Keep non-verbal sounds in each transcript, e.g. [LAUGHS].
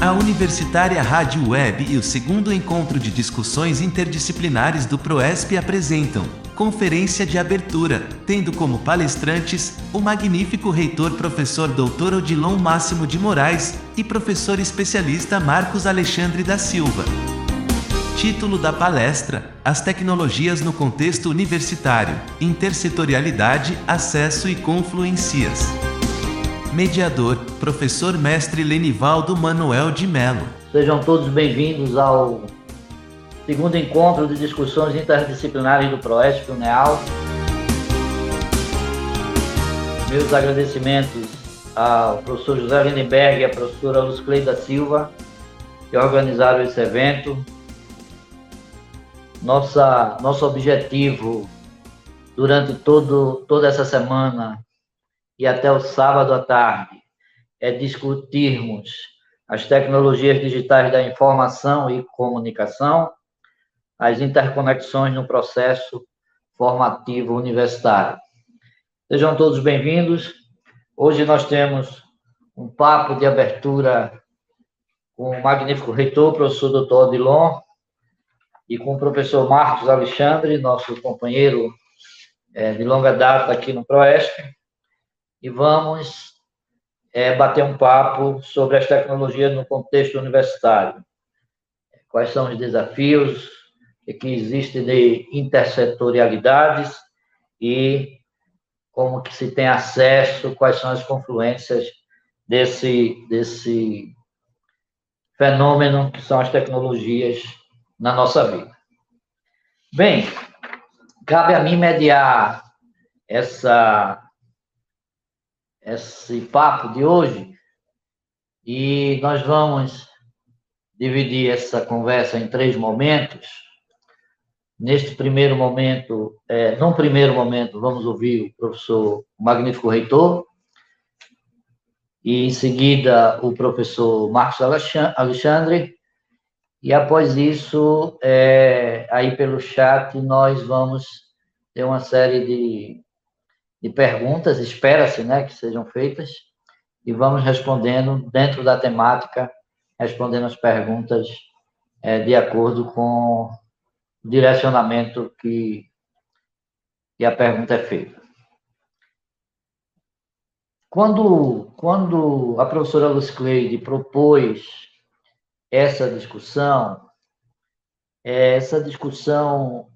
A Universitária Rádio Web e o segundo encontro de discussões interdisciplinares do PROESP apresentam Conferência de Abertura, tendo como palestrantes o magnífico reitor professor Dr. Odilon Máximo de Moraes e professor especialista Marcos Alexandre da Silva. Título da palestra: As tecnologias no contexto universitário, intersetorialidade, acesso e confluências. Mediador, professor mestre Lenivaldo Manuel de Melo. Sejam todos bem-vindos ao segundo encontro de discussões interdisciplinares do PROESP UNEAL. Meus agradecimentos ao professor José Lindenberg e à professora Luz Cleida Silva, que organizaram esse evento. Nossa, nosso objetivo durante todo, toda essa semana e até o sábado à tarde é discutirmos as tecnologias digitais da informação e comunicação, as interconexões no processo formativo universitário. Sejam todos bem-vindos. Hoje nós temos um papo de abertura com o magnífico reitor, professor Dr. Odilon, e com o professor Marcos Alexandre, nosso companheiro é, de longa data aqui no ProESP e vamos é, bater um papo sobre as tecnologias no contexto universitário. Quais são os desafios que existem de intersetorialidades e como que se tem acesso, quais são as confluências desse, desse fenômeno que são as tecnologias na nossa vida. Bem, cabe a mim mediar essa esse papo de hoje. E nós vamos dividir essa conversa em três momentos. Neste primeiro momento, é, num primeiro momento, vamos ouvir o professor o magnífico reitor, e em seguida o professor Marcos Alexandre, e após isso, é, aí pelo chat, nós vamos ter uma série de de perguntas, espera-se né, que sejam feitas, e vamos respondendo dentro da temática, respondendo as perguntas é, de acordo com o direcionamento que, que a pergunta é feita. Quando, quando a professora Luz Cleide propôs essa discussão, é, essa discussão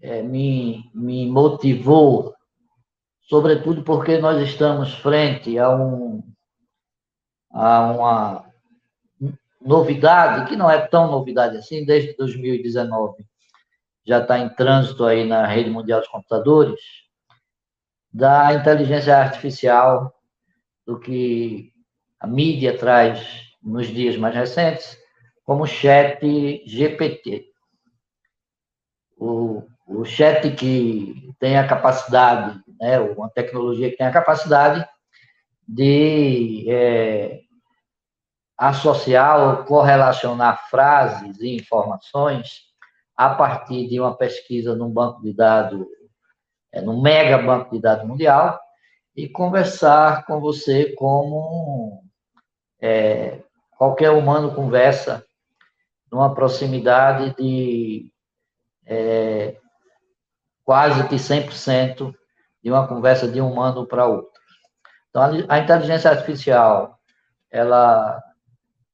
é, me, me motivou sobretudo porque nós estamos frente a, um, a uma novidade, que não é tão novidade assim, desde 2019, já está em trânsito aí na rede mundial dos computadores, da inteligência artificial, do que a mídia traz nos dias mais recentes, como chat GPT. O, o chat que tem a capacidade né, uma tecnologia que tem a capacidade de é, associar ou correlacionar frases e informações a partir de uma pesquisa num banco de dados, é, num mega banco de dados mundial, e conversar com você como é, qualquer humano conversa numa proximidade de é, quase que 100% de uma conversa de um humano para outro. Então, a inteligência artificial, ela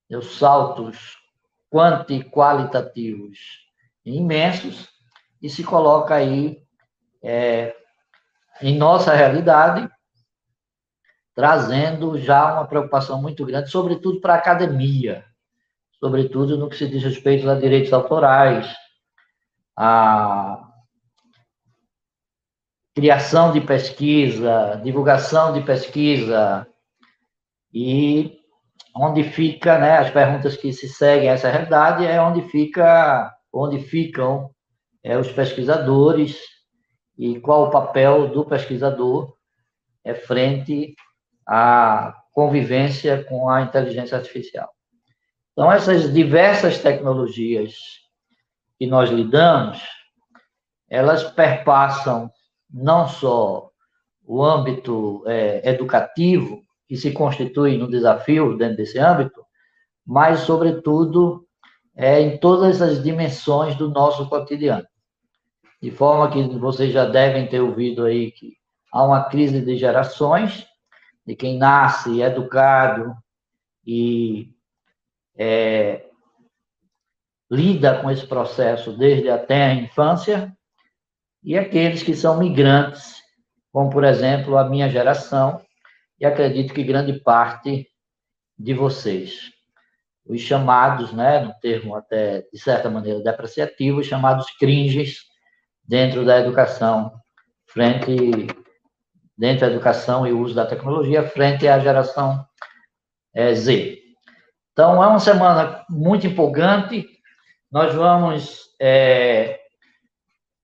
deu saltos quanti-qualitativos imensos e se coloca aí é, em nossa realidade, trazendo já uma preocupação muito grande, sobretudo para a academia, sobretudo no que se diz respeito a direitos autorais, a criação de pesquisa, divulgação de pesquisa, e onde fica, né, as perguntas que se seguem a essa realidade é onde fica, onde ficam é, os pesquisadores e qual o papel do pesquisador é frente à convivência com a inteligência artificial. Então, essas diversas tecnologias que nós lidamos, elas perpassam não só o âmbito é, educativo, que se constitui no desafio dentro desse âmbito, mas, sobretudo, é, em todas as dimensões do nosso cotidiano. De forma que vocês já devem ter ouvido aí que há uma crise de gerações, de quem nasce educado e é, lida com esse processo desde até a infância, e aqueles que são migrantes, como, por exemplo, a minha geração, e acredito que grande parte de vocês. Os chamados, né, no termo até de certa maneira depreciativo, os chamados cringes dentro da educação, frente dentro da educação e uso da tecnologia, frente à geração é, Z. Então, é uma semana muito empolgante. Nós vamos é,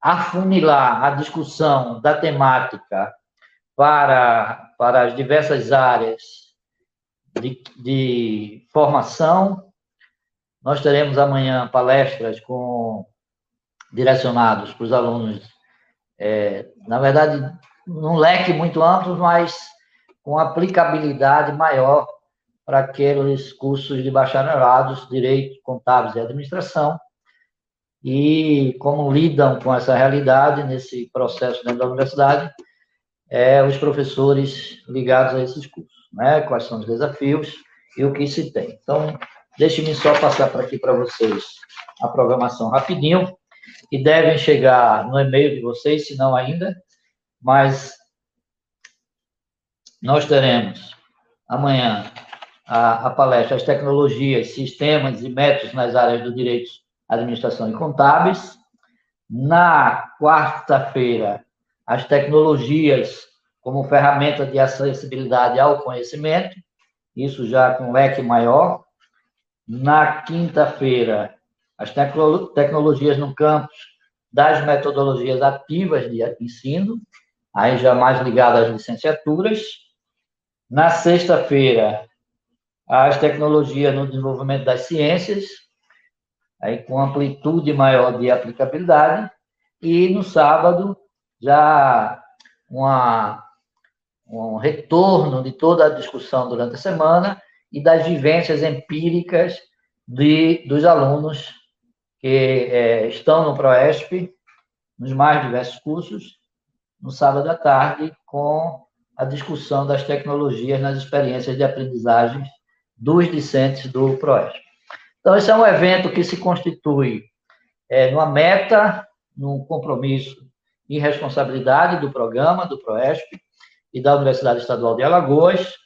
afunilar a discussão da temática para, para as diversas áreas de, de formação. Nós teremos amanhã palestras com direcionados para os alunos, é, na verdade, num leque muito amplo, mas com aplicabilidade maior para aqueles cursos de bacharelados, direito, contábeis e administração, e como lidam com essa realidade nesse processo dentro da universidade, é, os professores ligados a esses cursos, né? Quais são os desafios e o que se tem. Então, deixe-me só passar para aqui para vocês a programação rapidinho, que devem chegar no e-mail de vocês, se não ainda, mas nós teremos amanhã a, a, palestra As Tecnologias, Sistemas e Métodos nas áreas do Direito, Administração e Contábeis. Na quarta-feira, as tecnologias como ferramenta de acessibilidade ao conhecimento, isso já com leque maior. Na quinta-feira, as tecnologias no campus das metodologias ativas de ensino aí já mais ligado às licenciaturas. Na sexta-feira, as tecnologias no desenvolvimento das ciências, aí com amplitude maior de aplicabilidade. E no sábado, já uma, um retorno de toda a discussão durante a semana e das vivências empíricas de, dos alunos que é, estão no ProESP, nos mais diversos cursos, no sábado à tarde, com a discussão das tecnologias nas experiências de aprendizagem dos discentes do PROESP. Então, esse é um evento que se constitui é, numa meta, num compromisso e responsabilidade do programa, do PROESP e da Universidade Estadual de Alagoas.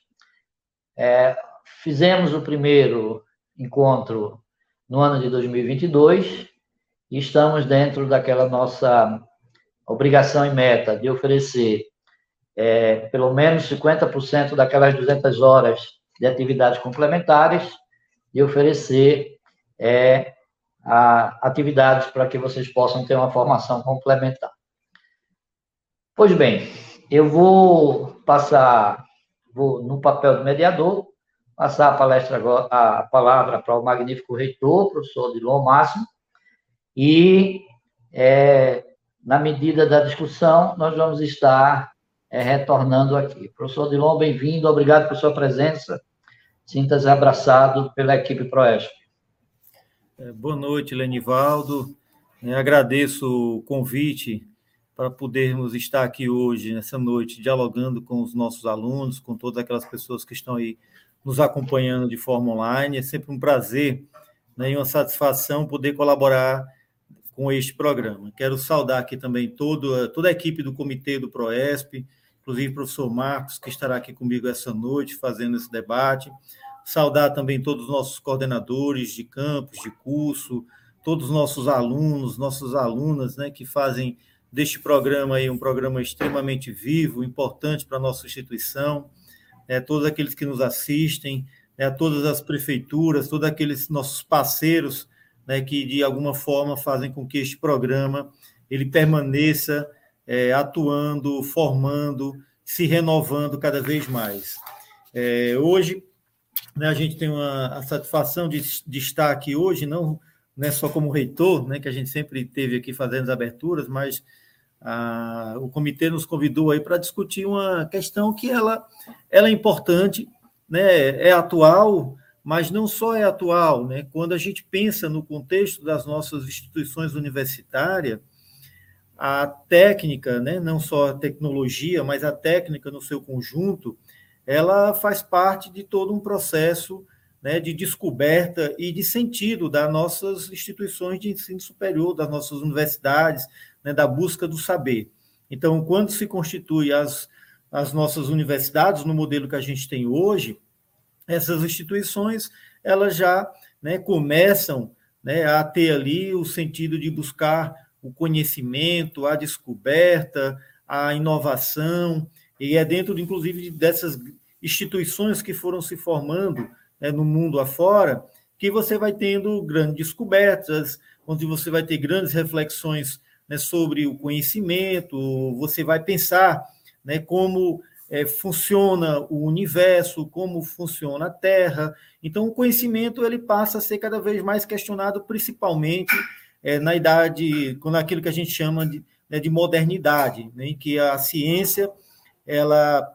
É, fizemos o primeiro encontro no ano de 2022 e estamos dentro daquela nossa obrigação e meta de oferecer é, pelo menos 50% daquelas 200 horas de atividades complementares e oferecer é, a, atividades para que vocês possam ter uma formação complementar. Pois bem, eu vou passar, vou no papel do mediador, passar a palestra agora, a palavra para o magnífico reitor, professor Dilon Máximo, e é, na medida da discussão, nós vamos estar é, retornando aqui. Professor Dilon, bem-vindo, obrigado por sua presença. Sinta-se abraçado pela equipe Proesp. É, boa noite, Lenivaldo. Eu agradeço o convite para podermos estar aqui hoje, nessa noite, dialogando com os nossos alunos, com todas aquelas pessoas que estão aí nos acompanhando de forma online. É sempre um prazer né, e uma satisfação poder colaborar com este programa. Quero saudar aqui também todo, toda a equipe do comitê do PROESP, inclusive o professor Marcos, que estará aqui comigo essa noite fazendo esse debate. Saudar também todos os nossos coordenadores de campus, de curso, todos os nossos alunos, nossas alunas, né, que fazem deste programa aí um programa extremamente vivo, importante para a nossa instituição, né, todos aqueles que nos assistem, né, todas as prefeituras, todos aqueles nossos parceiros né, que de alguma forma fazem com que este programa ele permaneça é, atuando, formando, se renovando cada vez mais. É, hoje, né, a gente tem uma, a satisfação de, de, estar aqui hoje, não, é só como reitor, né, que a gente sempre teve aqui fazendo as aberturas, mas a, o comitê nos convidou aí para discutir uma questão que ela, ela é importante, né, é atual, mas não só é atual, né? Quando a gente pensa no contexto das nossas instituições universitárias, a técnica, né, não só a tecnologia, mas a técnica no seu conjunto, ela faz parte de todo um processo né, de descoberta e de sentido das nossas instituições de ensino superior, das nossas universidades, né, da busca do saber. Então, quando se constitui as, as nossas universidades no modelo que a gente tem hoje, essas instituições elas já né, começam né, a ter ali o sentido de buscar o conhecimento, a descoberta, a inovação, e é dentro, inclusive, dessas instituições que foram se formando né, no mundo afora que você vai tendo grandes descobertas, onde você vai ter grandes reflexões né, sobre o conhecimento, você vai pensar né, como é, funciona o universo, como funciona a Terra. Então, o conhecimento ele passa a ser cada vez mais questionado, principalmente é, na idade, quando aquilo que a gente chama de, né, de modernidade, né, em que a ciência, ela,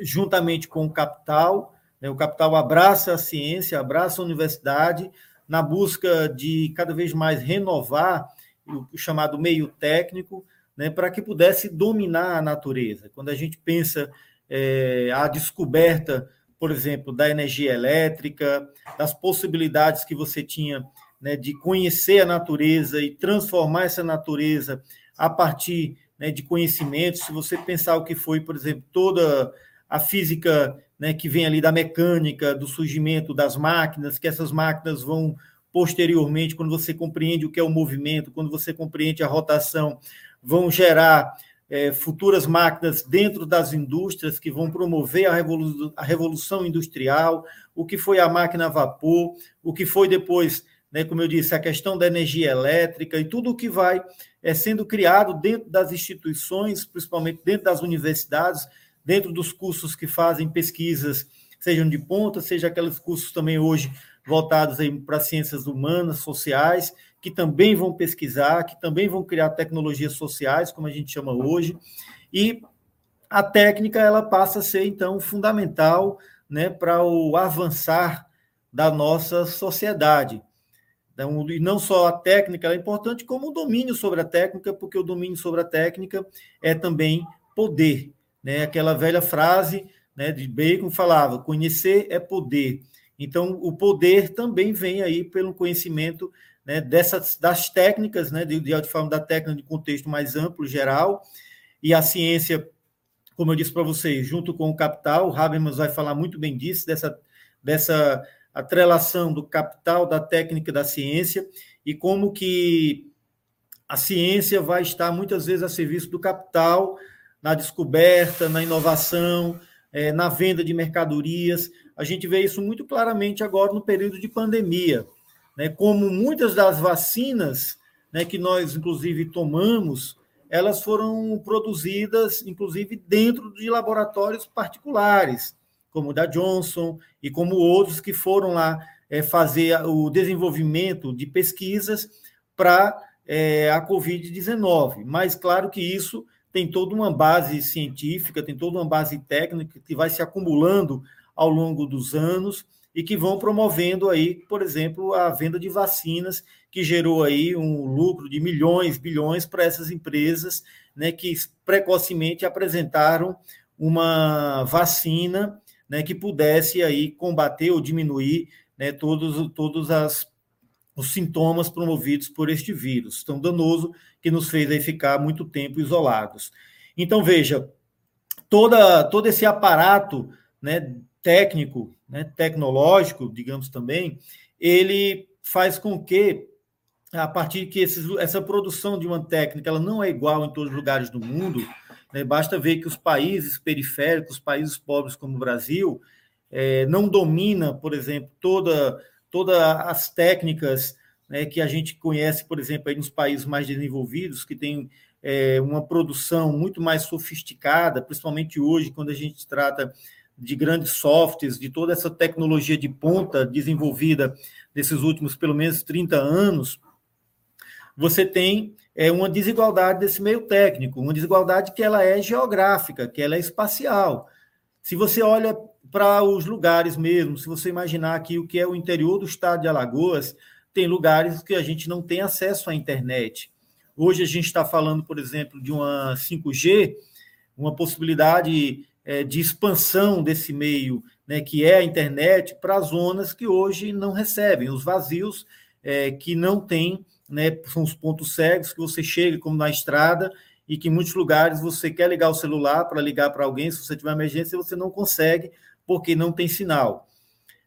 juntamente com o capital, né, o capital abraça a ciência, abraça a universidade, na busca de cada vez mais renovar o chamado meio técnico, né, para que pudesse dominar a natureza. Quando a gente pensa é, a descoberta, por exemplo, da energia elétrica, das possibilidades que você tinha né, de conhecer a natureza e transformar essa natureza a partir né, de conhecimentos. Se você pensar o que foi, por exemplo, toda a física né, que vem ali da mecânica, do surgimento das máquinas, que essas máquinas vão posteriormente, quando você compreende o que é o movimento, quando você compreende a rotação, vão gerar é, futuras máquinas dentro das indústrias que vão promover a, revolu a revolução industrial, o que foi a máquina a vapor, o que foi depois né, como eu disse, a questão da energia elétrica e tudo o que vai é, sendo criado dentro das instituições, principalmente dentro das universidades, dentro dos cursos que fazem pesquisas, sejam de ponta, seja aqueles cursos também hoje voltados para ciências humanas, sociais, que também vão pesquisar, que também vão criar tecnologias sociais, como a gente chama hoje, e a técnica ela passa a ser então fundamental, né, para o avançar da nossa sociedade. Então, e não só a técnica é importante, como o domínio sobre a técnica, porque o domínio sobre a técnica é também poder. Né? Aquela velha frase né, de Bacon falava: conhecer é poder. Então, o poder também vem aí pelo conhecimento né, dessas, das técnicas, né, de, de forma da técnica de contexto mais amplo, geral, e a ciência, como eu disse para vocês, junto com o capital, o Habermas vai falar muito bem disso, dessa, dessa a trelação do capital, da técnica da ciência e como que a ciência vai estar muitas vezes a serviço do capital na descoberta, na inovação, é, na venda de mercadorias. A gente vê isso muito claramente agora no período de pandemia, né? Como muitas das vacinas, né, que nós inclusive tomamos, elas foram produzidas inclusive dentro de laboratórios particulares como o da Johnson e como outros que foram lá é, fazer o desenvolvimento de pesquisas para é, a Covid-19. Mas, claro que isso tem toda uma base científica, tem toda uma base técnica que vai se acumulando ao longo dos anos e que vão promovendo aí, por exemplo, a venda de vacinas, que gerou aí um lucro de milhões, bilhões para essas empresas, né, que precocemente apresentaram uma vacina né, que pudesse aí combater ou diminuir né, todos, todos as, os sintomas promovidos por este vírus tão danoso que nos fez aí ficar muito tempo isolados. Então, veja, toda, todo esse aparato né, técnico, né, tecnológico, digamos também, ele faz com que, a partir que esses, essa produção de uma técnica ela não é igual em todos os lugares do mundo, né? Basta ver que os países periféricos, países pobres como o Brasil, é, não domina, por exemplo, toda, todas as técnicas né, que a gente conhece, por exemplo, aí nos países mais desenvolvidos, que tem é, uma produção muito mais sofisticada, principalmente hoje, quando a gente trata de grandes softwares, de toda essa tecnologia de ponta desenvolvida nesses últimos pelo menos 30 anos, você tem é, uma desigualdade desse meio técnico, uma desigualdade que ela é geográfica, que ela é espacial. Se você olha para os lugares mesmo, se você imaginar aqui o que é o interior do estado de Alagoas, tem lugares que a gente não tem acesso à internet. Hoje a gente está falando, por exemplo, de uma 5G, uma possibilidade é, de expansão desse meio, né, que é a internet, para zonas que hoje não recebem, os vazios é, que não têm, né, são os pontos cegos que você chega, como na estrada, e que em muitos lugares você quer ligar o celular para ligar para alguém, se você tiver emergência, você não consegue, porque não tem sinal.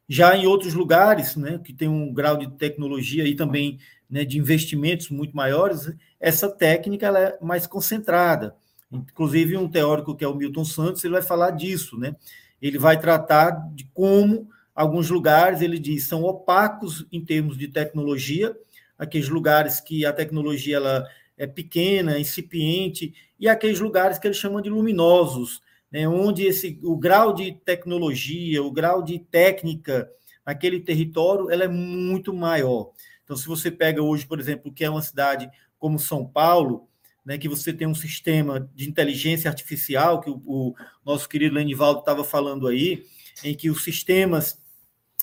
Já em outros lugares, né, que tem um grau de tecnologia e também né, de investimentos muito maiores, essa técnica ela é mais concentrada. Inclusive, um teórico que é o Milton Santos, ele vai falar disso, né? Ele vai tratar de como alguns lugares, ele diz, são opacos em termos de tecnologia, aqueles lugares que a tecnologia ela é pequena, incipiente, e aqueles lugares que eles chamam de luminosos, né? onde esse, o grau de tecnologia, o grau de técnica naquele território, ela é muito maior. Então, se você pega hoje, por exemplo, que é uma cidade como São Paulo, né, que você tem um sistema de inteligência artificial, que o, o nosso querido Lenivaldo estava falando aí, em que os sistemas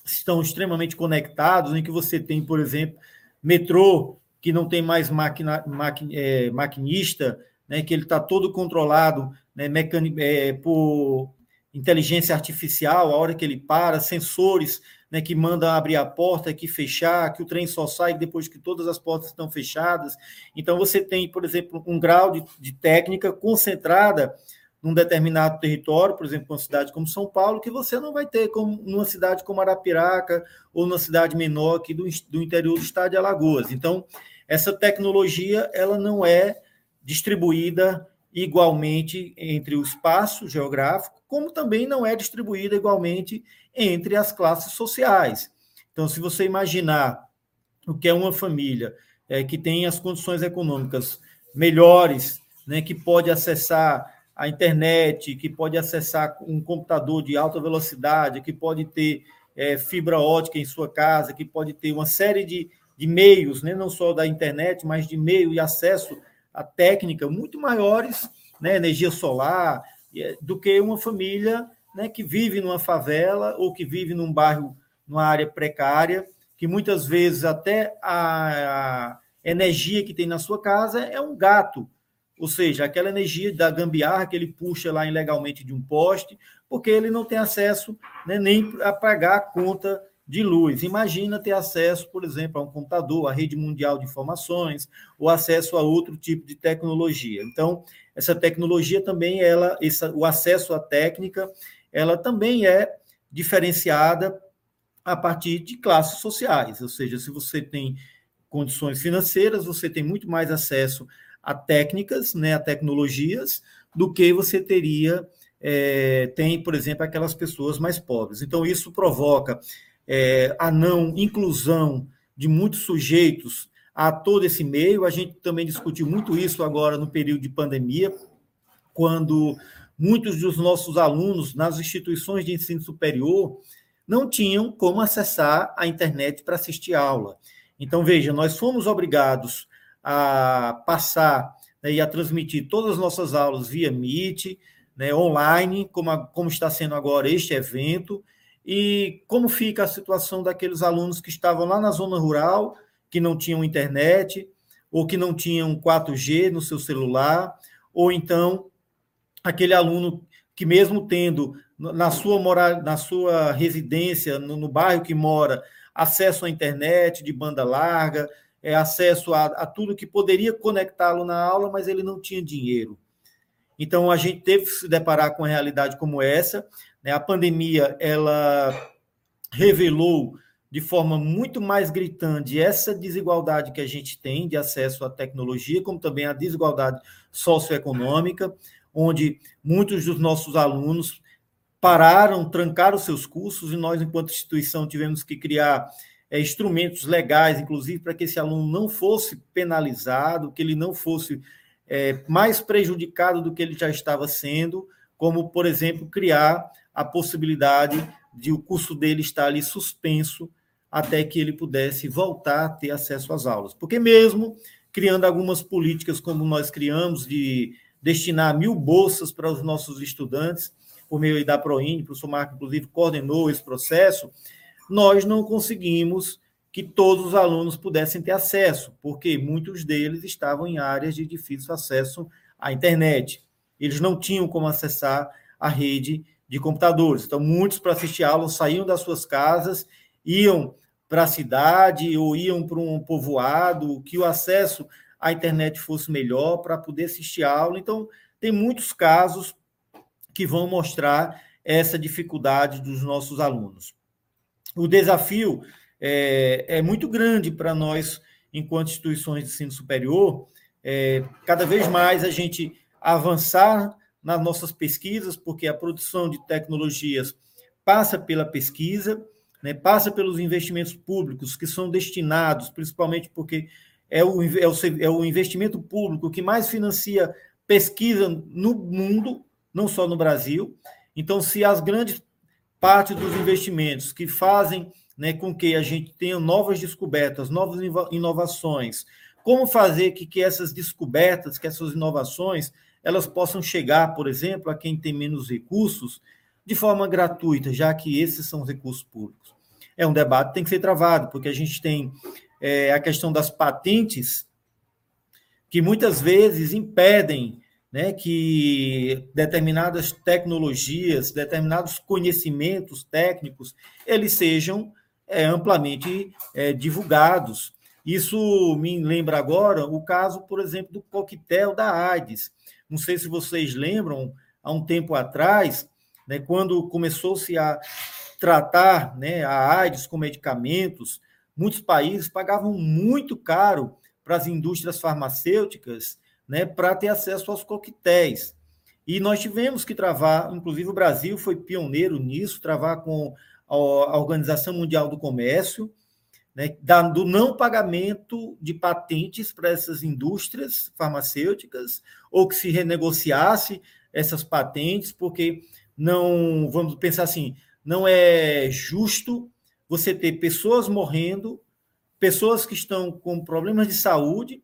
estão extremamente conectados, em que você tem, por exemplo, metrô que não tem mais máquina, é, maquinista, né, que ele está todo controlado né, é, por inteligência artificial, a hora que ele para, sensores né, que mandam abrir a porta, que fechar, que o trem só sai depois que todas as portas estão fechadas. Então, você tem, por exemplo, um grau de, de técnica concentrada num determinado território, por exemplo, uma cidade como São Paulo, que você não vai ter como numa cidade como Arapiraca ou numa cidade menor aqui do, do interior do estado de Alagoas. Então, essa tecnologia ela não é distribuída igualmente entre o espaço geográfico, como também não é distribuída igualmente entre as classes sociais. Então, se você imaginar o que é uma família é, que tem as condições econômicas melhores, né, que pode acessar a internet, que pode acessar um computador de alta velocidade, que pode ter é, fibra ótica em sua casa, que pode ter uma série de, de meios, né, não só da internet, mas de meio e acesso à técnica muito maiores, né, energia solar, é, do que uma família né, que vive numa favela ou que vive num bairro, numa área precária, que muitas vezes até a, energia que tem na sua casa é um gato, ou seja, aquela energia da gambiarra que ele puxa lá ilegalmente de um poste, porque ele não tem acesso né, nem a pagar a conta de luz. Imagina ter acesso, por exemplo, a um computador, a rede mundial de informações, ou acesso a outro tipo de tecnologia. Então, essa tecnologia também, ela, essa, o acesso à técnica, ela também é diferenciada a partir de classes sociais, ou seja, se você tem condições financeiras, você tem muito mais acesso a técnicas, né, a tecnologias, do que você teria, é, tem, por exemplo, aquelas pessoas mais pobres. Então, isso provoca é, a não inclusão de muitos sujeitos a todo esse meio. A gente também discutiu muito isso agora no período de pandemia, quando muitos dos nossos alunos nas instituições de ensino superior não tinham como acessar a internet para assistir aula. Então, veja, nós fomos obrigados a passar né, e a transmitir todas as nossas aulas via Meet, né, online, como, a, como está sendo agora este evento, e como fica a situação daqueles alunos que estavam lá na zona rural, que não tinham internet, ou que não tinham 4G no seu celular, ou então aquele aluno que, mesmo tendo na sua, mora, na sua residência, no, no bairro que mora, acesso à internet de banda larga, é, acesso a, a tudo que poderia conectá-lo na aula, mas ele não tinha dinheiro. Então, a gente teve que se deparar com uma realidade como essa. Né? A pandemia, ela revelou de forma muito mais gritante essa desigualdade que a gente tem de acesso à tecnologia, como também a desigualdade socioeconômica onde muitos dos nossos alunos pararam, trancaram seus cursos, e nós, enquanto instituição, tivemos que criar é, instrumentos legais, inclusive, para que esse aluno não fosse penalizado, que ele não fosse é, mais prejudicado do que ele já estava sendo, como, por exemplo, criar a possibilidade de o curso dele estar ali suspenso até que ele pudesse voltar a ter acesso às aulas. Porque mesmo criando algumas políticas como nós criamos de destinar mil bolsas para os nossos estudantes, por meio da Proine, o professor Marco, inclusive, coordenou esse processo, nós não conseguimos que todos os alunos pudessem ter acesso, porque muitos deles estavam em áreas de difícil acesso à internet. Eles não tinham como acessar a rede de computadores. Então, muitos, para assistir aula, saíam das suas casas, iam para a cidade ou iam para um povoado, que o acesso à internet fosse melhor para poder assistir aula. Então, tem muitos casos que vão mostrar essa dificuldade dos nossos alunos. O desafio é, é muito grande para nós, enquanto instituições de ensino superior, é, cada vez mais a gente avançar nas nossas pesquisas, porque a produção de tecnologias passa pela pesquisa, né, passa pelos investimentos públicos que são destinados, principalmente porque é o, é, o, é o investimento público que mais financia pesquisa no mundo, não só no Brasil. Então, se as grandes partes dos investimentos que fazem né, com que a gente tenha novas descobertas, novas inovações. Como fazer que, que essas descobertas, que essas inovações, elas possam chegar, por exemplo, a quem tem menos recursos, de forma gratuita, já que esses são os recursos públicos. É um debate que tem que ser travado, porque a gente tem é, a questão das patentes, que muitas vezes impedem né, que determinadas tecnologias, determinados conhecimentos técnicos, eles sejam é, amplamente é, divulgados. Isso me lembra agora o caso, por exemplo, do coquetel da AIDS. Não sei se vocês lembram, há um tempo atrás, né, quando começou-se a tratar né, a AIDS com medicamentos, muitos países pagavam muito caro para as indústrias farmacêuticas né, para ter acesso aos coquetéis. E nós tivemos que travar, inclusive o Brasil foi pioneiro nisso, travar com a Organização Mundial do Comércio, né, do não pagamento de patentes para essas indústrias farmacêuticas, ou que se renegociasse essas patentes, porque não, vamos pensar assim, não é justo você ter pessoas morrendo, pessoas que estão com problemas de saúde,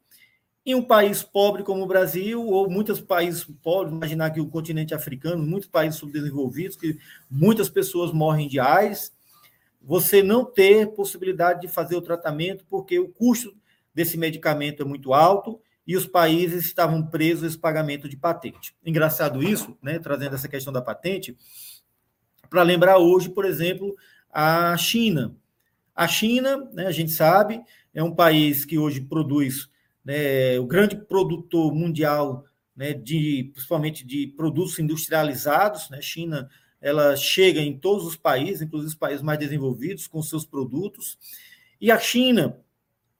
em um país pobre como o Brasil, ou muitos países pobres, imaginar que o continente africano, muitos países subdesenvolvidos, que muitas pessoas morrem de AIDS, você não ter possibilidade de fazer o tratamento, porque o custo desse medicamento é muito alto e os países estavam presos a esse pagamento de patente. Engraçado isso, né, trazendo essa questão da patente, para lembrar hoje, por exemplo, a China. A China, né, a gente sabe, é um país que hoje produz né, o grande produtor mundial, né, de, principalmente de produtos industrializados, né, China ela chega em todos os países, inclusive os países mais desenvolvidos, com seus produtos, e a China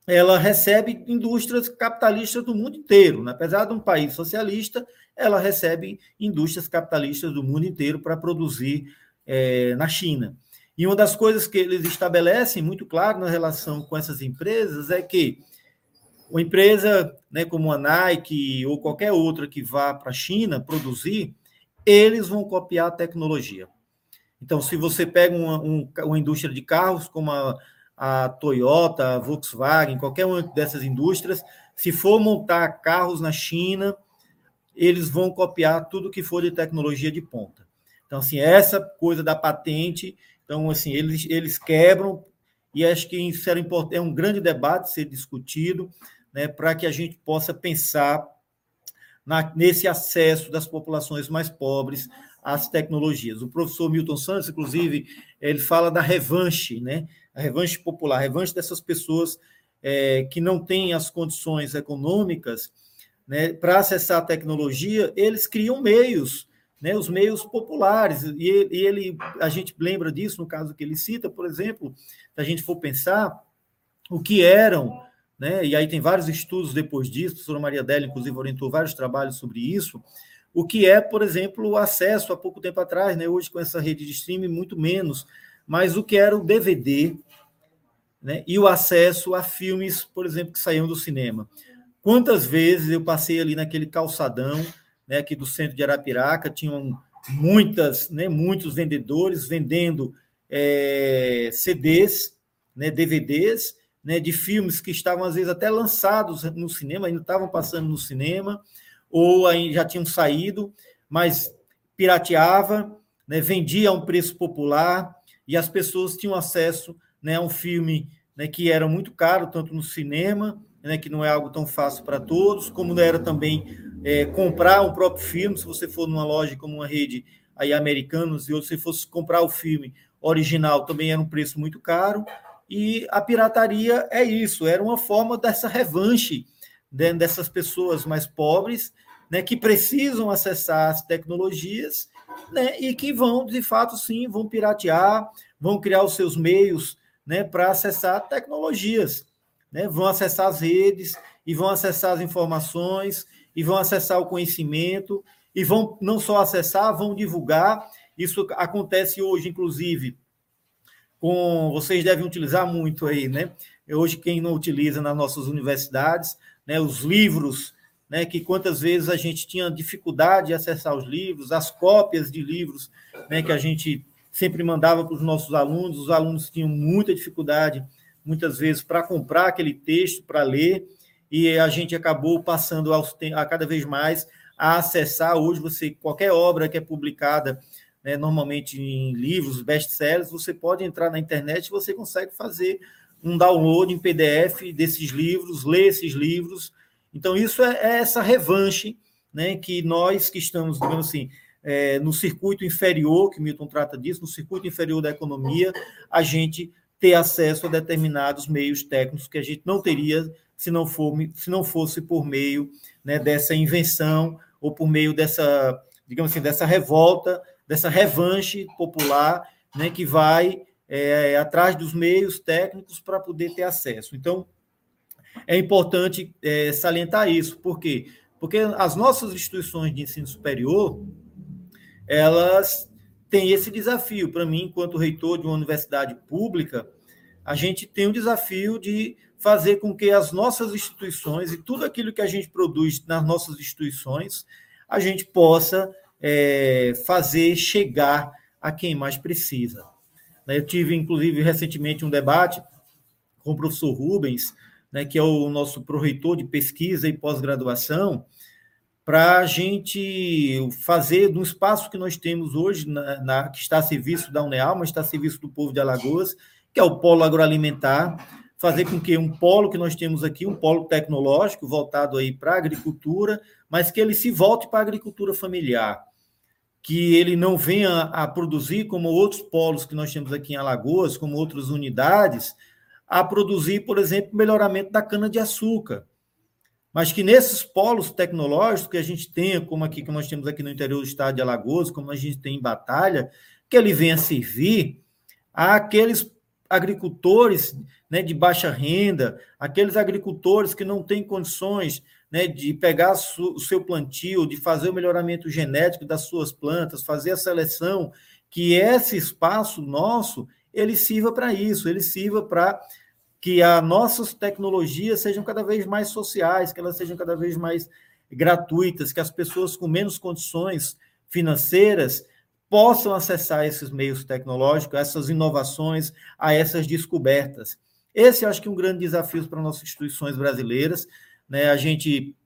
ela recebe indústrias capitalistas do mundo inteiro. Né? Apesar de um país socialista, ela recebe indústrias capitalistas do mundo inteiro para produzir é, na China. E uma das coisas que eles estabelecem muito claro na relação com essas empresas é que uma empresa né, como a Nike ou qualquer outra que vá para a China produzir, eles vão copiar a tecnologia. Então, se você pega uma, um, uma indústria de carros como a, a Toyota, a Volkswagen, qualquer uma dessas indústrias, se for montar carros na China, eles vão copiar tudo que for de tecnologia de ponta. Então, assim, essa coisa da patente, então, assim, eles, eles quebram, e acho que isso é um grande debate ser discutido, né, para que a gente possa pensar na, nesse acesso das populações mais pobres às tecnologias. O professor Milton Santos, inclusive, ele fala da revanche, né, a revanche popular, a revanche dessas pessoas é, que não têm as condições econômicas né, para acessar a tecnologia, eles criam meios, né, os meios populares, e ele, e ele, a gente lembra disso no caso que ele cita, por exemplo, se a gente for pensar o que eram né? e aí tem vários estudos depois disso, a professora Maria Della, inclusive, orientou vários trabalhos sobre isso, o que é, por exemplo, o acesso há pouco tempo atrás, né? hoje com essa rede de streaming, muito menos, mas o que era o DVD né? e o acesso a filmes, por exemplo, que saíam do cinema. Quantas vezes eu passei ali naquele calçadão, né, aqui do centro de Arapiraca, tinham muitas, né, muitos vendedores vendendo é, CDs, né, DVDs, né, de filmes que estavam, às vezes, até lançados no cinema, ainda estavam passando no cinema, ou aí já tinham saído, mas pirateava, né, vendia a um preço popular e as pessoas tinham acesso né, a um filme né, que era muito caro, tanto no cinema, né, que não é algo tão fácil para todos, como era também é, comprar um próprio filme, se você for numa loja como uma rede aí americanos e outros, se fosse comprar o filme original, também era um preço muito caro, e a pirataria é isso, era uma forma dessa revanche dessas pessoas mais pobres, né, que precisam acessar as tecnologias né, e que vão, de fato, sim, vão piratear, vão criar os seus meios né, para acessar tecnologias, né, vão acessar as redes e vão acessar as informações e vão acessar o conhecimento e vão não só acessar, vão divulgar. Isso acontece hoje, inclusive, com vocês devem utilizar muito aí, né? Hoje quem não utiliza nas nossas universidades, né, os livros né, que quantas vezes a gente tinha dificuldade de acessar os livros, as cópias de livros né, que a gente sempre mandava para os nossos alunos, os alunos tinham muita dificuldade, muitas vezes, para comprar aquele texto, para ler, e a gente acabou passando aos, a cada vez mais a acessar. Hoje, você qualquer obra que é publicada, né, normalmente em livros, best-sellers, você pode entrar na internet e você consegue fazer um download em PDF desses livros, ler esses livros, então, isso é, é essa revanche né, que nós que estamos, digamos assim, é, no circuito inferior, que Milton trata disso, no circuito inferior da economia, a gente ter acesso a determinados meios técnicos que a gente não teria se não, for, se não fosse por meio né, dessa invenção ou por meio dessa, digamos assim, dessa revolta, dessa revanche popular né, que vai é, atrás dos meios técnicos para poder ter acesso. Então, é importante é, salientar isso. Por quê? Porque as nossas instituições de ensino superior, elas têm esse desafio. Para mim, enquanto reitor de uma universidade pública, a gente tem o desafio de fazer com que as nossas instituições e tudo aquilo que a gente produz nas nossas instituições, a gente possa é, fazer chegar a quem mais precisa. Eu tive, inclusive, recentemente um debate com o professor Rubens né, que é o nosso proreitor de pesquisa e pós-graduação, para a gente fazer do espaço que nós temos hoje, na, na, que está a serviço da Uneal, mas está a serviço do povo de Alagoas, que é o polo agroalimentar, fazer com que um polo que nós temos aqui, um polo tecnológico voltado aí para a agricultura, mas que ele se volte para a agricultura familiar, que ele não venha a produzir como outros polos que nós temos aqui em Alagoas, como outras unidades, a produzir, por exemplo, melhoramento da cana-de-açúcar. Mas que nesses polos tecnológicos que a gente tem, como aqui que nós temos aqui no interior do estado de Alagoas, como a gente tem em Batalha, que ele venha servir àqueles agricultores né, de baixa renda, aqueles agricultores que não têm condições né, de pegar o seu plantio, de fazer o melhoramento genético das suas plantas, fazer a seleção, que esse espaço nosso ele sirva para isso, ele sirva para que as nossas tecnologias sejam cada vez mais sociais, que elas sejam cada vez mais gratuitas, que as pessoas com menos condições financeiras possam acessar esses meios tecnológicos, essas inovações, a essas descobertas. Esse acho que é um grande desafio para nossas instituições brasileiras. Né? A gente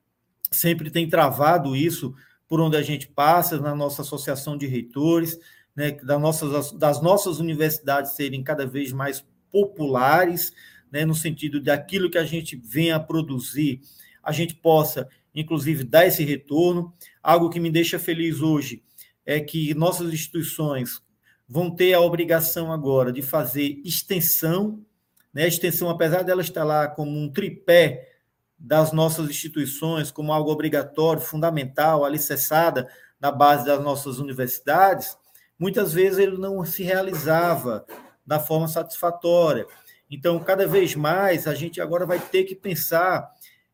sempre tem travado isso por onde a gente passa, na nossa associação de reitores, né? das, nossas, das nossas universidades serem cada vez mais populares, né, no sentido de aquilo que a gente vem a produzir, a gente possa, inclusive, dar esse retorno. Algo que me deixa feliz hoje é que nossas instituições vão ter a obrigação agora de fazer extensão, né? Extensão, apesar dela estar lá como um tripé das nossas instituições, como algo obrigatório, fundamental, alicerçada na base das nossas universidades, muitas vezes ele não se realizava da forma satisfatória. Então, cada vez mais, a gente agora vai ter que pensar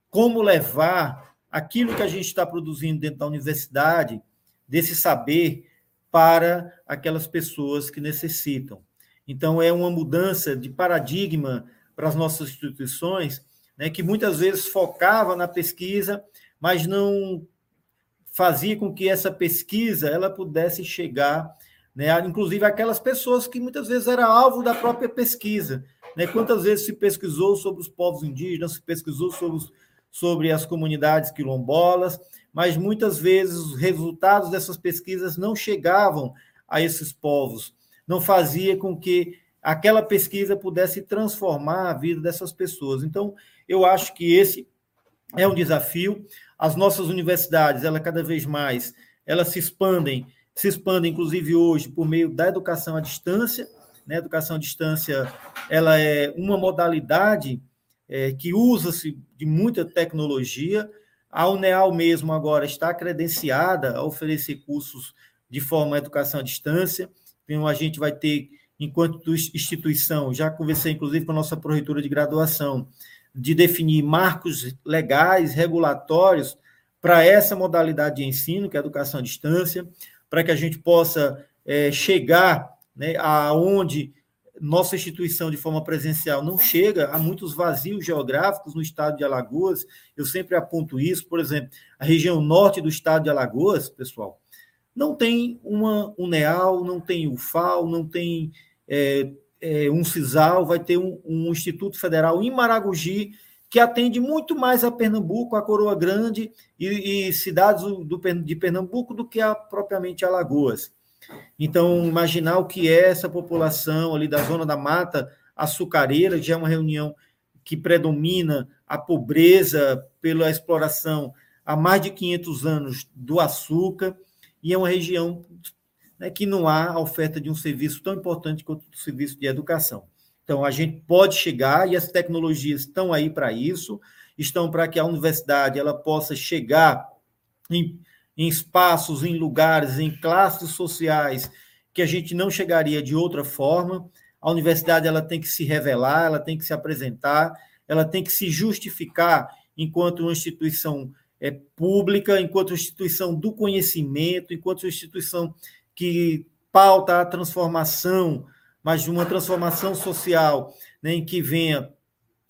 como levar aquilo que a gente está produzindo dentro da universidade, desse saber, para aquelas pessoas que necessitam. Então, é uma mudança de paradigma para as nossas instituições, né, que muitas vezes focava na pesquisa, mas não fazia com que essa pesquisa ela pudesse chegar, né, inclusive aquelas pessoas que muitas vezes era alvo da própria pesquisa, né? Quantas vezes se pesquisou sobre os povos indígenas, se pesquisou sobre, os, sobre as comunidades quilombolas, mas muitas vezes os resultados dessas pesquisas não chegavam a esses povos, não fazia com que aquela pesquisa pudesse transformar a vida dessas pessoas. Então, eu acho que esse é um desafio. As nossas universidades, ela cada vez mais, elas se expandem, se expandem inclusive hoje por meio da educação à distância. Né? A educação à distância, ela é uma modalidade é, que usa-se de muita tecnologia. A UNEAL mesmo agora está credenciada a oferecer cursos de forma educação à distância. Então, a gente vai ter, enquanto instituição, já conversei inclusive com a nossa proreitura de graduação, de definir marcos legais, regulatórios para essa modalidade de ensino, que é a educação à distância, para que a gente possa é, chegar né, aonde nossa instituição de forma presencial não chega, há muitos vazios geográficos no estado de Alagoas. Eu sempre aponto isso, por exemplo, a região norte do estado de Alagoas, pessoal, não tem uma UNEAL, não tem UFAL, não tem é, é, um CISAL, vai ter um, um, Instituto Federal em Maragogi, que atende muito mais a Pernambuco, a Coroa Grande e, e cidades do, de Pernambuco do que a, propriamente Alagoas. Então, imaginar o que é essa população ali da zona da mata açucareira, já é uma reunião que predomina a pobreza pela exploração há mais de 500 anos do açúcar, e é uma região né, que não há oferta de um serviço tão importante quanto o serviço de educação. Então, a gente pode chegar, e as tecnologias estão aí para isso, estão para que a universidade ela possa chegar em, em espaços, em lugares, em classes sociais que a gente não chegaria de outra forma. A universidade ela tem que se revelar, ela tem que se apresentar, ela tem que se justificar enquanto uma instituição é, pública, enquanto instituição do conhecimento, enquanto instituição que pauta a transformação, mas de uma transformação social né, em que venha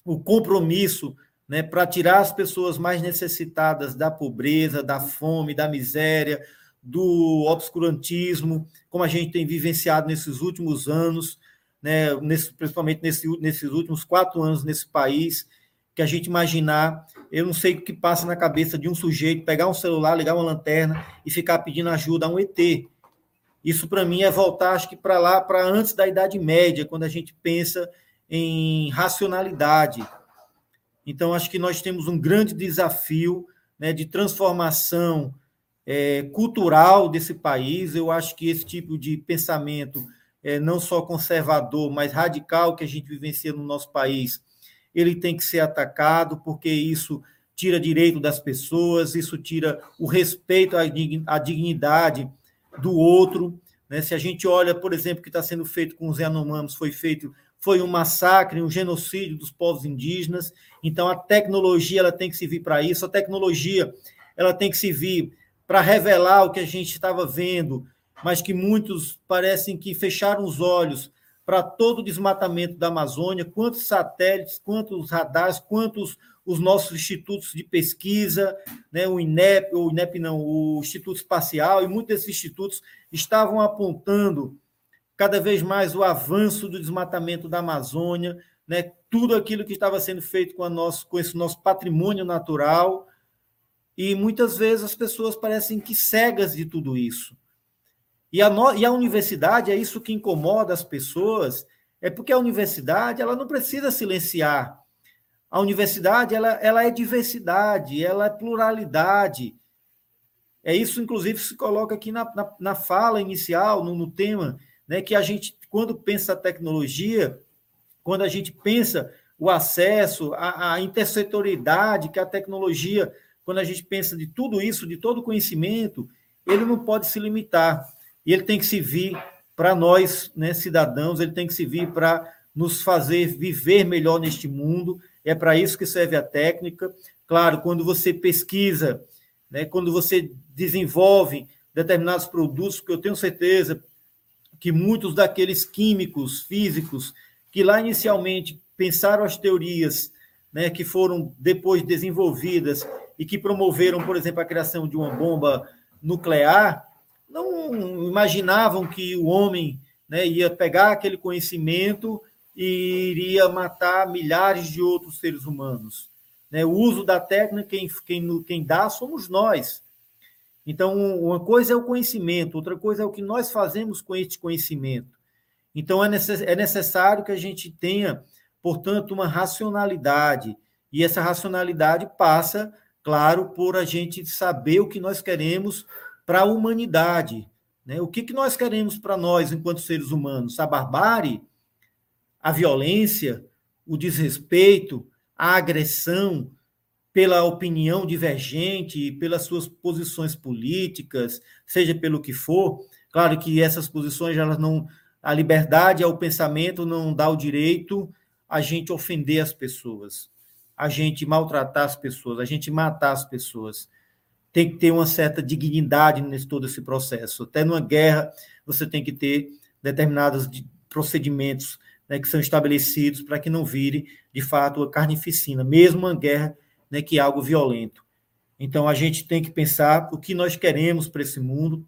o compromisso né, para tirar as pessoas mais necessitadas da pobreza, da fome, da miséria, do obscurantismo, como a gente tem vivenciado nesses últimos anos, né, nesse, principalmente nesse, nesses últimos quatro anos nesse país, que a gente imaginar, eu não sei o que passa na cabeça de um sujeito pegar um celular, ligar uma lanterna e ficar pedindo ajuda a um ET. Isso, para mim, é voltar, acho que para lá, para antes da Idade Média, quando a gente pensa em racionalidade. Então, acho que nós temos um grande desafio né, de transformação é, cultural desse país. Eu acho que esse tipo de pensamento, é, não só conservador, mas radical que a gente vivencia no nosso país, ele tem que ser atacado, porque isso tira direito das pessoas, isso tira o respeito à dignidade do outro. Né? Se a gente olha, por exemplo, o que está sendo feito com os Yanomamis, foi feito foi um massacre, um genocídio dos povos indígenas. Então a tecnologia ela tem que servir para isso. A tecnologia ela tem que servir para revelar o que a gente estava vendo, mas que muitos parecem que fecharam os olhos para todo o desmatamento da Amazônia, quantos satélites, quantos radares, quantos os nossos institutos de pesquisa, né, o INEP, o INEP não, o Instituto Espacial, e muitos desses institutos estavam apontando cada vez mais o avanço do desmatamento da Amazônia, né, tudo aquilo que estava sendo feito com, a nosso, com esse nosso patrimônio natural, e muitas vezes as pessoas parecem que cegas de tudo isso. E a, no, e a universidade, é isso que incomoda as pessoas, é porque a universidade ela não precisa silenciar a universidade ela, ela é diversidade, ela é pluralidade. É isso, inclusive, se coloca aqui na, na, na fala inicial, no, no, tema, né, que a gente, quando pensa a tecnologia, quando a gente pensa o acesso, a, a que a tecnologia, quando a gente pensa de tudo isso, de todo o conhecimento, ele não pode se limitar. E ele tem que servir para nós, né, cidadãos, ele tem que servir para nos fazer viver melhor neste mundo, é para isso que serve a técnica. Claro, quando você pesquisa, né, quando você desenvolve determinados produtos, que eu tenho certeza que muitos daqueles químicos, físicos, que lá inicialmente pensaram as teorias, né, que foram depois desenvolvidas e que promoveram, por exemplo, a criação de uma bomba nuclear, não imaginavam que o homem né, ia pegar aquele conhecimento e iria matar milhares de outros seres humanos. Né? O uso da técnica, quem, quem, quem dá somos nós. Então, uma coisa é o conhecimento, outra coisa é o que nós fazemos com este conhecimento. Então, é, é necessário que a gente tenha, portanto, uma racionalidade. E essa racionalidade passa, claro, por a gente saber o que nós queremos para a humanidade. Né? O que, que nós queremos para nós, enquanto seres humanos? A barbárie, a violência, o desrespeito, a agressão pela opinião divergente, pelas suas posições políticas, seja pelo que for. Claro que essas posições elas não a liberdade ao pensamento não dá o direito a gente ofender as pessoas, a gente maltratar as pessoas, a gente matar as pessoas. Tem que ter uma certa dignidade nesse todo esse processo. Até numa guerra, você tem que ter determinados procedimentos né, que são estabelecidos para que não vire, de fato, a carnificina, mesmo uma guerra né, que é algo violento. Então, a gente tem que pensar o que nós queremos para esse mundo,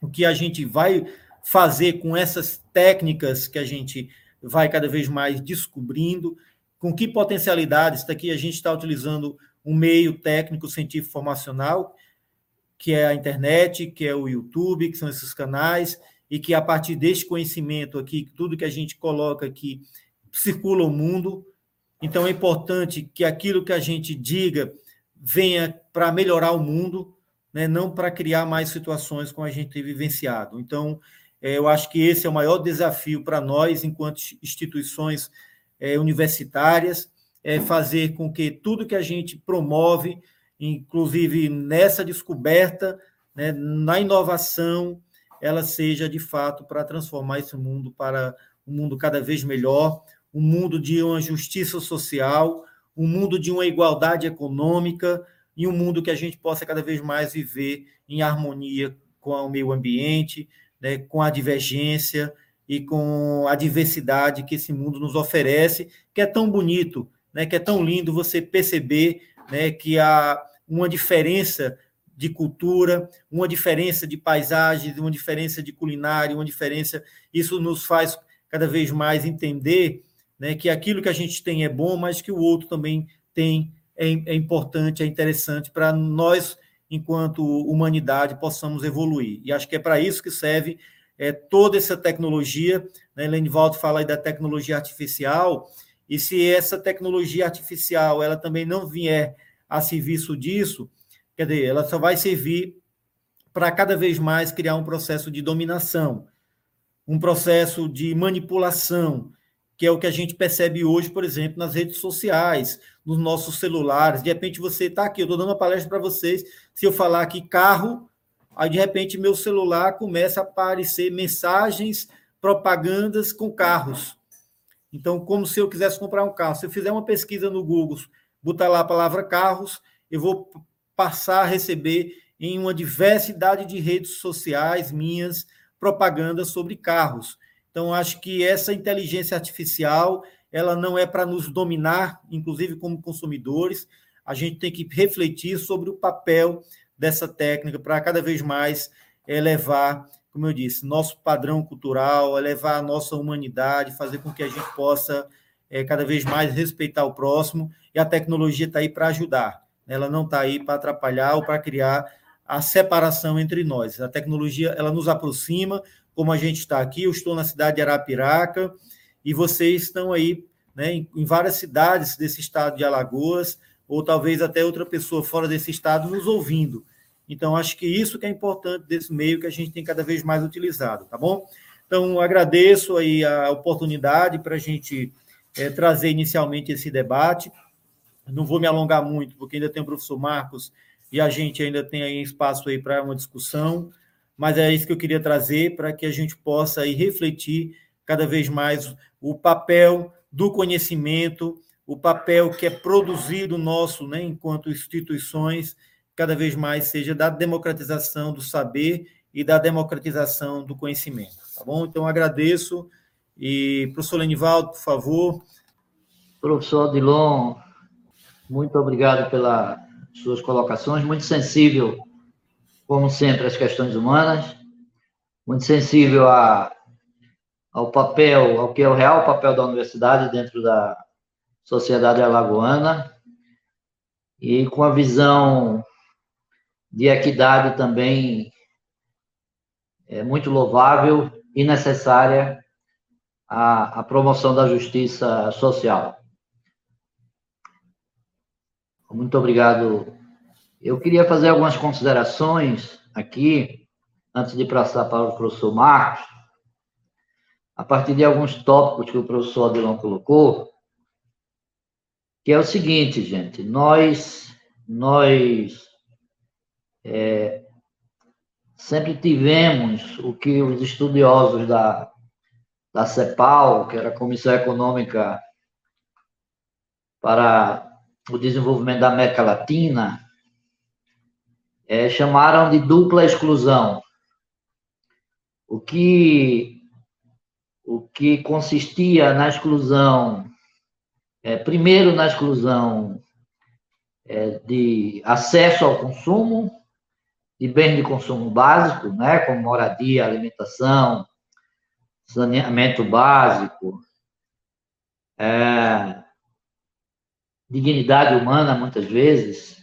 o que a gente vai fazer com essas técnicas que a gente vai cada vez mais descobrindo, com que potencialidades daqui a gente está utilizando um meio técnico científico formacional, que é a internet, que é o YouTube, que são esses canais, e que a partir deste conhecimento aqui, tudo que a gente coloca aqui circula o mundo. Então é importante que aquilo que a gente diga venha para melhorar o mundo, né? não para criar mais situações como a gente tem vivenciado. Então, é, eu acho que esse é o maior desafio para nós, enquanto instituições é, universitárias, é fazer com que tudo que a gente promove, inclusive nessa descoberta, né, na inovação, ela seja de fato para transformar esse mundo para um mundo cada vez melhor, um mundo de uma justiça social, um mundo de uma igualdade econômica e um mundo que a gente possa cada vez mais viver em harmonia com o meio ambiente, né, com a divergência e com a diversidade que esse mundo nos oferece, que é tão bonito, né, que é tão lindo você perceber né, que há uma diferença de cultura, uma diferença de paisagens, uma diferença de culinária, uma diferença. Isso nos faz cada vez mais entender né, que aquilo que a gente tem é bom, mas que o outro também tem é, é importante, é interessante para nós enquanto humanidade, possamos evoluir. E acho que é para isso que serve é, toda essa tecnologia. Né? Lenivaldo fala aí da tecnologia artificial, e se essa tecnologia artificial ela também não vier a serviço disso, quer dizer, ela só vai servir para cada vez mais criar um processo de dominação, um processo de manipulação, que é o que a gente percebe hoje, por exemplo, nas redes sociais, nos nossos celulares. De repente você está aqui, eu estou dando uma palestra para vocês. Se eu falar aqui carro, aí de repente meu celular começa a aparecer mensagens, propagandas com carros. Então, como se eu quisesse comprar um carro. Se eu fizer uma pesquisa no Google, botar lá a palavra carros, eu vou passar a receber em uma diversidade de redes sociais minhas propagandas sobre carros. Então, acho que essa inteligência artificial, ela não é para nos dominar, inclusive como consumidores. A gente tem que refletir sobre o papel dessa técnica para cada vez mais elevar, como eu disse, nosso padrão cultural, elevar a nossa humanidade, fazer com que a gente possa é, cada vez mais respeitar o próximo. E a tecnologia está aí para ajudar. Ela não está aí para atrapalhar ou para criar a separação entre nós. A tecnologia ela nos aproxima, como a gente está aqui. Eu estou na cidade de Arapiraca e vocês estão aí né, em, várias cidades desse estado de Alagoas, ou talvez até outra pessoa fora desse estado nos ouvindo. Então, acho que isso que é importante desse meio que a gente tem cada vez mais utilizado, tá bom? Então, agradeço aí a oportunidade para a gente é, trazer inicialmente esse debate. Não vou me alongar muito, porque ainda tem o professor Marcos e a gente ainda tem aí espaço aí para uma discussão mas é isso que eu queria trazer para que a gente possa aí refletir cada vez mais o papel do conhecimento, o papel que é produzido nosso, né, enquanto instituições, cada vez mais seja da democratização do saber e da democratização do conhecimento, tá bom? Então agradeço e professor Lenivaldo, por favor. Professor Adilon, muito obrigado pelas suas colocações, muito sensível como sempre, as questões humanas, muito sensível a, ao papel, ao que é o real papel da universidade dentro da sociedade alagoana, e com a visão de equidade também é muito louvável e necessária a, a promoção da justiça social. Muito obrigado. Eu queria fazer algumas considerações aqui, antes de passar para o professor Marcos, a partir de alguns tópicos que o professor Adelon colocou, que é o seguinte, gente, nós, nós é, sempre tivemos o que os estudiosos da, da CEPAL, que era a Comissão Econômica para o Desenvolvimento da América Latina, é, chamaram de dupla exclusão. O que, o que consistia na exclusão, é, primeiro na exclusão é, de acesso ao consumo, de bens de consumo básico, né, como moradia, alimentação, saneamento básico, é, dignidade humana, muitas vezes,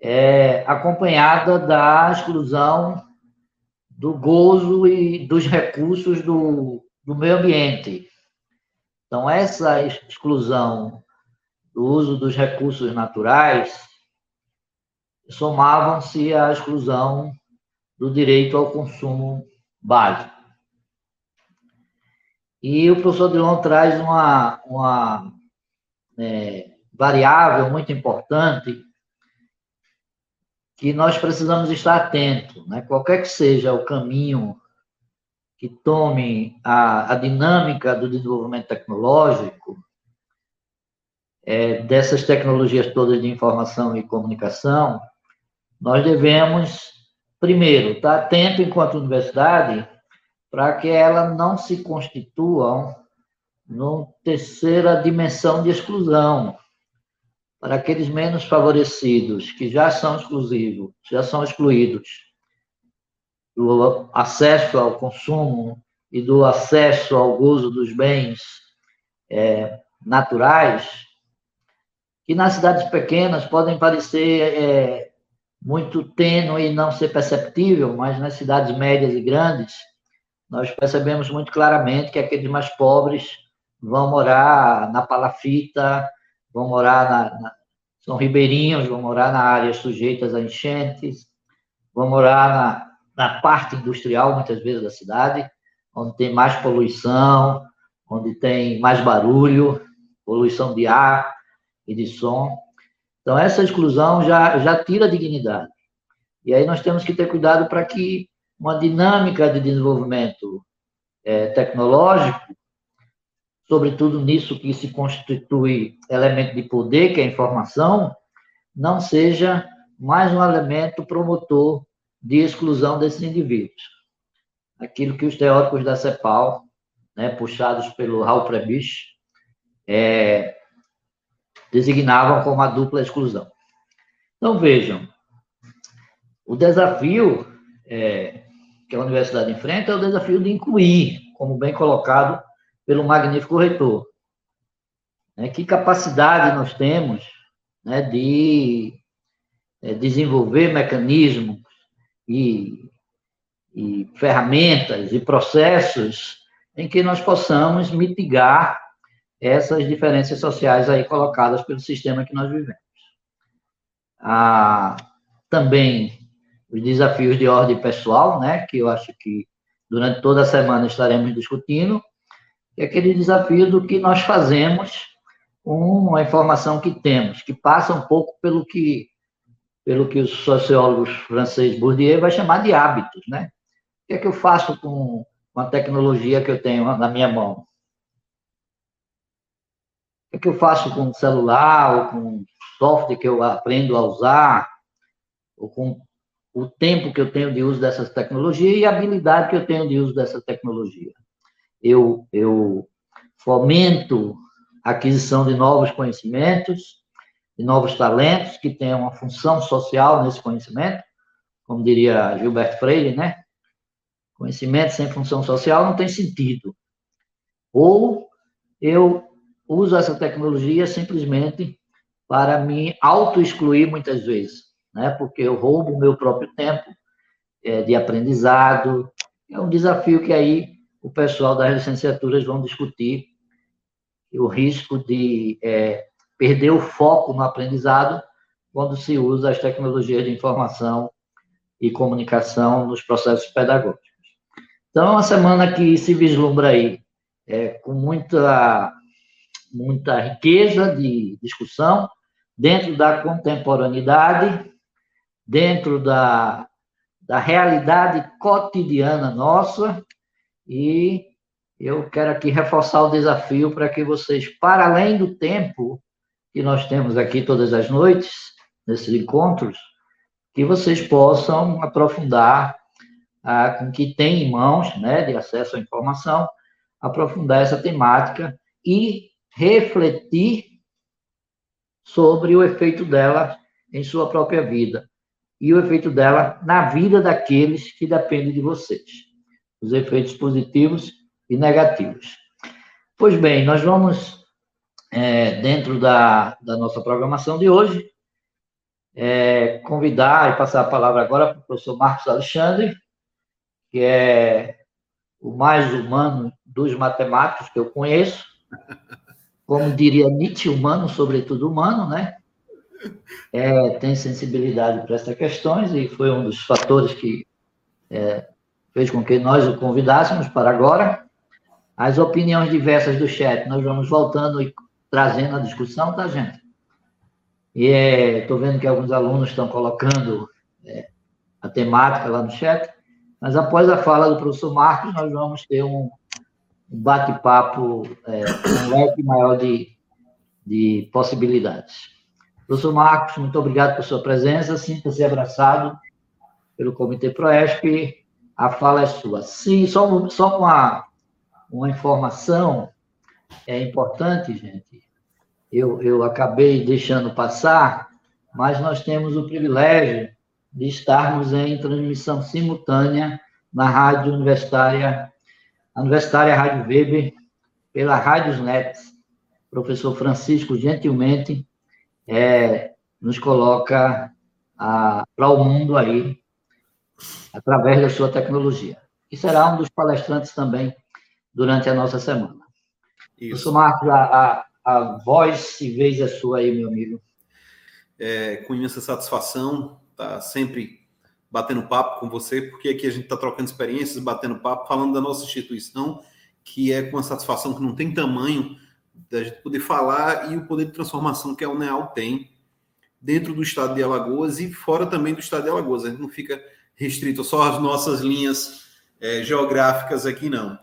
é acompanhada da exclusão do gozo e dos recursos do, do meio ambiente. Então, essa exclusão do uso dos recursos naturais somavam-se à exclusão do direito ao consumo básico. E o professor Dilon traz uma, uma é, variável muito importante que nós precisamos estar atentos. Né? Qualquer que seja o caminho que tome a, a dinâmica do desenvolvimento tecnológico, é, dessas tecnologias todas de informação e comunicação, nós devemos, primeiro, estar atento enquanto universidade para que ela não se constitua numa terceira dimensão de exclusão, para aqueles menos favorecidos, que já são exclusivos, já são excluídos do acesso ao consumo e do acesso ao uso dos bens é, naturais, que nas cidades pequenas podem parecer é, muito tênue e não ser perceptível, mas nas cidades médias e grandes, nós percebemos muito claramente que aqueles mais pobres vão morar na palafita, vão morar na, na são ribeirinhos, vão morar na áreas sujeitas a enchentes, vão morar na, na parte industrial, muitas vezes, da cidade, onde tem mais poluição, onde tem mais barulho, poluição de ar e de som. Então, essa exclusão já, já tira a dignidade. E aí nós temos que ter cuidado para que uma dinâmica de desenvolvimento é, tecnológico, sobretudo nisso que se constitui elemento de poder, que é a informação, não seja mais um elemento promotor de exclusão desses indivíduos. Aquilo que os teóricos da CEPAL, né, puxados pelo Raul Prebisch, é, designavam como a dupla exclusão. Então, vejam, o desafio é, que a universidade enfrenta é o desafio de incluir, como bem colocado pelo magnífico reitor. Né, que capacidade nós temos né, de é, desenvolver mecanismos e, e ferramentas e processos em que nós possamos mitigar essas diferenças sociais aí colocadas pelo sistema que nós vivemos. Também os desafios de ordem pessoal, né, que eu acho que durante toda a semana estaremos discutindo, é aquele desafio do que nós fazemos com a informação que temos, que passa um pouco pelo que pelo que os sociólogos franceses Bourdieu vai chamar de hábitos, né? O que é que eu faço com, com a tecnologia que eu tenho na minha mão? O que, é que eu faço com o celular, ou com software que eu aprendo a usar, ou com o tempo que eu tenho de uso dessas tecnologias e a habilidade que eu tenho de uso dessa tecnologia. Eu, eu fomento a aquisição de novos conhecimentos, de novos talentos que tenham uma função social nesse conhecimento, como diria Gilberto Freire, né? Conhecimento sem função social não tem sentido. Ou eu uso essa tecnologia simplesmente para me auto-excluir muitas vezes. né? porque eu roubo o meu próprio tempo é, de aprendizado. É um desafio que aí o pessoal das licenciaturas vão discutir, o risco de é, perder o foco no aprendizado quando se usa as tecnologias de informação e comunicação nos processos pedagógicos. Então, é uma semana que se vislumbra aí é, com muita, muita riqueza de discussão, dentro da contemporaneidade, dentro da, da realidade cotidiana nossa, e eu quero aqui reforçar o desafio para que vocês, para além do tempo que nós temos aqui todas as noites, nesses encontros, que vocês possam aprofundar ah, com que tem em mãos, né, de acesso à informação, aprofundar essa temática e refletir sobre o efeito dela em sua própria vida e o efeito dela na vida daqueles que dependem de vocês, os efeitos positivos e negativos. Pois bem, nós vamos, é, dentro da, da nossa programação de hoje, é, convidar e passar a palavra agora para o professor Marcos Alexandre, que é o mais humano dos matemáticos que eu conheço, como diria Nietzsche, humano, sobretudo humano, né? É, tem sensibilidade para essas questões e foi um dos fatores que é, fez com que nós o convidássemos para agora. As opiniões diversas do chat, nós vamos voltando e trazendo a discussão, tá, gente? E estou é, vendo que alguns alunos estão colocando é, a temática lá no chat. Mas após a fala do professor Marcos, nós vamos ter um bate-papo, é, um leque maior de, de possibilidades. Professor Marcos, muito obrigado por sua presença. Sinta-se abraçado pelo Comitê Proesp. A fala é sua. Sim, só, só uma, uma informação é importante, gente. Eu, eu acabei deixando passar, mas nós temos o privilégio de estarmos em transmissão simultânea na Rádio Universitária, Universitária Rádio Weber, pela Rádios Net. O professor Francisco, gentilmente, é, nos coloca para o mundo aí, através da sua tecnologia. E será um dos palestrantes também durante a nossa semana. Isso. Professor Marcos, a, a, a voz e vez é sua aí, meu amigo. É, com imensa satisfação tá sempre batendo papo com você, porque aqui a gente está trocando experiências, batendo papo, falando da nossa instituição, que é com uma satisfação que não tem tamanho da gente poder falar e o poder de transformação que a UNEAL tem dentro do estado de Alagoas e fora também do estado de Alagoas. A gente não fica restrito só às nossas linhas é, geográficas aqui, não.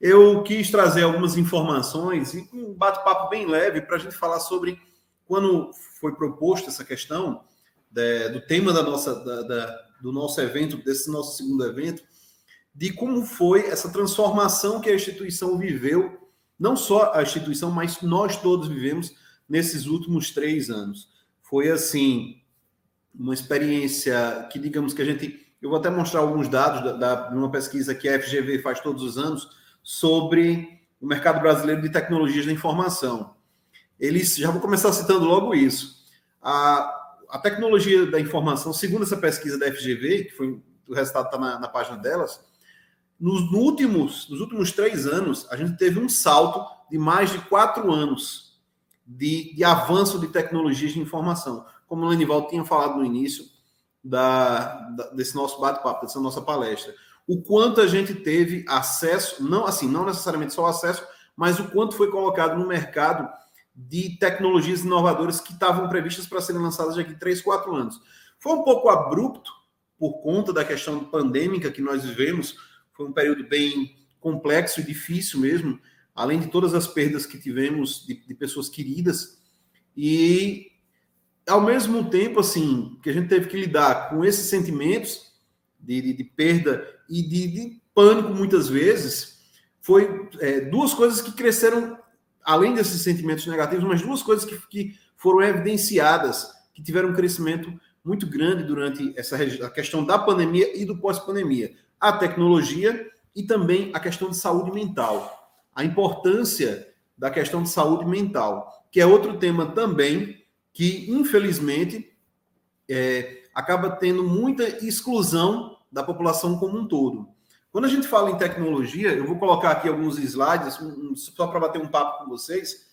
Eu quis trazer algumas informações e um bate-papo bem leve para a gente falar sobre quando foi proposta essa questão de, do tema da nossa, da, da, do nosso evento, desse nosso segundo evento, de como foi essa transformação que a instituição viveu, não só a instituição, mas nós todos vivemos nesses últimos três anos. Foi assim uma experiência que, digamos que a gente, eu vou até mostrar alguns dados da, da, de uma pesquisa que a FGV faz todos os anos sobre o mercado brasileiro de tecnologias da informação. Eles já vou começar citando logo isso. A, a tecnologia da informação, segundo essa pesquisa da FGV, que foi o resultado está na, na, página delas, nos, no últimos, nos últimos três anos, a gente teve um salto de mais de quatro anos de, de avanço de tecnologias de informação. Como o Lenival tinha falado no início da, da, desse nosso bate-papo, dessa nossa palestra. O quanto a gente teve acesso, não assim, não necessariamente só acesso, mas o quanto foi colocado no mercado de tecnologias inovadoras que estavam previstas para serem lançadas daqui a 3, 4 anos. Foi um pouco abrupto por conta da questão pandêmica que nós vivemos, foi um período bem complexo e difícil mesmo, além de todas as perdas que tivemos de, de pessoas queridas. E, ao mesmo tempo, assim, que a gente teve que lidar com esses sentimentos de, de, de perda e de, de, pânico, muitas vezes, foi é, duas coisas que cresceram além desses sentimentos negativos, mas duas coisas que, que foram evidenciadas, que tiveram um crescimento muito grande durante essa a questão da pandemia e do pós-pandemia. A tecnologia e também a questão de saúde mental. A importância da questão de saúde mental, que é outro tema também que, infelizmente, é, acaba tendo muita exclusão da população como um todo. Quando a gente fala em tecnologia, eu vou colocar aqui alguns slides, só para bater um papo com vocês,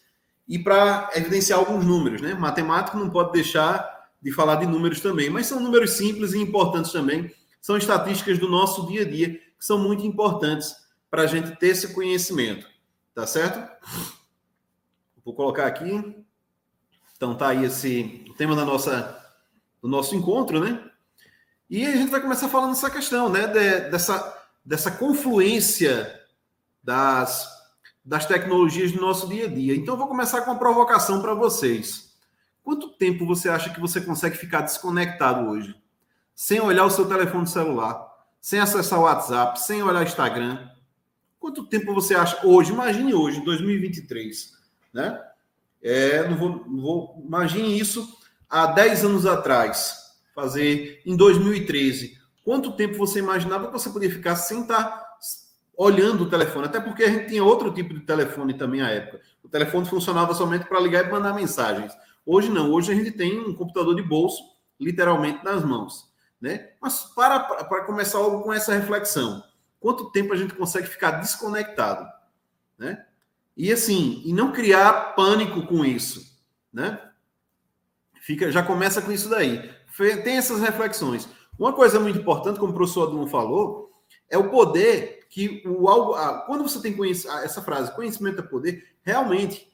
e para evidenciar alguns números. Né? Matemático não pode deixar de falar de números também, mas são números simples e importantes também. São estatísticas do nosso dia a dia, que são muito importantes para a gente ter esse conhecimento. Tá certo? Vou colocar aqui. Então tá aí esse tema da nossa do nosso encontro, né? E a gente vai começar falando essa questão, né, de, dessa dessa confluência das das tecnologias do nosso dia a dia. Então, vou começar com uma provocação para vocês. Quanto tempo você acha que você consegue ficar desconectado hoje? Sem olhar o seu telefone celular, sem acessar o WhatsApp, sem olhar o Instagram? Quanto tempo você acha hoje? Imagine hoje, 2023, né? É, não vou, não vou, imagine isso há 10 anos atrás, fazer em 2013. Quanto tempo você imaginava que você podia ficar sem estar olhando o telefone? Até porque a gente tinha outro tipo de telefone também à época. O telefone funcionava somente para ligar e mandar mensagens. Hoje não, hoje a gente tem um computador de bolso literalmente nas mãos. Né? Mas para, para começar logo com essa reflexão, quanto tempo a gente consegue ficar desconectado? Né? E assim, e não criar pânico com isso, né? Fica, já começa com isso daí. Tem essas reflexões. Uma coisa muito importante, como o professor Adão falou, é o poder que o algo. Quando você tem essa frase, conhecimento é poder, realmente,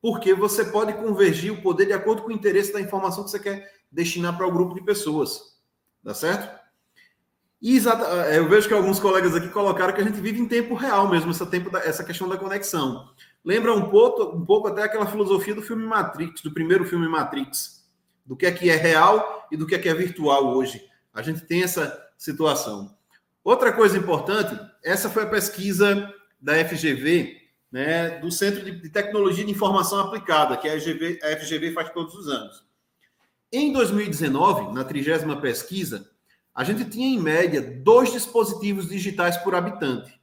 porque você pode convergir o poder de acordo com o interesse da informação que você quer destinar para o grupo de pessoas. Tá certo? É, eu vejo que alguns colegas aqui colocaram que a gente vive em tempo real mesmo, essa, tempo da, essa questão da conexão. Lembra um pouco, um pouco até aquela filosofia do filme Matrix, do primeiro filme Matrix, do que é que é real e do que é que é virtual hoje. A gente tem essa situação. Outra coisa importante, essa foi a pesquisa da FGV, né, do Centro de Tecnologia de Informação Aplicada, que a FGV, a FGV faz todos os anos. Em 2019, na trigésima pesquisa, a gente tinha em média dois dispositivos digitais por habitante.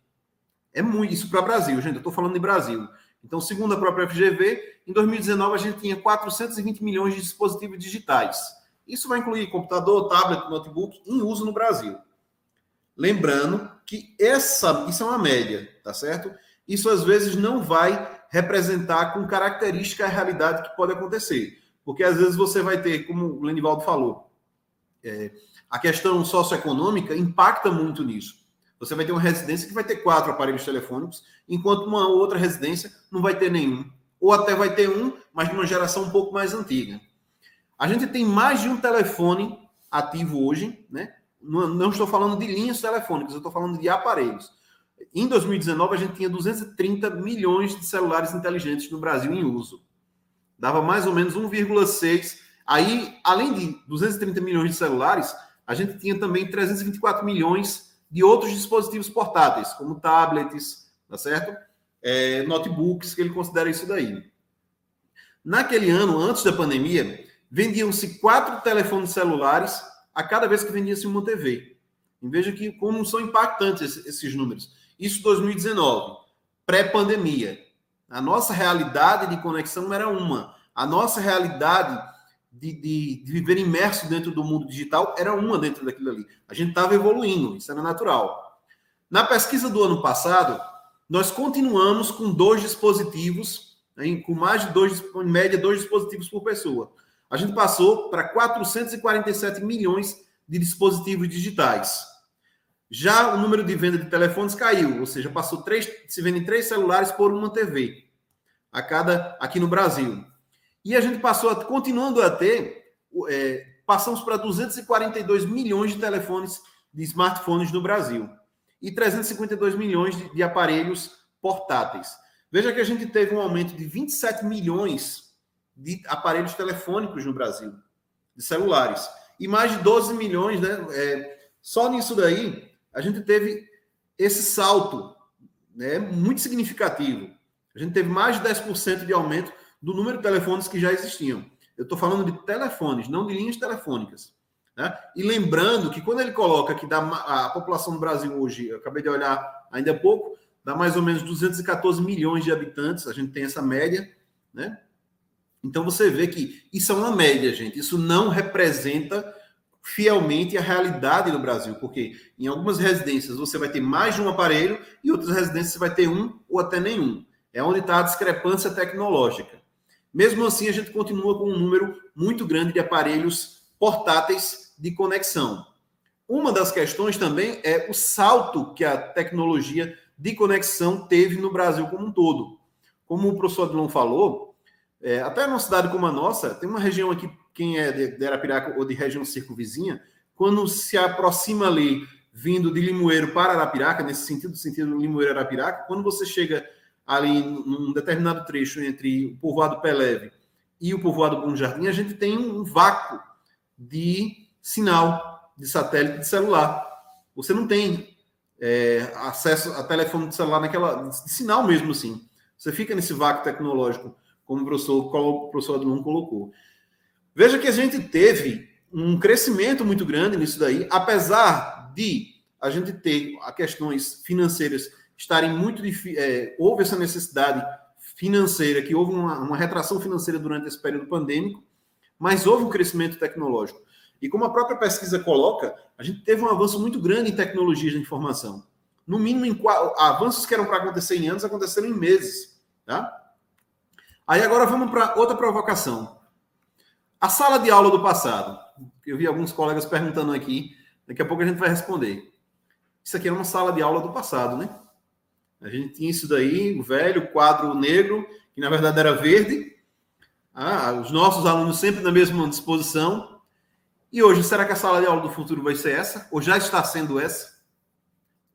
É muito isso para o Brasil, gente. Eu estou falando de Brasil. Então, segundo a própria FGV, em 2019 a gente tinha 420 milhões de dispositivos digitais. Isso vai incluir computador, tablet, notebook em uso no Brasil. Lembrando que essa, isso é uma média, tá certo? Isso às vezes não vai representar com característica a realidade que pode acontecer. Porque às vezes você vai ter, como o Lenivaldo falou, é, a questão socioeconômica impacta muito nisso. Você vai ter uma residência que vai ter quatro aparelhos telefônicos, enquanto uma outra residência não vai ter nenhum. Ou até vai ter um, mas de uma geração um pouco mais antiga. A gente tem mais de um telefone ativo hoje, né? Não, estou falando de linhas telefônicas, eu estou falando de aparelhos. Em 2019, a gente tinha 230 milhões de celulares inteligentes no Brasil em uso. Dava mais ou menos 1,6. Aí, além de 230 milhões de celulares, a gente tinha também 324 milhões de outros dispositivos portáteis, como tablets, tá certo? É, notebooks, que ele considera isso daí. Naquele ano, antes da pandemia, vendiam-se quatro telefones celulares a cada vez que vendia-se uma TV. E veja que como são impactantes esses números. Isso 2019, pré-pandemia. A nossa realidade de conexão era uma. A nossa realidade de, de, de, viver imerso dentro do mundo digital era uma dentro daquilo ali. A gente estava evoluindo, isso era natural. Na pesquisa do ano passado, nós continuamos com dois dispositivos, hein, com mais de dois, em média, dois dispositivos por pessoa a gente passou para 447 milhões de dispositivos digitais. Já o número de venda de telefones caiu, ou seja, passou três, se vendem três celulares por uma TV a cada aqui no Brasil. E a gente passou, a, continuando a ter, é, passamos para 242 milhões de telefones, de smartphones no Brasil e 352 milhões de, de aparelhos portáteis. Veja que a gente teve um aumento de 27 milhões de aparelhos telefônicos no Brasil, de celulares. E mais de 12 milhões, né? É, só nisso daí, a gente teve esse salto né, muito significativo. A gente teve mais de 10% de aumento do número de telefones que já existiam. Eu estou falando de telefones, não de linhas telefônicas. Né? E lembrando que quando ele coloca que dá, a população do Brasil hoje, eu acabei de olhar ainda há pouco, dá mais ou menos 214 milhões de habitantes, a gente tem essa média, né? Então você vê que isso é uma média, gente. Isso não representa fielmente a realidade do Brasil, porque em algumas residências você vai ter mais de um aparelho e outras residências você vai ter um ou até nenhum. É onde está a discrepância tecnológica. Mesmo assim, a gente continua com um número muito grande de aparelhos portáteis de conexão. Uma das questões também é o salto que a tecnologia de conexão teve no Brasil como um todo. Como o professor Adilon falou, é, até numa cidade como a nossa, tem uma região aqui quem é de, de Arapiraca ou de região circunvizinha, quando se aproxima ali, vindo de Limoeiro para Arapiraca, nesse sentido, sentido Limoeiro-Arapiraca, quando você chega ali num determinado trecho entre o povoado Peleve e o povoado Bom Jardim, a gente tem um vácuo de sinal de satélite de celular. Você não tem é, acesso a telefone de celular naquela de sinal mesmo assim. Você fica nesse vácuo tecnológico, como o professor, o professor Adlon colocou. Veja que a gente teve um crescimento muito grande nisso daí, apesar de a gente ter questões financeiras estarem muito é, houve essa necessidade financeira, que houve uma, uma retração financeira durante esse período pandêmico, mas houve um crescimento tecnológico. E como a própria pesquisa coloca, a gente teve um avanço muito grande em tecnologias de informação. No mínimo, em avanços que eram para acontecer em anos, aconteceram em meses. Tá? Aí agora vamos para outra provocação. A sala de aula do passado. Eu vi alguns colegas perguntando aqui. Daqui a pouco a gente vai responder. Isso aqui era uma sala de aula do passado, né? A gente tinha isso daí, o velho quadro negro, que na verdade era verde. Ah, os nossos alunos sempre na mesma disposição. E hoje, será que a sala de aula do futuro vai ser essa? Ou já está sendo essa?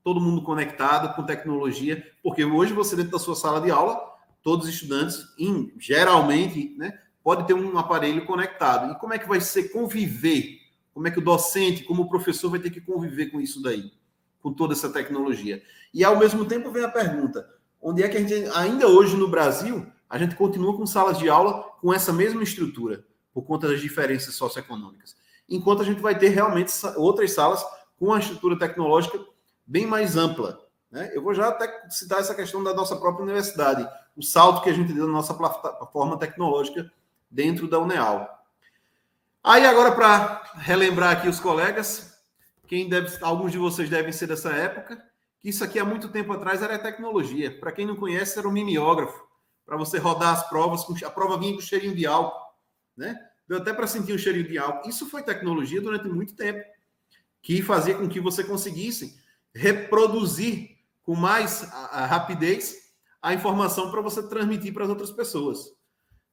Todo mundo conectado com tecnologia, porque hoje você dentro da sua sala de aula, todos os estudantes, em, geralmente, né, pode ter um aparelho conectado. E como é que vai ser conviver? Como é que o docente, como o professor vai ter que conviver com isso daí? Com toda essa tecnologia. E ao mesmo tempo vem a pergunta: onde é que a gente, ainda hoje no Brasil, a gente continua com salas de aula com essa mesma estrutura, por conta das diferenças socioeconômicas? Enquanto a gente vai ter realmente outras salas com uma estrutura tecnológica bem mais ampla. Né? Eu vou já até citar essa questão da nossa própria universidade, o salto que a gente deu na nossa plataforma tecnológica dentro da UNEAL. Aí agora para relembrar aqui os colegas, quem deve, alguns de vocês devem ser dessa época, que isso aqui há muito tempo atrás era tecnologia. Para quem não conhece, era um mimeógrafo, para você rodar as provas, a prova vinha com cheirinho de álcool, né? Deu até para sentir o cheirinho de álcool. Isso foi tecnologia durante muito tempo, que fazia com que você conseguisse reproduzir com mais a, a rapidez a informação para você transmitir para as outras pessoas.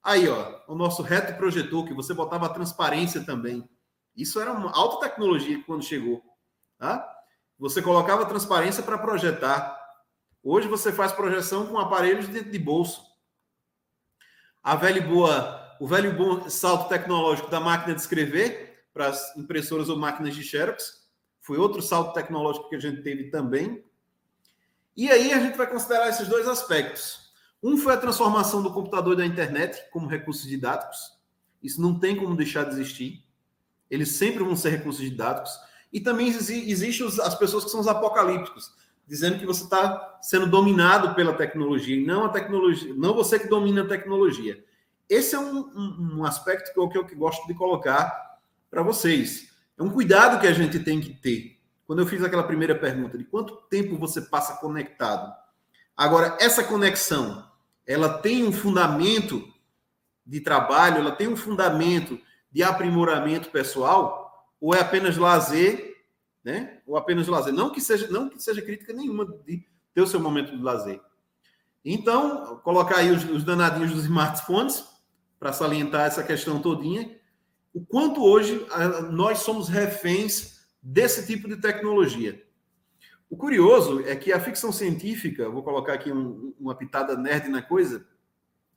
Aí, ó, o nosso reto projetor, que você botava a transparência também. Isso era uma alta tecnologia quando chegou. Tá? Você colocava transparência para projetar. Hoje você faz projeção com aparelhos dentro de bolso. A velha boa, o velho bom salto tecnológico da máquina de escrever para as impressoras ou máquinas de Xerox foi outro salto tecnológico que a gente teve também. E aí a gente vai considerar esses dois aspectos. Um foi a transformação do computador e da internet como recursos didáticos. Isso não tem como deixar de existir. Eles sempre vão ser recursos didáticos. E também existem as pessoas que são os apocalípticos, dizendo que você está sendo dominado pela tecnologia e não a tecnologia, não você que domina a tecnologia. Esse é um, um, um aspecto que eu, que eu gosto de colocar para vocês. É um cuidado que a gente tem que ter. Quando eu fiz aquela primeira pergunta de quanto tempo você passa conectado. Agora, essa conexão, ela tem um fundamento de trabalho, ela tem um fundamento de aprimoramento pessoal, ou é apenas lazer, né? Ou apenas lazer. Não que seja, não que seja crítica nenhuma de ter o seu momento de lazer. Então, colocar aí os, os danadinhos dos smartphones para salientar essa questão todinha. O quanto hoje nós somos reféns desse tipo de tecnologia. O curioso é que a ficção científica, vou colocar aqui um, uma pitada nerd na coisa,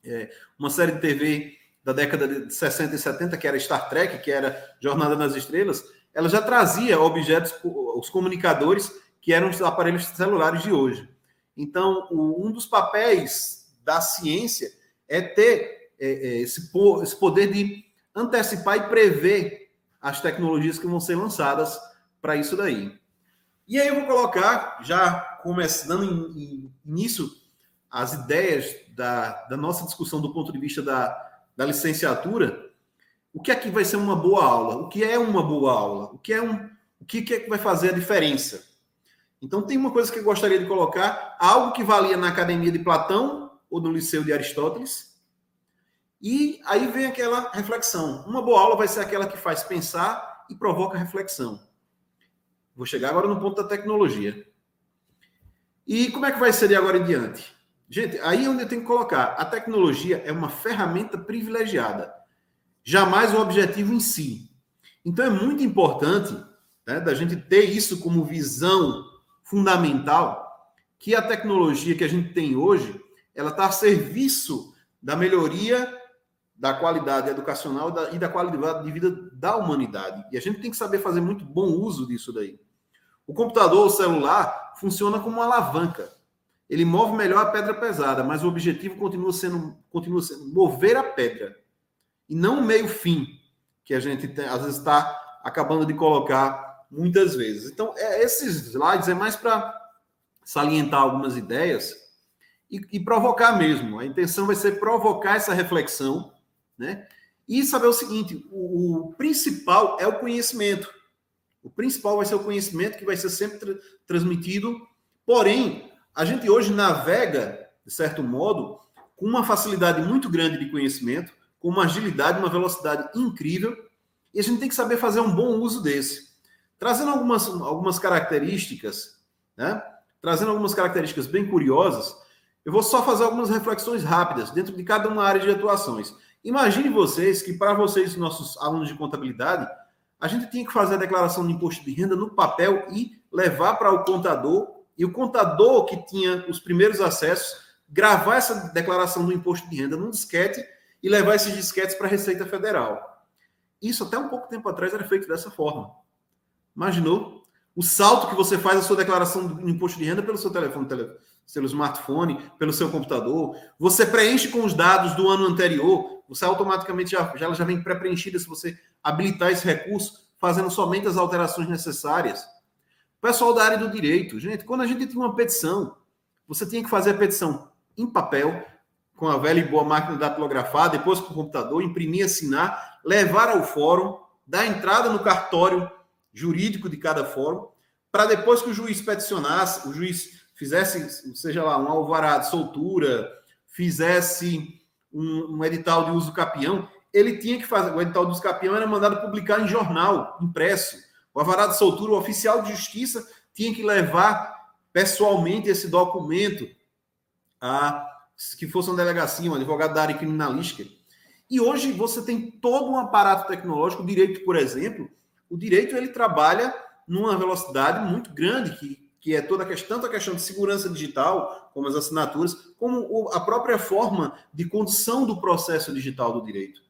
é, uma série de TV da década de 60 e 70, que era Star Trek, que era Jornada nas Estrelas, ela já trazia objetos, os comunicadores, que eram os aparelhos celulares de hoje. Então, um dos papéis da ciência é ter é, é, esse poder de antecipar e prever as tecnologias que vão ser lançadas para isso daí. E aí eu vou colocar, já começando início, as ideias da, da nossa discussão do ponto de vista da, da licenciatura, o que é que vai ser uma boa aula? O que é uma boa aula? O que é um, o que é que vai fazer a diferença? Então tem uma coisa que eu gostaria de colocar, algo que valia na academia de Platão ou no liceu de Aristóteles. E aí vem aquela reflexão. Uma boa aula vai ser aquela que faz pensar e provoca reflexão. Vou chegar agora no ponto da tecnologia. E como é que vai ser de agora em diante? Gente, aí é onde eu tenho que colocar. A tecnologia é uma ferramenta privilegiada, jamais o objetivo em si. Então é muito importante né, da gente ter isso como visão fundamental, que a tecnologia que a gente tem hoje, ela está a serviço da melhoria da qualidade educacional e da, e da qualidade de vida da humanidade. E a gente tem que saber fazer muito bom uso disso daí. O computador, o celular, funciona como uma alavanca. Ele move melhor a pedra pesada, mas o objetivo continua sendo, continua sendo mover a pedra. E não o meio-fim, que a gente tem, às vezes está acabando de colocar muitas vezes. Então, é, esses slides é mais para salientar algumas ideias e, e provocar mesmo. A intenção vai ser provocar essa reflexão, né? E saber o seguinte: o, o principal é o conhecimento. O principal vai ser o conhecimento que vai ser sempre tra transmitido. Porém, a gente hoje navega, de certo modo, com uma facilidade muito grande de conhecimento, com uma agilidade, uma velocidade incrível, e a gente tem que saber fazer um bom uso desse. Trazendo algumas, algumas características, né? Trazendo algumas características bem curiosas, eu vou só fazer algumas reflexões rápidas dentro de cada uma área de atuações. Imagine vocês que, para vocês, nossos alunos de contabilidade, a gente tinha que fazer a declaração de imposto de renda no papel e levar para o contador, e o contador que tinha os primeiros acessos, gravar essa declaração do imposto de renda num disquete e levar esses disquetes para a Receita Federal. Isso até um pouco tempo atrás era feito dessa forma. Imaginou? O salto que você faz a sua declaração do imposto de renda pelo seu telefone, pelo smartphone, pelo seu computador. Você preenche com os dados do ano anterior, você automaticamente já, já, já vem pré-preenchida se você habilitar esse recurso, fazendo somente as alterações necessárias. Pessoal da área do direito, gente, quando a gente tinha uma petição, você tinha que fazer a petição em papel, com a velha e boa máquina datilografar, depois com o computador, imprimir, assinar, levar ao fórum, dar entrada no cartório jurídico de cada fórum, para depois que o juiz peticionasse, o juiz fizesse, seja lá, um alvará de soltura, fizesse um, um edital de uso capião, ele tinha que fazer. O edital do capião era mandado publicar em jornal, impresso. O alvará de soltura, o oficial de justiça tinha que levar pessoalmente esse documento a que fosse uma delegacia, um advogado da área criminalística. E hoje você tem todo um aparato tecnológico, o direito, por exemplo, o direito ele trabalha numa velocidade muito grande, que, que é toda a questão, tanto a questão de segurança digital, como as assinaturas, como a própria forma de condução do processo digital do direito.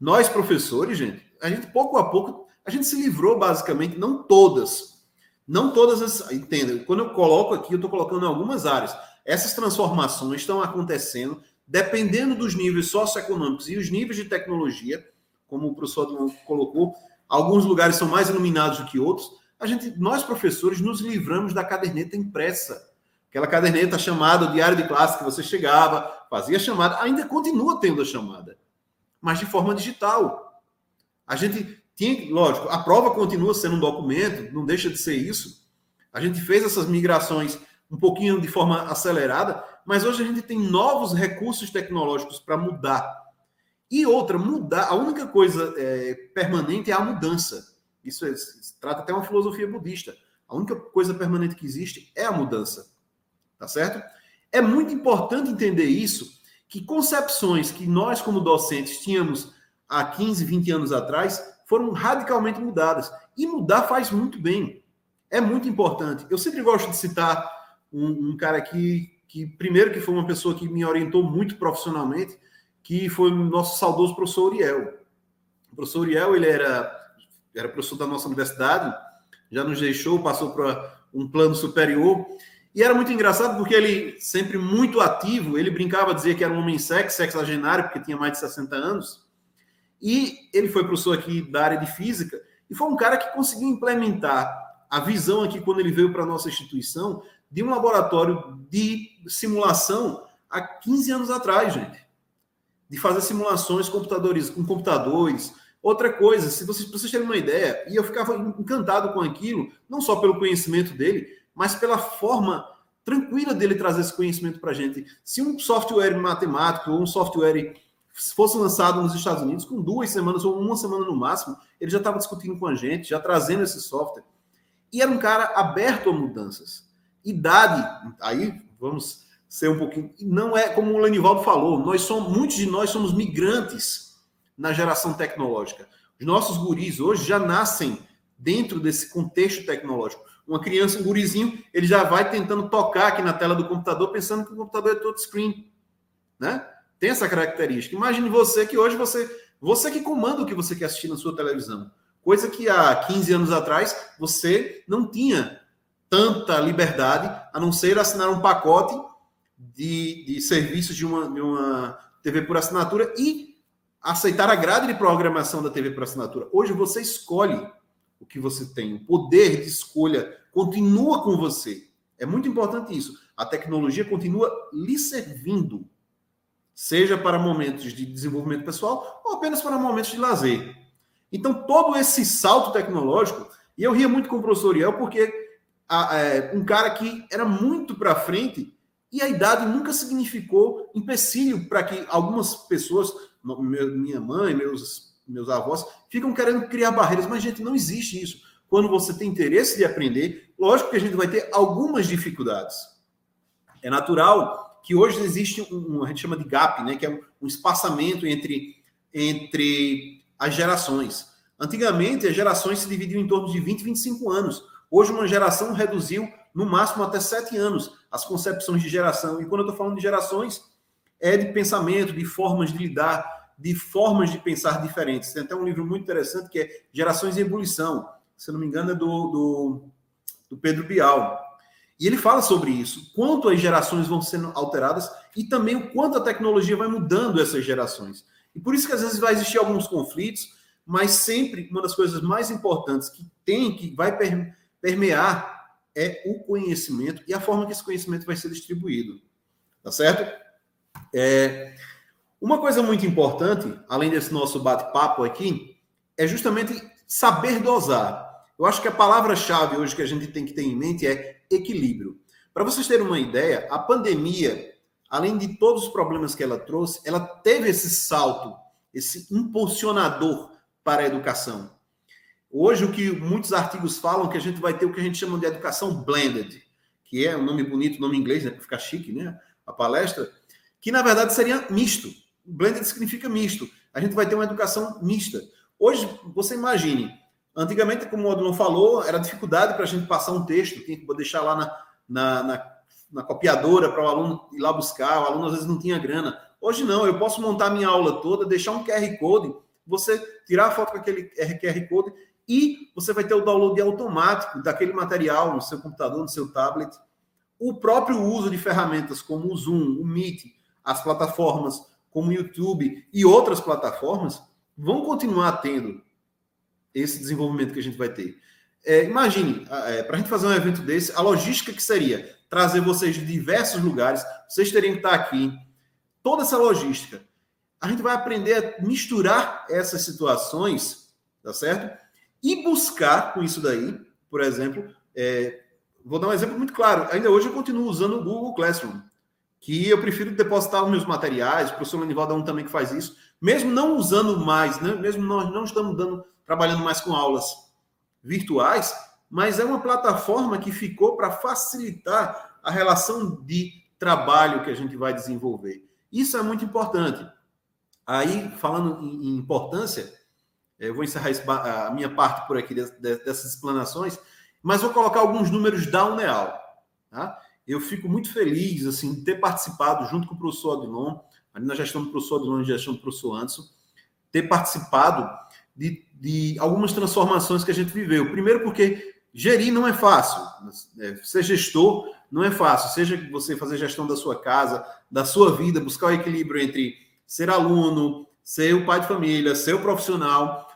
Nós, professores, gente, a gente pouco a pouco, a gente se livrou basicamente, não todas, não todas as, entenda, quando eu coloco aqui, eu estou colocando em algumas áreas. Essas transformações estão acontecendo dependendo dos níveis socioeconômicos e os níveis de tecnologia, como o professor Adão colocou, alguns lugares são mais iluminados do que outros. A gente, nós professores, nos livramos da caderneta impressa. Aquela caderneta chamada diário de classe que você chegava, fazia chamada, ainda continua tendo a chamada mas de forma digital. A gente tinha, lógico, a prova continua sendo um documento, não deixa de ser isso. A gente fez essas migrações um pouquinho de forma acelerada, mas hoje a gente tem novos recursos tecnológicos para mudar. E outra, mudar, a única coisa é, permanente é a mudança. Isso, é, trata até uma filosofia budista. A única coisa permanente que existe é a mudança. Tá certo? É muito importante entender isso que concepções que nós, como docentes, tínhamos há 15, 20 anos atrás foram radicalmente mudadas. E mudar faz muito bem. É muito importante. Eu sempre gosto de citar um, um cara que, que, primeiro, que foi uma pessoa que me orientou muito profissionalmente, que foi o nosso saudoso professor Uriel. O professor Uriel, ele era, era professor da nossa universidade, já nos deixou, passou para um plano superior, e era muito engraçado porque ele, sempre muito ativo, ele brincava a dizer que era um homem sexo, sexagenário, porque tinha mais de 60 anos. E ele foi professor aqui da área de física e foi um cara que conseguiu implementar a visão aqui, quando ele veio para a nossa instituição, de um laboratório de simulação há 15 anos atrás, gente. de fazer simulações computadores, com computadores. Outra coisa, se vocês, vocês terem uma ideia, e eu ficava encantado com aquilo, não só pelo conhecimento dele, mas pela forma tranquila dele trazer esse conhecimento para a gente. Se um software matemático ou um software fosse lançado nos Estados Unidos, com duas semanas ou uma semana no máximo, ele já estava discutindo com a gente, já trazendo esse software. E era um cara aberto a mudanças. Idade, aí vamos ser um pouquinho. Não é como o Lenivaldo falou, nós somos, muitos de nós somos migrantes na geração tecnológica. Os nossos guris hoje já nascem dentro desse contexto tecnológico. Uma criança, um gurizinho, ele já vai tentando tocar aqui na tela do computador, pensando que o computador é touchscreen, né? Tem essa característica. Imagine você que hoje você, você que comanda o que você quer assistir na sua televisão. Coisa que há 15 anos atrás você não tinha tanta liberdade, a não ser assinar um pacote de, de serviços de uma, de uma TV por assinatura e aceitar a grade de programação da TV por assinatura. Hoje você escolhe o que você tem, o poder de escolha continua com você. É muito importante isso. A tecnologia continua lhe servindo seja para momentos de desenvolvimento pessoal ou apenas para momentos de lazer. Então, todo esse salto tecnológico, e eu ria muito com o professor Iel, porque a, é, um cara que era muito para frente e a idade nunca significou empecilho para que algumas pessoas, minha mãe, meus, meus avós, ficam querendo criar barreiras, mas, gente, não existe isso. Quando você tem interesse de aprender, lógico que a gente vai ter algumas dificuldades. É natural que hoje existe um, um, a gente chama de gap, né, que é um, espaçamento entre, entre as gerações. Antigamente, as gerações se dividiam em torno de 20 e 25 anos. Hoje, uma geração reduziu no máximo até 7 anos as concepções de geração. E quando eu estou falando de gerações, é de pensamento, de formas de lidar, de formas de pensar diferentes. Tem até um livro muito interessante que é Gerações em Ebulição. Se não me engano, é do, do, do Pedro Bial. E ele fala sobre isso, quanto as gerações vão sendo alteradas e também o quanto a tecnologia vai mudando essas gerações. E por isso que às vezes vai existir alguns conflitos, mas sempre uma das coisas mais importantes que tem, que vai permear, é o conhecimento e a forma que esse conhecimento vai ser distribuído. Tá certo? É, uma coisa muito importante, além desse nosso bate-papo aqui, é justamente saber dosar. Eu acho que a palavra-chave hoje que a gente tem que ter em mente é equilíbrio. Para vocês terem uma ideia, a pandemia, além de todos os problemas que ela trouxe, ela teve esse salto, esse impulsionador para a educação. Hoje, o que muitos artigos falam que a gente vai ter o que a gente chama de educação blended, que é um nome bonito, nome inglês, né, para ficar chique, né? A palestra, que na verdade seria misto. Blended significa misto. A gente vai ter uma educação mista. Hoje, você imagine, Antigamente, como o Odilon falou, era dificuldade para a gente passar um texto, tinha que deixar lá na, na, na, na copiadora para o aluno ir lá buscar, o aluno às vezes não tinha grana. Hoje não, eu posso montar minha aula toda, deixar um QR Code, você tirar a foto com aquele QR Code e você vai ter o download automático daquele material no seu computador, no seu tablet. O próprio uso de ferramentas como o Zoom, o Meet, as plataformas como o YouTube e outras plataformas vão continuar tendo esse desenvolvimento que a gente vai ter. É, imagine, é, para a gente fazer um evento desse, a logística que seria trazer vocês de diversos lugares, vocês teriam que estar aqui, toda essa logística. A gente vai aprender a misturar essas situações, tá certo? E buscar com isso daí, por exemplo, é, vou dar um exemplo muito claro. Ainda hoje eu continuo usando o Google Classroom, que eu prefiro depositar os meus materiais, o professor Lenivaldo é um também que faz isso, mesmo não usando mais, né? mesmo nós não estamos dando trabalhando mais com aulas virtuais, mas é uma plataforma que ficou para facilitar a relação de trabalho que a gente vai desenvolver. Isso é muito importante. Aí, falando em importância, eu vou encerrar a minha parte por aqui dessas explanações, mas vou colocar alguns números da UNEAL. Tá? Eu fico muito feliz assim, de ter participado, junto com o professor Adilon, ali na gestão do professor Adilon e gestão do professor Anderson, ter participado de, de algumas transformações que a gente viveu. Primeiro, porque gerir não é fácil. É, ser gestor não é fácil. Seja você fazer gestão da sua casa, da sua vida, buscar o equilíbrio entre ser aluno, ser o pai de família, ser o profissional,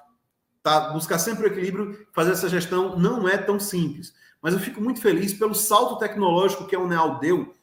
tá? buscar sempre o equilíbrio, fazer essa gestão não é tão simples. Mas eu fico muito feliz pelo salto tecnológico que a Unel deu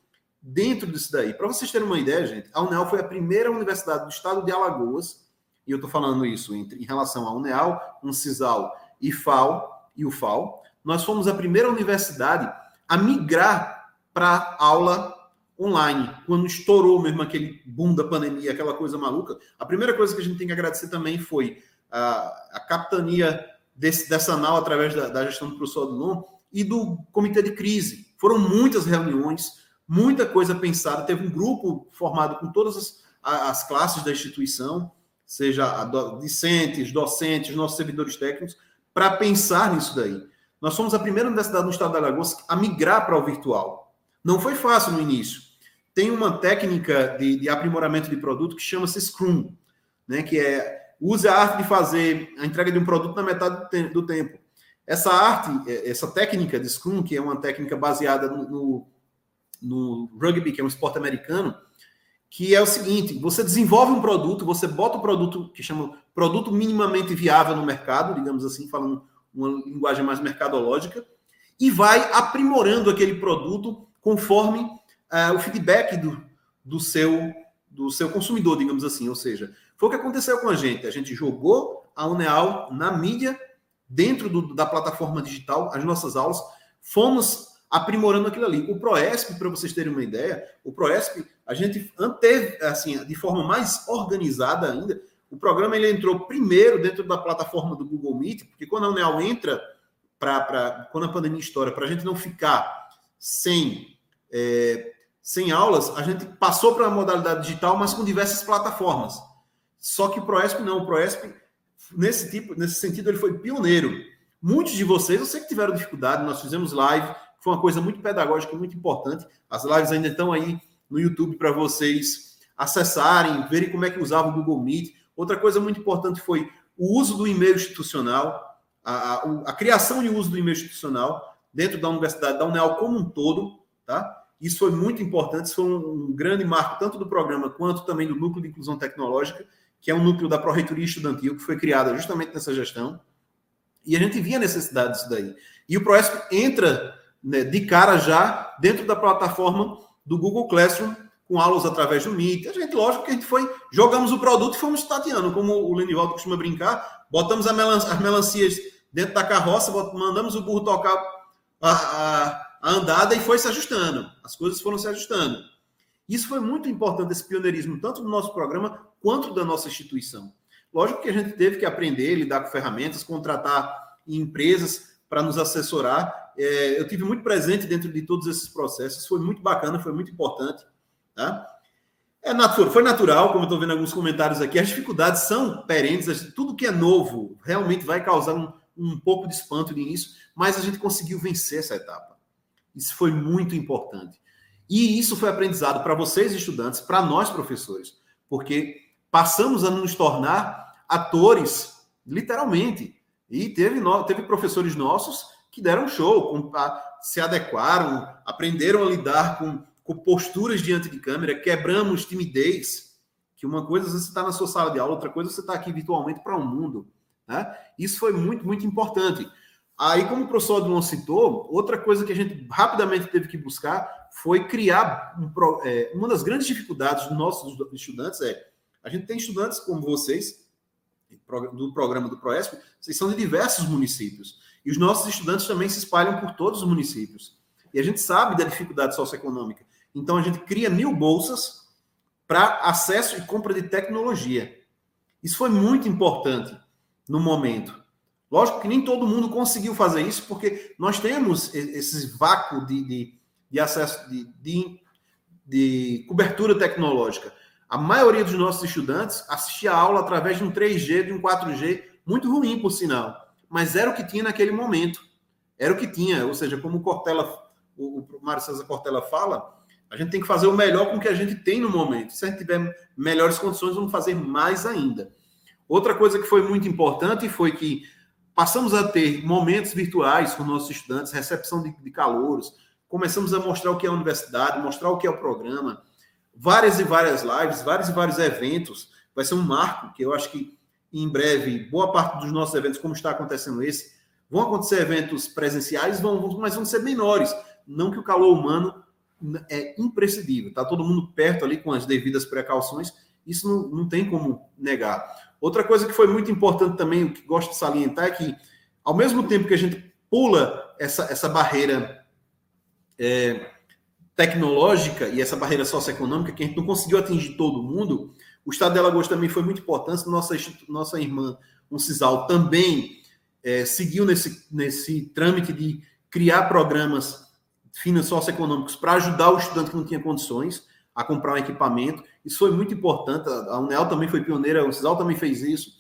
dentro disso daí. Para vocês terem uma ideia, gente, a UNEAL foi a primeira universidade do estado de Alagoas, e eu estou falando isso em, em relação à UNEAL, UNCISAL e FAO, e o FAO. Nós fomos a primeira universidade a migrar para aula online, quando estourou mesmo aquele boom da pandemia, aquela coisa maluca. A primeira coisa que a gente tem que agradecer também foi a, a capitania desse, dessa NAU através da, da gestão do professor Adulon e do comitê de crise. Foram muitas reuniões, muita coisa pensada. Teve um grupo formado com todas as, as classes da instituição, seja discentes, docentes, nossos servidores técnicos, para pensar nisso daí. Nós somos a primeira universidade no estado da Alagoas a migrar para o virtual. Não foi fácil no início. Tem uma técnica de, de aprimoramento de produto que chama-se Scrum, né, que é use a arte de fazer a entrega de um produto na metade do tempo. Essa arte, é, essa técnica de Scrum, que é uma técnica baseada no, no, no rugby, que é um esporte americano, que é o seguinte: você desenvolve um produto, você bota o produto que chama produto minimamente viável no mercado, digamos assim, falando uma linguagem mais mercadológica, e vai aprimorando aquele produto conforme uh, o feedback do, do, seu, do seu consumidor, digamos assim. Ou seja, foi o que aconteceu com a gente. A gente jogou a Uneal na mídia, dentro do, da plataforma digital, as nossas aulas, fomos aprimorando aquilo ali. O Proesp, para vocês terem uma ideia, o Proesp, a gente anteve, assim, de forma mais organizada ainda, o programa ele entrou primeiro dentro da plataforma do Google Meet, porque quando a Uneal entra, para quando a pandemia estoura, para a gente não ficar sem, é, sem aulas, a gente passou para a modalidade digital, mas com diversas plataformas. Só que o Proesp não, o Proesp, nesse tipo, nesse sentido, ele foi pioneiro. Muitos de vocês, eu sei que tiveram dificuldade, nós fizemos live, foi uma coisa muito pedagógica, muito importante. As lives ainda estão aí no YouTube para vocês acessarem, verem como é que usava o Google Meet. Outra coisa muito importante foi o uso do e-mail institucional, a, a, a criação e o uso do e-mail institucional dentro da universidade, da UNEL como um todo, tá? Isso foi muito importante, isso foi um, grande marco, tanto do programa quanto também do Núcleo de Inclusão Tecnológica, que é um núcleo da Pró-Reitoria Estudantil, que foi criada justamente nessa gestão. E a gente via a necessidade disso daí. E o Proesp entra né, de cara já dentro da plataforma do Google Classroom, com aulas através do Meet. A gente, lógico que a gente foi, jogamos o produto e fomos tateando, como o Lenivaldo costuma brincar, botamos melan as melancias dentro da carroça, mandamos o burro tocar a, a, a andada e foi se ajustando. As coisas foram se ajustando. Isso foi muito importante, esse pioneirismo, tanto do nosso programa quanto da nossa instituição. Lógico que a gente teve que aprender, lidar com ferramentas, contratar empresas para nos assessorar. É, eu tive muito presente dentro de todos esses processos, foi muito bacana, foi muito importante. Tá? É natural, foi natural, como eu estou vendo alguns comentários aqui, as dificuldades são perentes, tudo que é novo realmente vai causar um, um pouco de espanto no início, mas a gente conseguiu vencer essa etapa. Isso foi muito importante. E isso foi aprendizado para vocês, estudantes, para nós, professores, porque passamos a nos tornar atores, literalmente. E teve, teve professores nossos que deram show, se adequaram, aprenderam a lidar com, com posturas diante de câmera, quebramos timidez, que uma coisa você está na sua sala de aula, outra coisa você está aqui virtualmente para o um mundo. Né? Isso foi muito, muito importante. Aí, como o professor Adlon citou, outra coisa que a gente rapidamente teve que buscar foi criar um, é, uma das grandes dificuldades dos nossos estudantes é a gente tem estudantes como vocês do programa do Proesp, vocês são de diversos municípios e os nossos estudantes também se espalham por todos os municípios e a gente sabe da dificuldade socioeconômica. Então a gente cria mil bolsas para acesso e compra de tecnologia. Isso foi muito importante no momento. Lógico que nem todo mundo conseguiu fazer isso, porque nós temos esse vácuo de, de, de acesso, de, de, de, cobertura tecnológica. A maioria dos nossos estudantes assistia a aula através de um 3G, de um 4G, muito ruim, por sinal. Mas era o que tinha naquele momento. Era o que tinha. Ou seja, como o Cortella, o, o Mário César Cortella fala, a gente tem que fazer o melhor com o que a gente tem no momento. Se a gente tiver melhores condições, vamos fazer mais ainda. Outra coisa que foi muito importante foi que passamos a ter momentos virtuais com nossos estudantes, recepção de, de calouros, começamos a mostrar o que é a universidade, mostrar o que é o programa, várias e várias lives, vários e vários eventos. Vai ser um marco que eu acho que em breve, boa parte dos nossos eventos, como está acontecendo esse, vão acontecer eventos presenciais, vão, mas vão ser menores. Não que o calor humano é imprescindível. Está todo mundo perto ali com as devidas precauções, isso não, não tem como negar. Outra coisa que foi muito importante também, o que gosto de salientar, é que, ao mesmo tempo que a gente pula essa, essa barreira é, tecnológica e essa barreira socioeconômica, que a gente não conseguiu atingir todo mundo, o Estado de Alagoas também foi muito importante. Nossa, nossa irmã, um CISAL, também é, seguiu nesse, nesse trâmite de criar programas socioeconômicos para ajudar o estudante que não tinha condições a comprar um equipamento. Isso foi muito importante. A UNEL também foi pioneira, o CISAL também fez isso.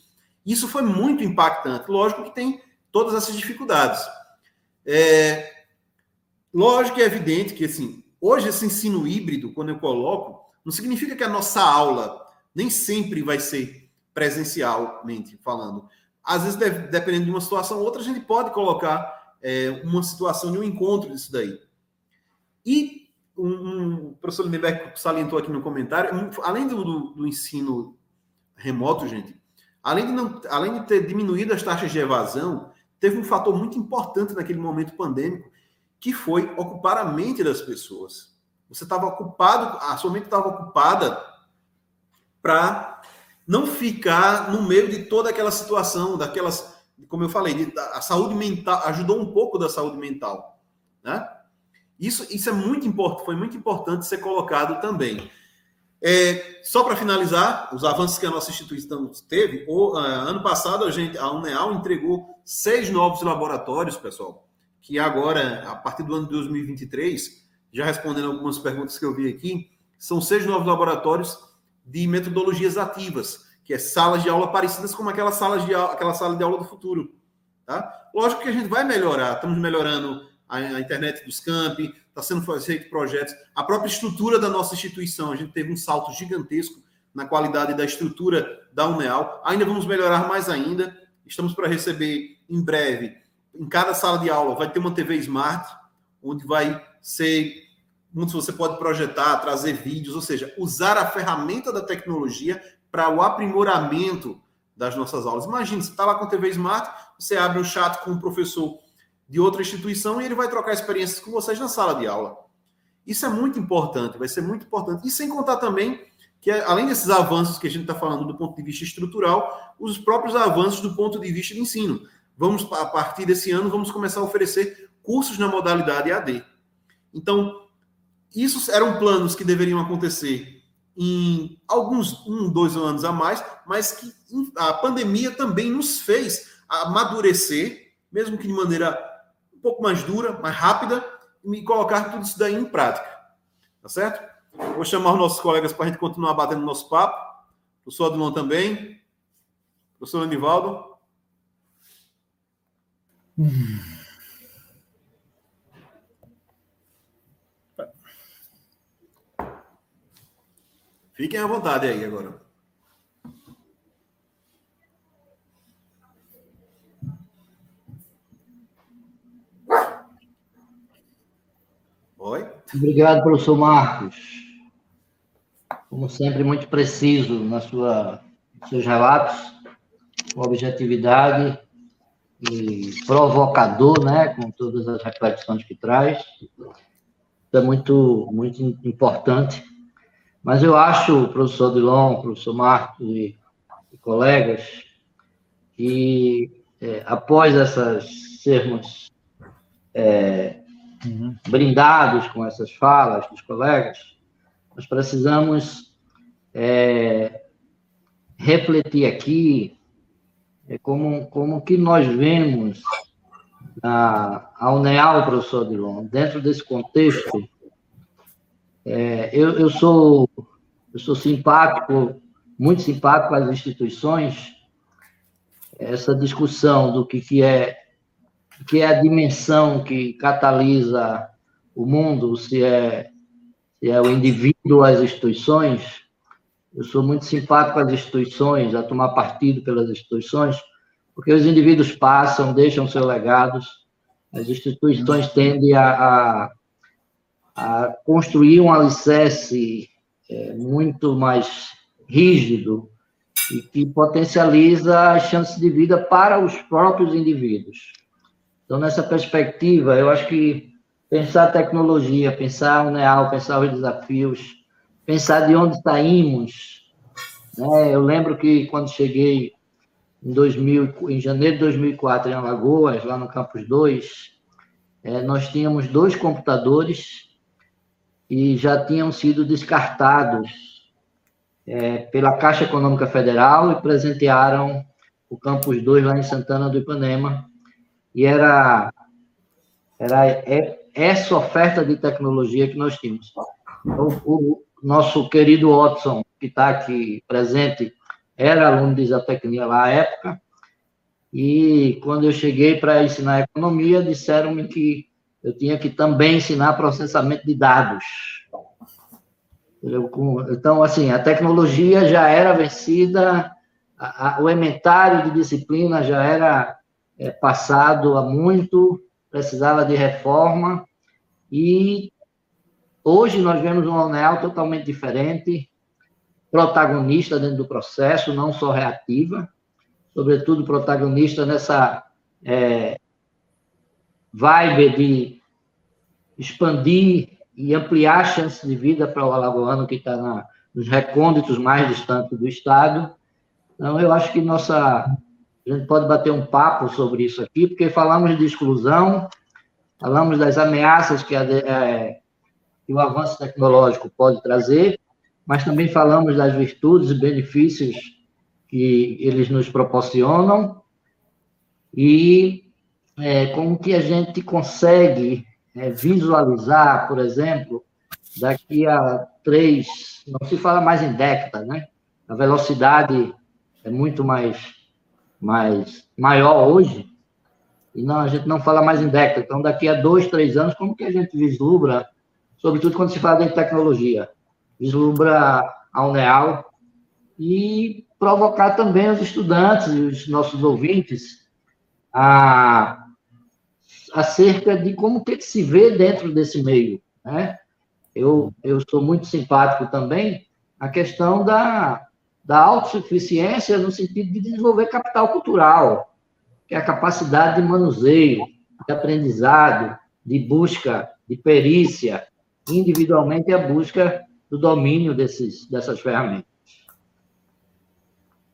Isso foi muito impactante. Lógico que tem todas essas dificuldades. É, lógico e é evidente que, assim, hoje esse ensino híbrido, quando eu coloco, não significa que a nossa aula nem sempre vai ser presencialmente falando. Às vezes, dependendo de uma situação ou outra, a gente pode colocar é, uma situação de um encontro disso daí. E um, um, o professor Lindenberg salientou aqui no comentário, um, além do, do, do, ensino remoto, gente, além de, não, além de ter diminuído as taxas de evasão, teve um fator muito importante naquele momento pandêmico, que foi ocupar a mente das pessoas. Você estava ocupado, a sua mente estava ocupada para não ficar no meio de toda aquela situação, daquelas, como eu falei, de, a saúde mental, ajudou um pouco da saúde mental, né? Isso, isso é muito importante, foi muito importante ser colocado também. É, só para finalizar, os avanços que a nossa instituição teve, o, uh, ano passado a, gente, a UNEAL entregou seis novos laboratórios, pessoal, que agora, a partir do ano de 2023, já respondendo algumas perguntas que eu vi aqui, são seis novos laboratórios de metodologias ativas, que é salas de aula parecidas com aquelas salas de aquela sala de aula do futuro. Tá? Lógico que a gente vai melhorar, estamos melhorando a, a internet dos campi, está sendo feito projetos, a própria estrutura da nossa instituição, a gente teve um salto gigantesco na qualidade da estrutura da UNEAL, ainda vamos melhorar mais ainda, estamos para receber em breve, em cada sala de aula vai ter uma TV Smart, onde vai ser onde você pode projetar, trazer vídeos, ou seja, usar a ferramenta da tecnologia para o aprimoramento das nossas aulas. Imagina, você está lá com a TV Smart, você abre um chat com um professor de outra instituição e ele vai trocar experiências com vocês na sala de aula. Isso é muito importante, vai ser muito importante. E sem contar também que, além desses avanços que a gente está falando do ponto de vista estrutural, os próprios avanços do ponto de vista de ensino. Vamos, a partir desse ano, vamos começar a oferecer cursos na modalidade AD. Então, isso eram planos que deveriam acontecer em alguns um, dois anos a mais, mas que a pandemia também nos fez amadurecer, mesmo que de maneira um pouco mais dura, mais rápida, e colocar tudo isso daí em prática. Tá certo? Vou chamar os nossos colegas para a gente continuar batendo nosso papo. O professor Adilon também. O professor Anivaldo. Hum. Fiquem à vontade aí agora. Oi? Obrigado, professor Marcos. Como sempre, muito preciso na sua, nos seus relatos, com objetividade e provocador, né, com todas as reflexões que traz. É muito, muito importante mas eu acho, professor Dilon, professor Marcos e, e colegas, que é, após essas sermos é, uhum. brindados com essas falas dos colegas, nós precisamos é, refletir aqui é, como, como que nós vemos a, a UNEAL, professor Dilon, dentro desse contexto é, eu, eu, sou, eu sou simpático, muito simpático às instituições. Essa discussão do que, que é que é a dimensão que catalisa o mundo, se é, se é o indivíduo ou as instituições. Eu sou muito simpático às instituições, a tomar partido pelas instituições, porque os indivíduos passam, deixam seus legados, as instituições tendem a, a a construir um alicerce é, muito mais rígido e que potencializa as chances de vida para os próprios indivíduos. Então, nessa perspectiva, eu acho que pensar tecnologia, pensar o NEAL, pensar os desafios, pensar de onde saímos. Né? Eu lembro que quando cheguei em, 2000, em janeiro de 2004 em Alagoas, lá no Campus 2, é, nós tínhamos dois computadores e já tinham sido descartados é, pela Caixa Econômica Federal e presentearam o Campus 2 lá em Santana do Ipanema. E era, era essa oferta de tecnologia que nós tínhamos. O, o nosso querido Watson, que está aqui presente, era aluno de isotecnia lá à época, e quando eu cheguei para ensinar economia, disseram-me que eu tinha que também ensinar processamento de dados. Então, assim, a tecnologia já era vencida, a, a, o inventário de disciplina já era é, passado há muito, precisava de reforma, e hoje nós vemos uma UNEAL totalmente diferente, protagonista dentro do processo, não só reativa, sobretudo protagonista nessa é, vibe de expandir e ampliar a chance de vida para o alagoano que está nos recônditos mais distantes do Estado. Então, eu acho que nossa. A gente pode bater um papo sobre isso aqui, porque falamos de exclusão, falamos das ameaças que, a, é, que o avanço tecnológico pode trazer, mas também falamos das virtudes e benefícios que eles nos proporcionam e é, como que a gente consegue é, visualizar, por exemplo, daqui a três, não se fala mais em décadas, né? A velocidade é muito mais, mais maior hoje, e não, a gente não fala mais em décadas. Então, daqui a dois, três anos, como que a gente vislumbra, sobretudo quando se fala de tecnologia, vislumbra a Uneal e provocar também os estudantes e os nossos ouvintes a, acerca de como que se vê dentro desse meio, né? Eu, eu sou muito simpático também a questão da, da autossuficiência no sentido de desenvolver capital cultural, que é a capacidade de manuseio, de aprendizado, de busca, de perícia, individualmente a busca do domínio desses, dessas ferramentas.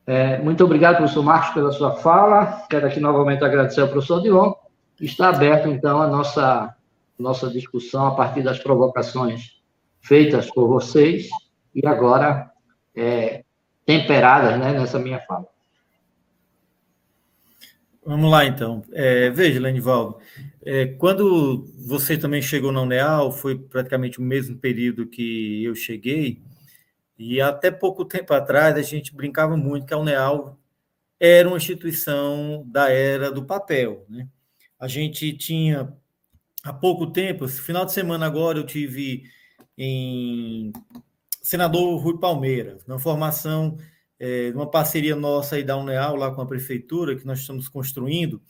É, muito obrigado, professor Marcos, pela sua fala. Quero aqui novamente agradecer ao professor Dion. Está aberto, então, a nossa, nossa discussão a partir das provocações feitas por vocês e agora é, temperadas né, nessa minha fala. Vamos lá, então. É, veja, Lenivaldo, é, quando você também chegou na UNEAL, foi praticamente o mesmo período que eu cheguei, e até pouco tempo atrás a gente brincava muito que a UNEAL era uma instituição da era do papel. Né? A gente tinha, há pouco tempo, final de semana agora, eu tive em Senador Rui Palmeiras, na formação é, uma parceria nossa aí da UNEAL, lá com a prefeitura, que nós estamos construindo.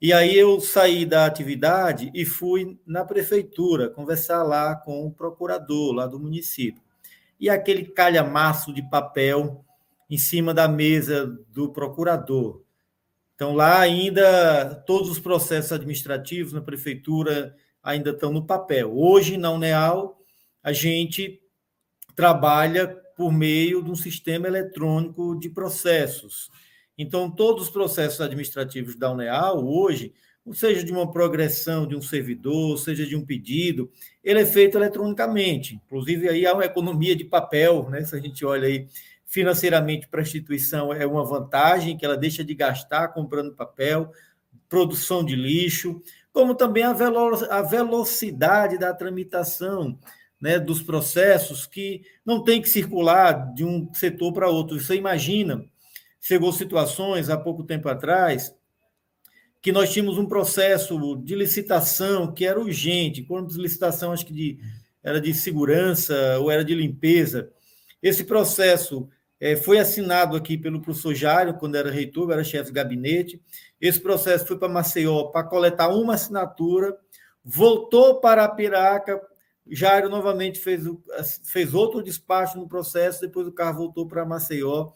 E aí eu saí da atividade e fui na prefeitura conversar lá com o procurador lá do município e aquele calhamaço de papel em cima da mesa do procurador. Então, lá ainda, todos os processos administrativos na prefeitura ainda estão no papel. Hoje, na UNEAL, a gente trabalha por meio de um sistema eletrônico de processos. Então, todos os processos administrativos da UNEAL, hoje, seja de uma progressão de um servidor, seja de um pedido, ele é feito eletronicamente. Inclusive, aí há uma economia de papel, né? Se a gente olha aí financeiramente para a instituição, é uma vantagem que ela deixa de gastar comprando papel, produção de lixo, como também a, velo a velocidade da tramitação né, dos processos que não tem que circular de um setor para outro. Você imagina, chegou situações há pouco tempo atrás que nós tínhamos um processo de licitação que era urgente, quando licitação acho que de, era de segurança ou era de limpeza. Esse processo é, foi assinado aqui pelo professor Jário, quando era reitor, era chefe de gabinete. Esse processo foi para Maceió para coletar uma assinatura, voltou para a Piraca, novamente fez, fez outro despacho no processo, depois o carro voltou para Maceió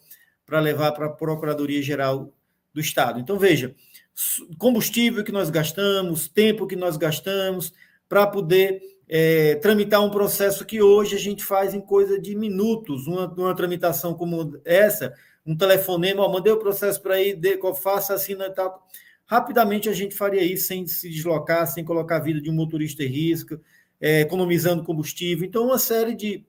para levar para a Procuradoria-Geral do Estado. Então, veja, combustível que nós gastamos, tempo que nós gastamos para poder é, tramitar um processo que hoje a gente faz em coisa de minutos, uma, uma tramitação como essa, um telefonema, ó, mandei o processo para aí, de, faça assim e tal. Rapidamente a gente faria isso sem se deslocar, sem colocar a vida de um motorista em risco, é, economizando combustível. Então, uma série de,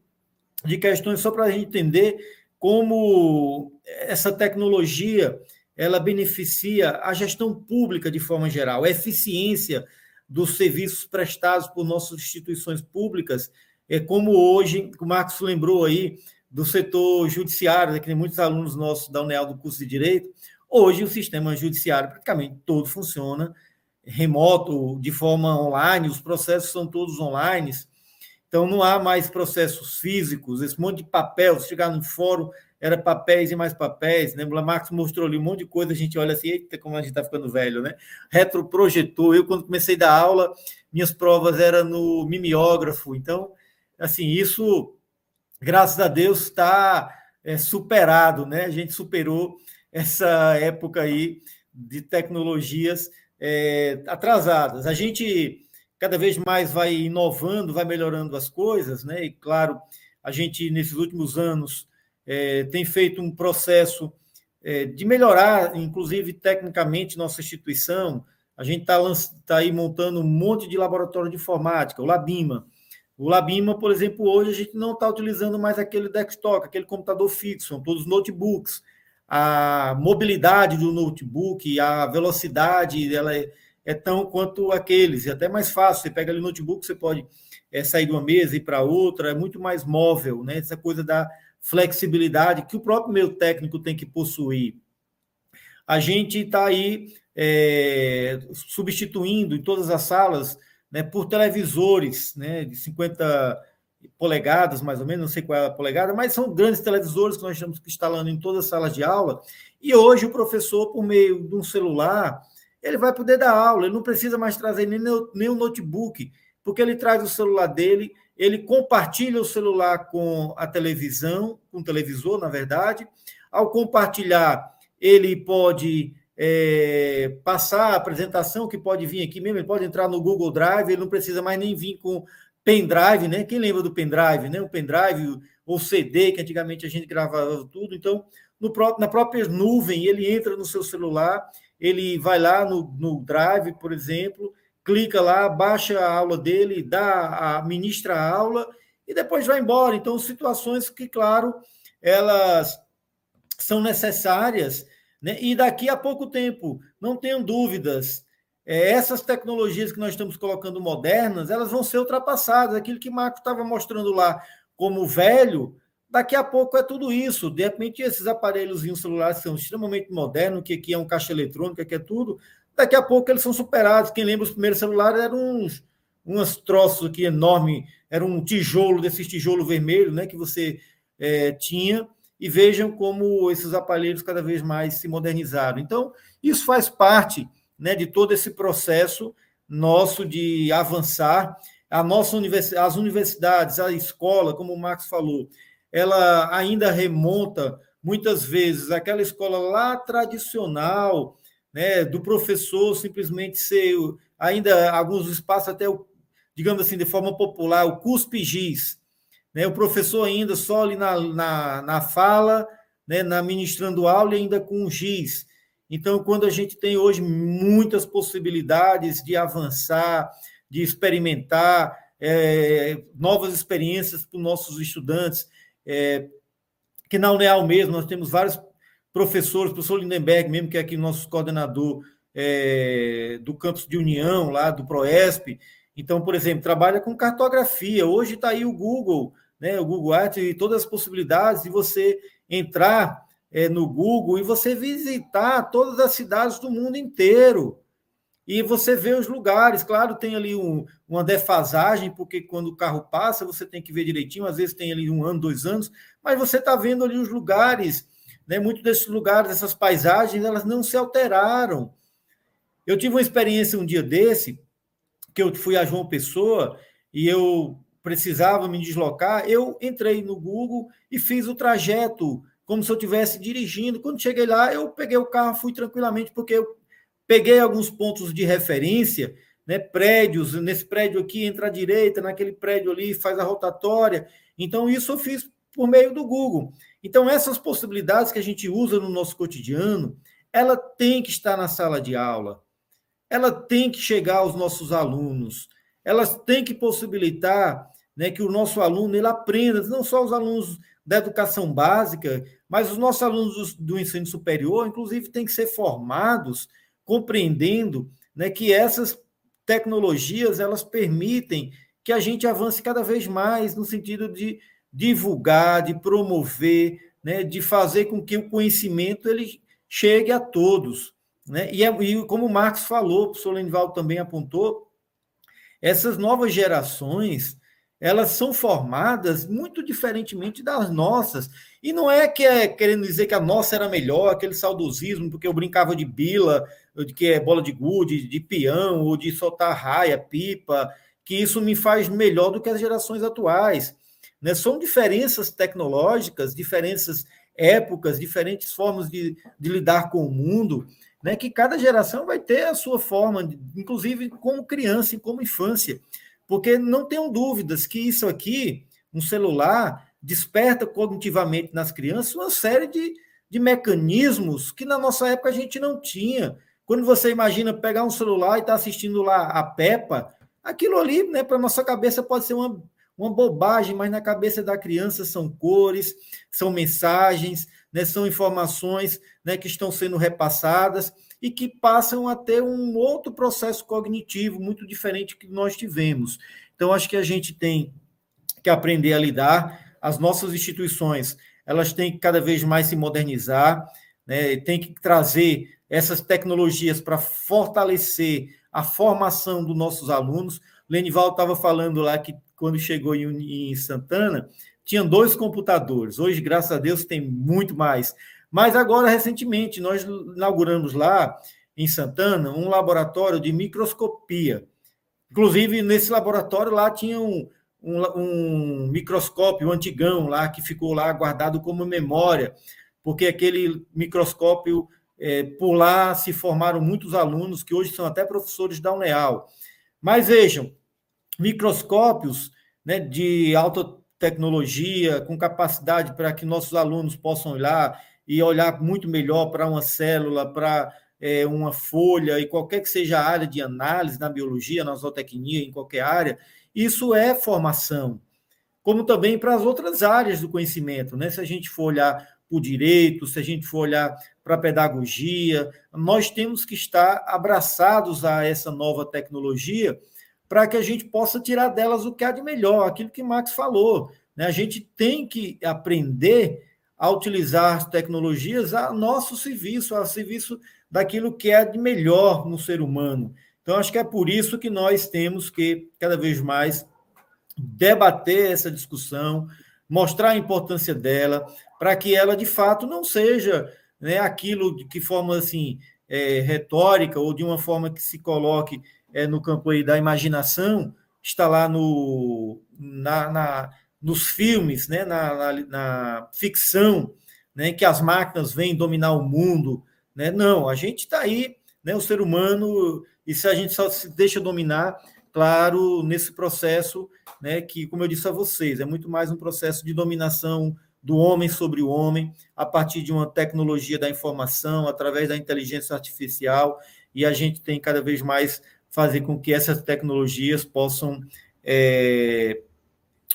de questões só para a gente entender como essa tecnologia ela beneficia a gestão pública de forma geral, a eficiência dos serviços prestados por nossas instituições públicas, é como hoje, o Marcos lembrou aí, do setor judiciário, né, que tem muitos alunos nossos da UNEAL do curso de Direito, hoje o sistema judiciário praticamente todo funciona remoto, de forma online, os processos são todos online, então não há mais processos físicos, esse monte de papel, chegar no fórum, era papéis e mais papéis, né? O mostrou ali um monte de coisa, a gente olha assim, eita, como a gente está ficando velho, né? Retroprojetor, eu quando comecei a dar aula, minhas provas eram no mimeógrafo, então, assim, isso, graças a Deus, está é, superado, né? A gente superou essa época aí de tecnologias é, atrasadas. A gente cada vez mais vai inovando, vai melhorando as coisas, né? E claro, a gente nesses últimos anos é, tem feito um processo é, de melhorar, inclusive tecnicamente, nossa instituição. A gente está tá aí montando um monte de laboratório de informática, o Labima. O Labima, por exemplo, hoje a gente não está utilizando mais aquele desktop, aquele computador fixo, são todos notebooks. A mobilidade do notebook, a velocidade, ela é, é tão quanto aqueles, é até mais fácil. Você pega ali o notebook, você pode é, sair de uma mesa e ir para outra, é muito mais móvel, né? Essa coisa da flexibilidade que o próprio meio técnico tem que possuir. A gente está aí é, substituindo em todas as salas né, por televisores né, de 50 polegadas, mais ou menos, não sei qual é a polegada, mas são grandes televisores que nós estamos instalando em todas as salas de aula. E hoje o professor, por meio de um celular, ele vai poder dar aula, ele não precisa mais trazer nem, nem o notebook, porque ele traz o celular dele ele compartilha o celular com a televisão, com o televisor, na verdade. Ao compartilhar, ele pode é, passar a apresentação, que pode vir aqui mesmo, ele pode entrar no Google Drive, ele não precisa mais nem vir com pendrive, né? Quem lembra do pendrive, né? O pendrive ou CD, que antigamente a gente gravava tudo. Então, no próprio, na própria nuvem, ele entra no seu celular, ele vai lá no, no Drive, por exemplo, clica lá, baixa a aula dele, dá a ministra a aula e depois vai embora. Então, situações que, claro, elas são necessárias, né? E daqui a pouco tempo, não tenham dúvidas, é, essas tecnologias que nós estamos colocando modernas, elas vão ser ultrapassadas. Aquilo que Marco estava mostrando lá como velho, daqui a pouco é tudo isso. De repente, esses aparelhos celulares são extremamente modernos, que aqui é um caixa eletrônica, que é tudo, Daqui a pouco eles são superados. Quem lembra os primeiros celulares eram uns, uns troços aqui enormes, era um tijolo, desses tijolo vermelho, né, que você é, tinha, e vejam como esses aparelhos cada vez mais se modernizaram. Então, isso faz parte né, de todo esse processo nosso de avançar. A nossa universidade, as universidades, a escola, como o Marcos falou, ela ainda remonta muitas vezes àquela escola lá tradicional, né, do professor simplesmente ser, ainda alguns espaços até, digamos assim, de forma popular, o cuspe-giz, né, o professor ainda só ali na, na, na fala, né, na ministrando aula e ainda com giz. Então, quando a gente tem hoje muitas possibilidades de avançar, de experimentar é, novas experiências para os nossos estudantes, é, que na UNEAL mesmo nós temos vários professores, o professor Lindenberg, mesmo que é aqui nosso coordenador é, do campus de União, lá do ProESP. Então, por exemplo, trabalha com cartografia. Hoje está aí o Google, né, o Google Earth e todas as possibilidades de você entrar é, no Google e você visitar todas as cidades do mundo inteiro. E você vê os lugares, claro, tem ali um, uma defasagem, porque quando o carro passa, você tem que ver direitinho, às vezes tem ali um ano, dois anos, mas você está vendo ali os lugares né? Muitos desses lugares, essas paisagens, elas não se alteraram. Eu tive uma experiência um dia desse, que eu fui a João Pessoa e eu precisava me deslocar, eu entrei no Google e fiz o trajeto como se eu estivesse dirigindo. Quando cheguei lá, eu peguei o carro, fui tranquilamente, porque eu peguei alguns pontos de referência né, prédios, nesse prédio aqui entra à direita, naquele prédio ali faz a rotatória. Então, isso eu fiz por meio do Google. Então, essas possibilidades que a gente usa no nosso cotidiano, ela tem que estar na sala de aula, ela tem que chegar aos nossos alunos, elas têm que possibilitar né, que o nosso aluno ele aprenda, não só os alunos da educação básica, mas os nossos alunos do, ensino superior, inclusive, têm que ser formados compreendendo né, que essas tecnologias elas permitem que a gente avance cada vez mais no sentido de divulgar, de promover, né, de fazer com que o conhecimento ele chegue a todos. Né? E, é, e como o Marcos falou, o professor Lenival também apontou, essas novas gerações elas são formadas muito diferentemente das nossas. E não é que é querendo dizer que a nossa era melhor, aquele saudosismo, porque eu brincava de bila, de que é bola de gude, de peão, ou de soltar raia, pipa, que isso me faz melhor do que as gerações atuais. Né? São diferenças tecnológicas, diferenças épocas, diferentes formas de, de lidar com o mundo, né? que cada geração vai ter a sua forma, inclusive como criança e como infância. Porque não tenham dúvidas que isso aqui, um celular, desperta cognitivamente nas crianças uma série de, de mecanismos que na nossa época a gente não tinha. Quando você imagina pegar um celular e estar tá assistindo lá a Peppa, aquilo ali, né, para nossa cabeça pode ser uma, uma bobagem, mas na cabeça da criança são cores, são mensagens, né, são informações né, que estão sendo repassadas e que passam a ter um outro processo cognitivo muito diferente que nós tivemos. Então, acho que a gente tem que aprender a lidar. As nossas instituições, elas têm que cada vez mais se modernizar, né, tem que trazer essas tecnologias para fortalecer a formação dos nossos alunos. Lenival estava falando lá que quando chegou em, em Santana, tinha dois computadores. Hoje, graças a Deus, tem muito mais. Mas agora, recentemente, nós inauguramos lá em Santana um laboratório de microscopia. Inclusive, nesse laboratório lá tinha um, um, um microscópio antigão lá que ficou lá guardado como memória, porque aquele microscópio é, por lá se formaram muitos alunos que hoje são até professores da UNEAL. Mas vejam, microscópios né, de alta tecnologia, com capacidade para que nossos alunos possam olhar e olhar muito melhor para uma célula, para é, uma folha e qualquer que seja a área de análise na biologia, na zootecnia, em qualquer área, isso é formação. Como também para as outras áreas do conhecimento, né? Se a gente for olhar para o direito, se a gente for olhar para a pedagogia, nós temos que estar abraçados a essa nova tecnologia para que a gente possa tirar delas o que há de melhor, aquilo que Max falou. Né? A gente tem que aprender a utilizar as tecnologias a nosso serviço, a serviço daquilo que é de melhor no ser humano. Então, acho que é por isso que nós temos que, cada vez mais, debater essa discussão, mostrar a importância dela, para que ela, de fato, não seja né, aquilo de que forma assim, é, retórica ou de uma forma que se coloque é, no campo aí da imaginação, está lá no, na, na nos filmes, né, na, na, na, ficção, né, que as máquinas vêm dominar o mundo. Né? Não, a gente está aí, né, o ser humano, e se a gente só se deixa dominar, claro, nesse processo, né, que, como eu disse a vocês, é muito mais um processo de dominação do homem sobre o homem, a partir de uma tecnologia da informação, através da inteligência artificial, e a gente tem cada vez mais fazer com que essas tecnologias possam é,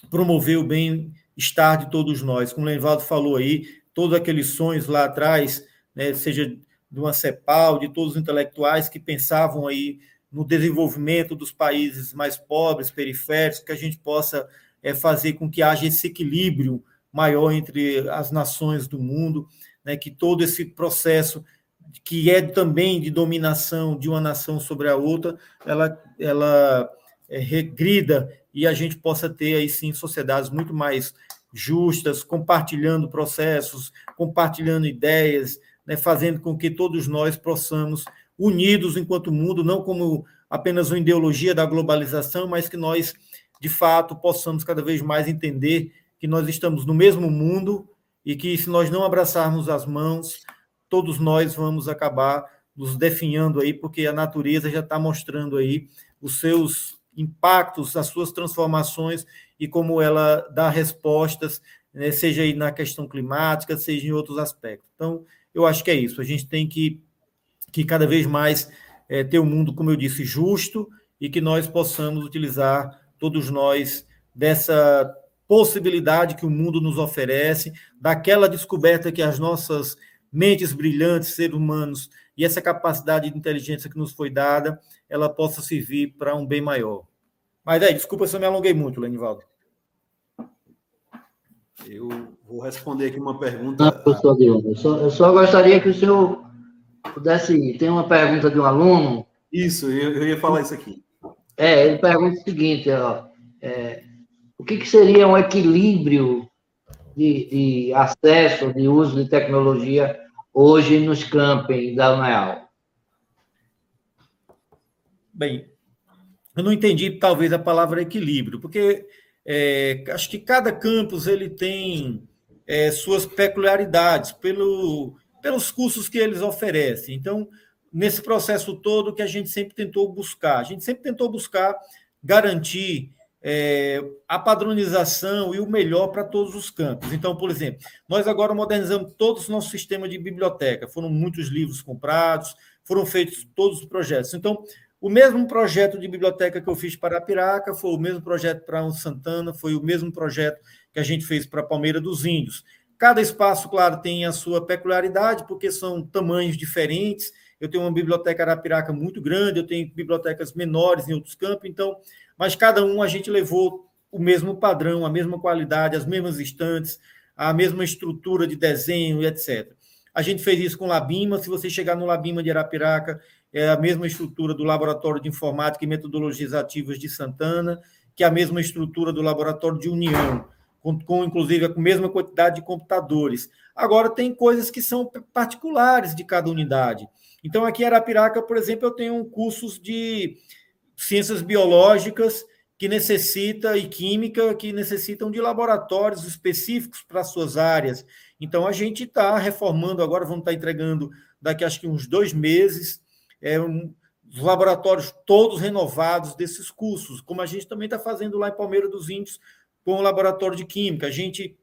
promover o bem-estar de todos nós. Como o Levaldo falou aí, todos aqueles sonhos lá atrás, né, seja de uma CEPAL, de todos os intelectuais que pensavam aí no desenvolvimento dos países mais pobres, periféricos, que a gente possa é, fazer com que haja esse equilíbrio maior entre as nações do mundo, né, que todo esse processo que é também de dominação de uma nação sobre a outra, ela, ela é, regrida e a gente possa ter aí sim sociedades muito mais justas, compartilhando processos, compartilhando ideias, né, fazendo com que todos nós possamos, unidos enquanto mundo, não como apenas uma ideologia da globalização, mas que nós, de fato, possamos cada vez mais entender que nós estamos no mesmo mundo e que se nós não abraçarmos as mãos, todos nós vamos acabar nos definhando aí, porque a natureza já está mostrando aí os seus impactos, as suas transformações e como ela dá respostas, né, seja aí na questão climática, seja em outros aspectos. Então, eu acho que é isso. A gente tem que, que cada vez mais é, ter um mundo, como eu disse, justo e que nós possamos utilizar, todos nós, dessa possibilidade que o mundo nos oferece, daquela descoberta que as nossas mentes brilhantes, seres humanos, e essa capacidade de inteligência que nos foi dada, ela possa servir para um bem maior. Mas aí, desculpa se eu me alonguei muito, Lenivaldo. Eu vou responder aqui uma pergunta. Não, professor Diogo, eu só, eu só gostaria que o senhor pudesse. Tem uma pergunta de um aluno. Isso, eu, eu ia falar isso aqui. É, ele pergunta o seguinte: ó, é, o que, que, seria um equilíbrio de, de, acesso, de uso de tecnologia hoje nos campings da UNEAL? Bem, eu não entendi talvez a palavra equilíbrio, porque é, acho que cada campus ele tem é, suas peculiaridades pelo, pelos cursos que eles oferecem. Então, nesse processo todo que a gente sempre tentou buscar, a gente sempre tentou buscar garantir é, a padronização e o melhor para todos os campos. Então, por exemplo, nós agora modernizamos todo o nosso sistema de biblioteca. Foram muitos livros comprados, foram feitos todos os projetos. Então, o mesmo projeto de biblioteca que eu fiz para Piraca foi o mesmo projeto para um Santana, foi o mesmo projeto que a gente fez para Palmeira dos Índios. Cada espaço, claro, tem a sua peculiaridade, porque são tamanhos diferentes. Eu tenho uma biblioteca Arapiraca muito grande, eu tenho bibliotecas menores em outros campos, então, mas cada um a gente levou o mesmo padrão, a mesma qualidade, as mesmas estantes, a mesma estrutura de desenho e etc. A gente fez isso com Labima. Se você chegar no Labima de Arapiraca, é a mesma estrutura do Laboratório de Informática e Metodologias Ativas de Santana, que é a mesma estrutura do Laboratório de União, com, com inclusive a mesma quantidade de computadores. Agora, tem coisas que são particulares de cada unidade. Então, aqui em Arapiraca, por exemplo, eu tenho cursos de ciências biológicas que necessita e química que necessitam de laboratórios específicos para suas áreas. Então a gente está reformando agora, vamos estar tá entregando daqui acho que uns dois meses é, um, os laboratórios todos renovados desses cursos, como a gente também está fazendo lá em Palmeira dos Índios com o laboratório de química. A gente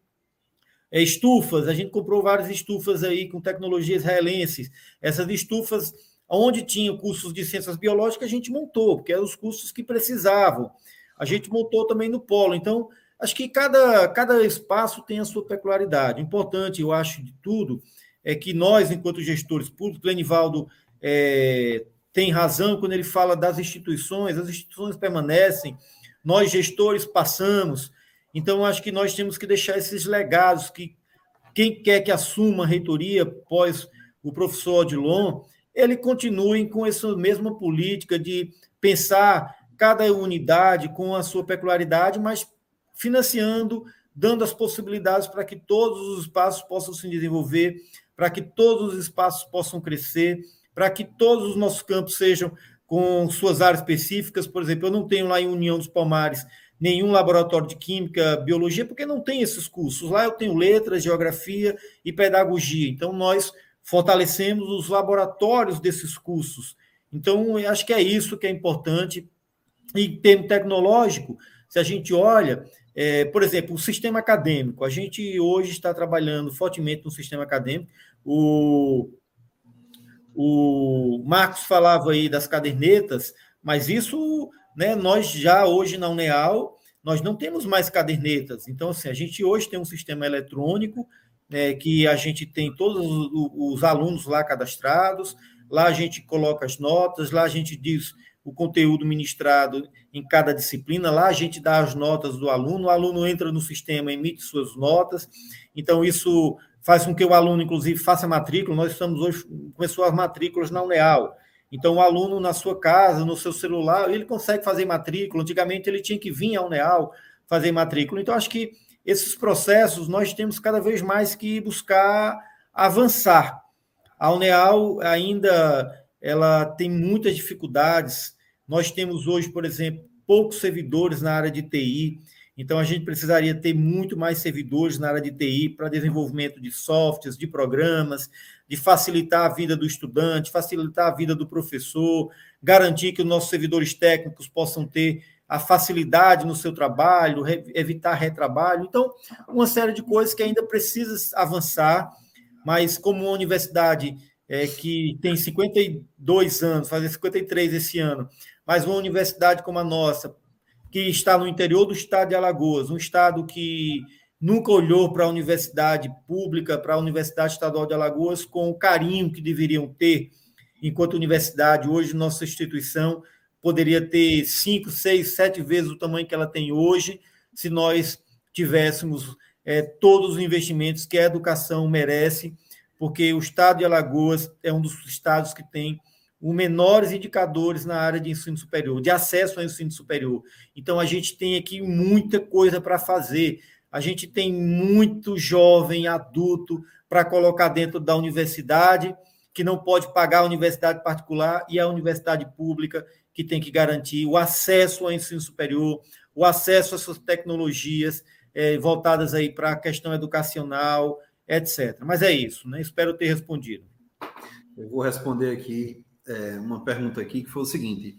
estufas, a gente comprou várias estufas aí com tecnologias israelenses. Essas estufas, onde tinha cursos de ciências biológicas, a gente montou, porque eram os cursos que precisavam. A gente montou também no polo. Então, acho que cada, cada espaço tem a sua peculiaridade. O importante, eu acho, de tudo, é que nós, enquanto gestores públicos, Lenivaldo é, tem razão quando ele fala das instituições, as instituições permanecem, nós gestores passamos, então acho que nós temos que deixar esses legados que quem quer que assuma a reitoria após o professor Odilon, ele continue com essa mesma política de pensar cada unidade com a sua peculiaridade, mas financiando, dando as possibilidades para que todos os espaços possam se desenvolver, para que todos os espaços possam crescer, para que todos os nossos campos sejam com suas áreas específicas. Por exemplo, eu não tenho lá em União dos Palmares nenhum laboratório de química, biologia, porque não tem esses cursos. Lá eu tenho letras, geografia e pedagogia. Então, nós fortalecemos os laboratórios desses cursos. Então, eu acho que é isso que é importante. E em termo tecnológico, se a gente olha, é, por exemplo, o sistema acadêmico, a gente hoje está trabalhando fortemente no sistema acadêmico. O, o Marcos falava aí das cadernetas, mas isso, né, nós já hoje na Uneal, nós não temos mais cadernetas. Então, assim, a gente hoje tem um sistema eletrônico, né, que a gente tem todos os, os alunos lá cadastrados, lá a gente coloca as notas, lá a gente diz o conteúdo ministrado em cada disciplina, lá a gente dá as notas do aluno, o aluno entra no sistema, emite suas notas, então isso faz com que o aluno, inclusive, faça matrícula. Nós estamos hoje com as matrículas na UNEAL. Então, o aluno na sua casa, no seu celular, ele consegue fazer matrícula. Antigamente, ele tinha que vir à UNEAL fazer matrícula. Então, acho que esses processos nós temos cada vez mais que buscar avançar. A UNEAL ainda ela tem muitas dificuldades. Nós temos hoje, por exemplo, poucos servidores na área de TI. Então, a gente precisaria ter muito mais servidores na área de TI para desenvolvimento de softwares, de programas, de facilitar a vida do estudante, facilitar a vida do professor, garantir que os nossos servidores técnicos possam ter a facilidade no seu trabalho, evitar retrabalho. Então, uma série de coisas que ainda precisa avançar, mas como uma universidade é, que tem 52 anos, fazer 53 esse ano, mas uma universidade como a nossa, que está no interior do estado de Alagoas, um estado que nunca olhou para a universidade pública, para a Universidade Estadual de Alagoas, com o carinho que deveriam ter enquanto universidade. Hoje, nossa instituição poderia ter cinco, seis, sete vezes o tamanho que ela tem hoje, se nós tivéssemos é, todos os investimentos que a educação merece, porque o estado de Alagoas é um dos estados que tem os menores indicadores na área de ensino superior, de acesso ao ensino superior. Então, a gente tem aqui muita coisa para fazer. A gente tem muito jovem adulto para colocar dentro da universidade, que não pode pagar a universidade particular e a universidade pública que tem que garantir o acesso ao ensino superior, o acesso a suas tecnologias é, voltadas aí para a questão educacional, etc. Mas é isso, né? Espero ter respondido. Eu vou responder aqui é, uma pergunta aqui que foi o seguinte: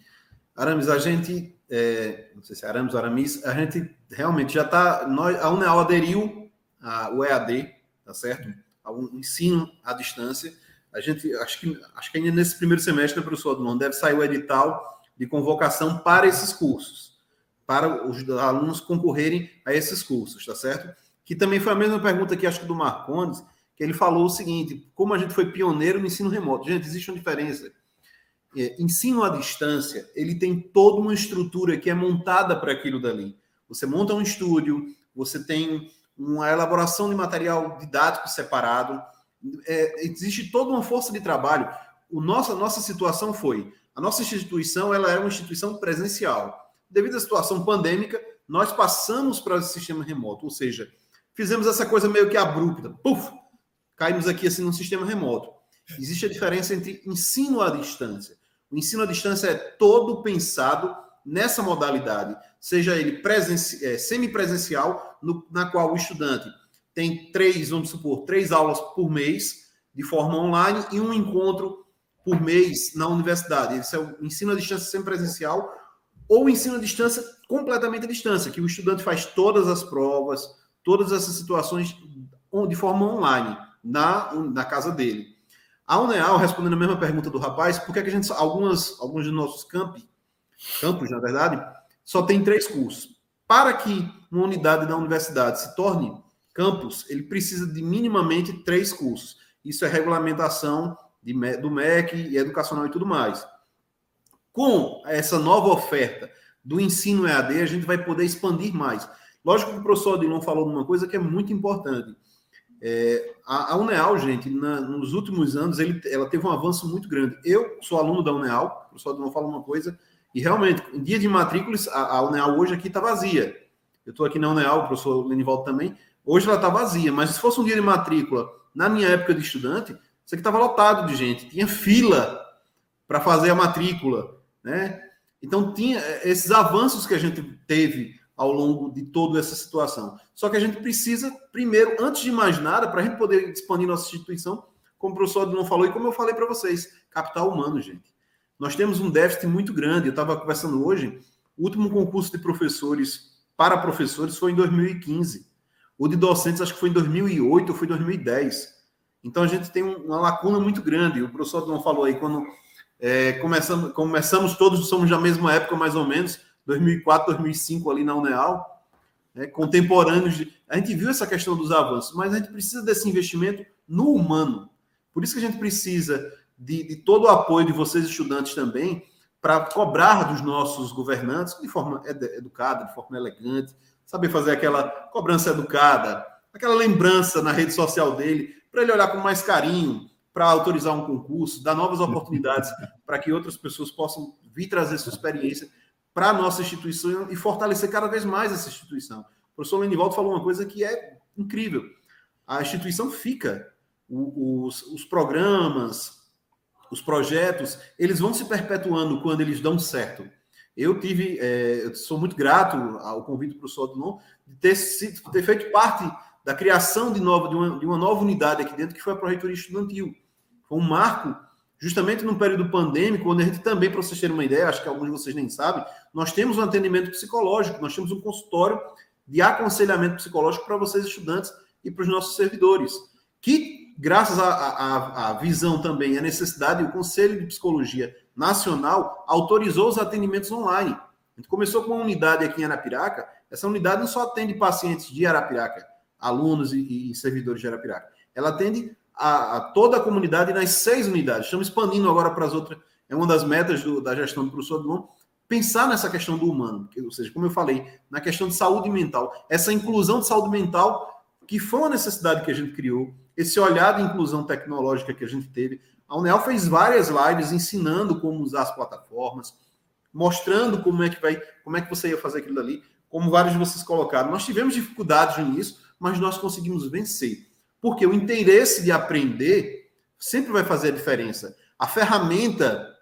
Aramis, a gente, é, não sei se é Aramis ou Aramis, a gente realmente já está, a Uneal aderiu ao EAD, tá certo? Ao ensino à distância. A gente, acho que, acho que ainda nesse primeiro semestre, professor Adlon, deve sair o edital de convocação para esses cursos, para os alunos concorrerem a esses cursos, tá certo? Que também foi a mesma pergunta que acho que do Marcondes, que ele falou o seguinte: como a gente foi pioneiro no ensino remoto. Gente, existe uma diferença. É, ensino à distância, ele tem toda uma estrutura que é montada para aquilo dali. Você monta um estúdio, você tem uma elaboração de material didático separado, é, existe toda uma força de trabalho. O nossa, nossa situação foi a nossa instituição ela é uma instituição presencial. Devido à situação pandêmica, nós passamos para o sistema remoto, ou seja, fizemos essa coisa meio que abrupta. Puf! Caímos aqui assim no sistema remoto. Existe a diferença entre ensino à distância. O ensino à distância é todo pensado nessa modalidade, seja ele é, semipresencial, na qual o estudante tem três, vamos supor, três aulas por mês de forma online e um encontro por mês na universidade. Esse é o ensino à distância sem presencial ou ensino à distância completamente à distância, que o estudante faz todas as provas, todas essas situações de forma online, na, na casa dele. A Uneal, respondendo a mesma pergunta do rapaz, por que, a gente, algumas, alguns dos nossos campi, campos, na verdade, só tem três cursos? Para que uma unidade da universidade se torne campus, ele precisa de minimamente três cursos. Isso é regulamentação de, do MEC e educacional e tudo mais. Com essa nova oferta do ensino EAD, a gente vai poder expandir mais. Lógico que o professor Odilon falou de uma coisa que é muito importante. É, a, a, Uneal, gente, na, nos últimos anos, ele, ela teve um avanço muito grande. Eu sou aluno da Uneal, o professor Odilon falou uma coisa, e realmente, em dia de matrículas, a, a Uneal hoje aqui está vazia. Eu estou aqui na Uneal, o professor Lenivaldo também. Hoje ela está vazia, mas se fosse um dia de matrícula, na minha época de estudante, isso aqui estava lotado de gente, tinha fila para fazer a matrícula, né? Então tinha é, esses avanços que a gente teve ao longo de toda essa situação. Só que a gente precisa, primeiro, antes de mais nada, para a gente poder expandir nossa instituição, como o professor não falou e como eu falei para vocês, capital humano, gente. Nós temos um déficit muito grande. Eu estava conversando hoje, o último concurso de professores para professores foi em 2015. O de docentes acho que foi em 2008 ou foi em 2010. Então a gente tem uma lacuna muito grande. O professor não falou aí quando é, começamos, começamos todos somos da mesma época mais ou menos, 2004, 2005 ali na Uneal, né, contemporâneos. De, a gente viu essa questão dos avanços, mas a gente precisa desse investimento no humano. Por isso que a gente precisa de, de todo o apoio de vocês estudantes também para cobrar dos nossos governantes de forma educada, de forma elegante, saber fazer aquela cobrança educada, aquela lembrança na rede social dele para ele olhar com mais carinho, para autorizar um concurso, dar novas oportunidades para que outras pessoas possam vir trazer sua experiência para a nossa instituição e fortalecer cada vez mais essa instituição. O professor Lenivaldo falou uma coisa que é incrível. A instituição fica, os, os programas, os projetos, eles vão se perpetuando quando eles dão certo. Eu tive, é, eu sou muito grato ao convite do professor Odilon de ter, sido, ter feito parte da criação de, nova, de, uma, de uma nova unidade aqui dentro, que foi a Proreitoria Estudantil. Foi um marco, justamente num período pandêmico, onde a gente também, para vocês terem uma ideia, acho que alguns de vocês nem sabem, nós temos um atendimento psicológico, nós temos um consultório de aconselhamento psicológico para vocês, estudantes, e para os nossos servidores, que, graças à visão também, a necessidade, o Conselho de Psicologia Nacional autorizou os atendimentos online. A gente começou com uma unidade aqui em Arapiraca, essa unidade não só atende pacientes de Arapiraca, alunos e, e servidores de Arapiraca, ela atende a, a, toda a comunidade nas seis unidades. Estamos expandindo agora para as outras. É uma das metas do, da gestão do professor Dumont, pensar nessa questão do humano, ou seja, como eu falei, na questão de saúde mental, essa inclusão de saúde mental, que foi uma necessidade que a gente criou, esse olhar de inclusão tecnológica que a gente teve. A Unel fez várias lives ensinando como usar as plataformas, mostrando como é que vai, como é que você ia fazer aquilo ali, como vários de vocês colocaram. Nós tivemos dificuldades no início, mas nós conseguimos vencer. Porque o interesse de aprender sempre vai fazer a diferença. A ferramenta,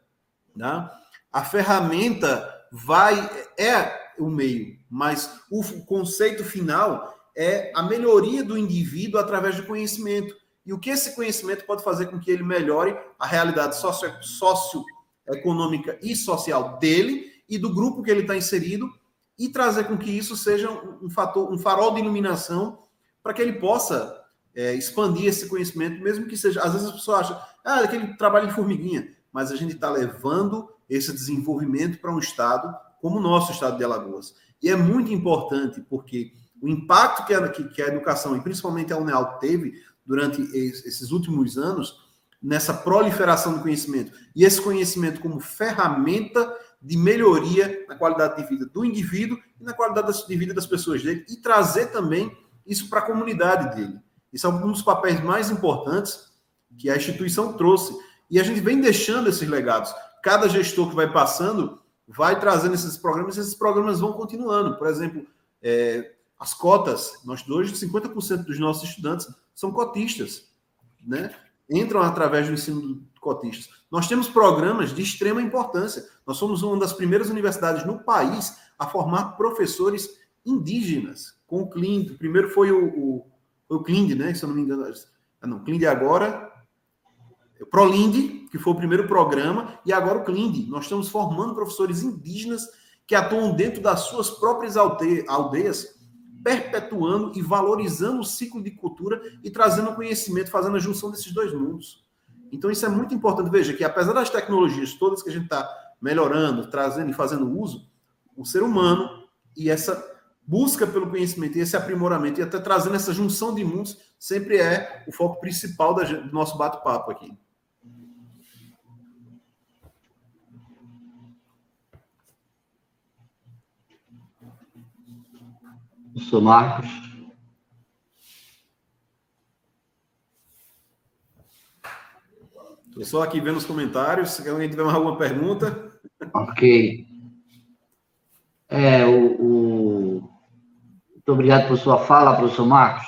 né? a ferramenta vai é o meio, mas o conceito final é a melhoria do indivíduo através do conhecimento. E o que esse conhecimento pode fazer com que ele melhore a realidade socioeconômica e social dele e do grupo que ele está inserido e trazer com que isso seja um fator, um farol de iluminação para que ele possa é, expandir esse conhecimento, mesmo que seja. Às vezes as pessoas acham, ah, aquele trabalho em formiguinha, mas a gente está levando esse desenvolvimento para um estado como o nosso estado de Alagoas. E é muito importante, porque o impacto que a, que a educação, e principalmente a Uneal, teve durante esses últimos anos nessa proliferação do conhecimento, e esse conhecimento como ferramenta de melhoria na qualidade de vida do indivíduo e na qualidade de vida das pessoas dele, e trazer também isso para a comunidade dele. Isso é um dos papéis mais importantes que a instituição trouxe. E a gente vem deixando esses legados. Cada gestor que vai passando vai trazendo esses programas, e esses programas vão continuando. Por exemplo, é, as cotas, nós hoje 50% dos nossos estudantes são cotistas, né? Entram através do ensino cotistas. Nós temos programas de extrema importância. Nós somos uma das primeiras universidades no país a formar professores indígenas com o CLIND. O primeiro foi o, o, foi o CLIND, né? Se eu não me engano. Ah, não, CLIND agora. O ProLIND, que foi o primeiro programa, e agora o CLIND. Nós estamos formando professores indígenas que atuam dentro das suas próprias aldeias perpetuando e valorizando o ciclo de cultura e trazendo conhecimento, fazendo a junção desses dois mundos. Então, isso é muito importante. Veja que, apesar das tecnologias todas que a gente está melhorando, trazendo e fazendo uso, o ser humano e essa busca pelo conhecimento e esse aprimoramento e até trazendo essa junção de mundos sempre é o foco principal do nosso bate-papo aqui. Professor Marcos. Estou só aqui vendo os comentários. Se alguém tiver mais alguma pergunta. Ok. É, o, o... Muito obrigado por sua fala, professor Marcos.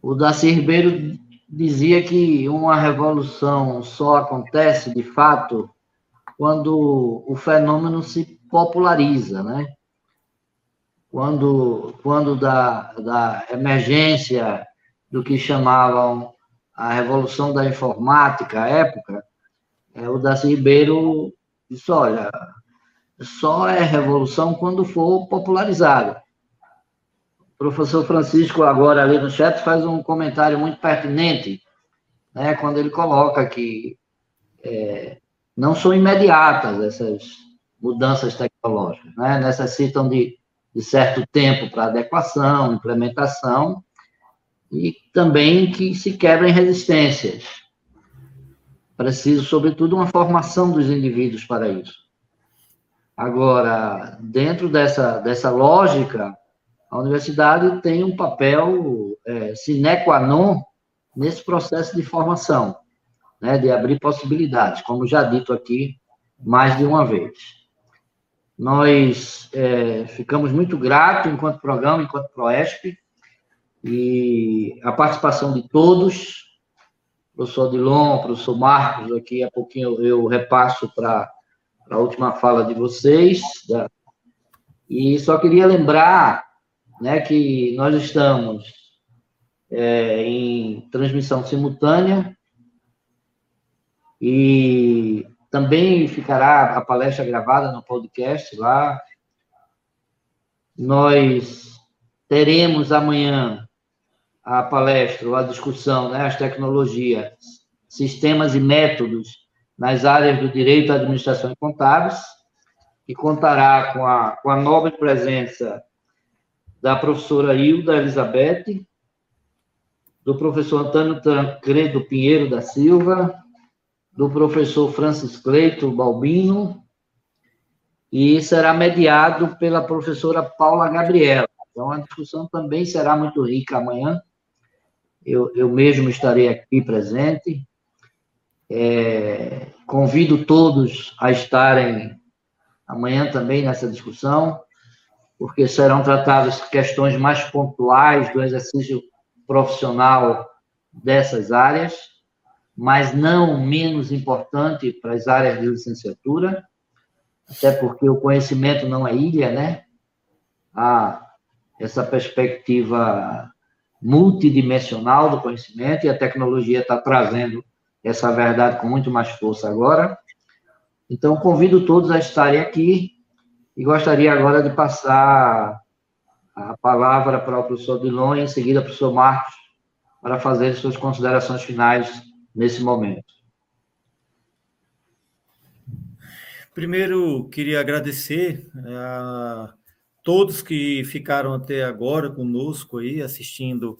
O Darcy Ribeiro dizia que uma revolução só acontece, de fato, quando o fenômeno se populariza, né? quando, quando da, da emergência do que chamavam a revolução da informática à época, é, o Darcy Ribeiro disse, olha, só é revolução quando for popularizado. Professor Francisco, agora ali no chat, faz um comentário muito pertinente, né, quando ele coloca que é, não são imediatas essas mudanças tecnológicas, né, necessitam de de certo tempo para adequação, implementação, e também que se quebrem resistências. Preciso, sobretudo, uma formação dos indivíduos para isso. Agora, dentro dessa, dessa lógica, a universidade tem um papel é, sine qua non nesse processo de formação, né, de abrir possibilidades, como já dito aqui mais de uma vez. Nós é, ficamos muito gratos enquanto programa, enquanto ProESP, e a participação de todos, professor Dilon, professor Marcos, aqui a pouquinho eu repasso para a última fala de vocês. Da, e só queria lembrar né, que nós estamos é, em transmissão simultânea e também ficará a palestra gravada no podcast lá. Nós teremos amanhã a palestra, a discussão, né, as tecnologias, sistemas e métodos nas áreas do direito, administração e contábeis, que contará com a, com a nobre presença da professora Hilda Elizabeth, do professor Antônio Tancredo Pinheiro da Silva, do professor Francis Cleito Balbino, e será mediado pela professora Paula Gabriela. Então, a discussão também será muito rica amanhã. Eu, eu mesmo estarei aqui presente. É, convido todos a estarem amanhã também nessa discussão, porque serão tratadas questões mais pontuais do exercício profissional dessas áreas, mas não menos importante para as áreas de licenciatura, até porque o conhecimento não é ilha, né? Há essa perspectiva multidimensional do conhecimento e a tecnologia está trazendo essa verdade com muito mais força agora. Então, convido todos a estarem aqui e gostaria agora de passar a palavra para o professor Dilon e em seguida para o professor Marcos para fazer suas considerações finais nesse momento. Primeiro, queria agradecer a todos que ficaram até agora conosco aí assistindo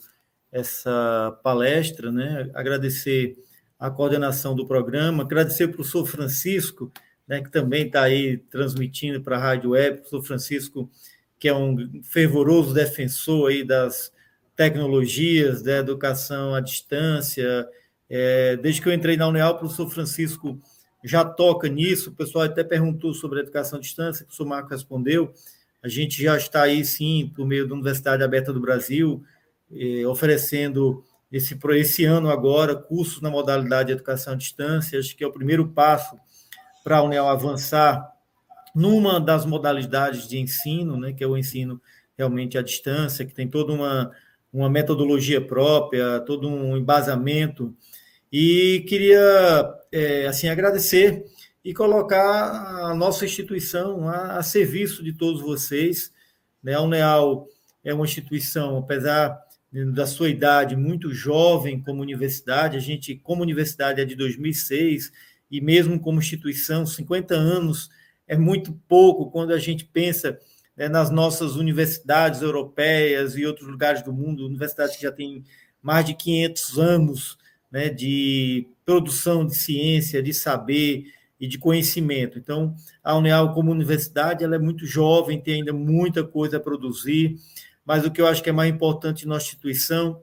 essa palestra, né? Agradecer a coordenação do programa, agradecer ao professor Francisco, né, que também está aí transmitindo para a Rádio Web, o professor Francisco, que é um fervoroso defensor aí das tecnologias, da educação à distância. É, desde que eu entrei na Uneal, o professor Francisco já toca nisso, o pessoal até perguntou sobre a educação à distância, o professor Marco respondeu, a gente já está aí, sim, por meio da Universidade Aberta do Brasil, eh, oferecendo esse, esse ano agora cursos na modalidade de educação à distância. Acho que é o primeiro passo para a União avançar numa das modalidades de ensino, né, que é o ensino realmente à distância, que tem toda uma, uma metodologia própria, todo um embasamento. E queria é, assim agradecer e colocar a nossa instituição a, a serviço de todos vocês. Né? A UNEAL é uma instituição, apesar da sua idade muito jovem como universidade, a gente, como universidade, é de 2006, e mesmo como instituição, 50 anos é muito pouco quando a gente pensa né, nas nossas universidades europeias e outros lugares do mundo, universidades que já têm mais de 500 anos né, de produção de ciência, de saber, e de conhecimento. Então, a Uneal, como universidade, ela é muito jovem, tem ainda muita coisa a produzir, mas o que eu acho que é mais importante na instituição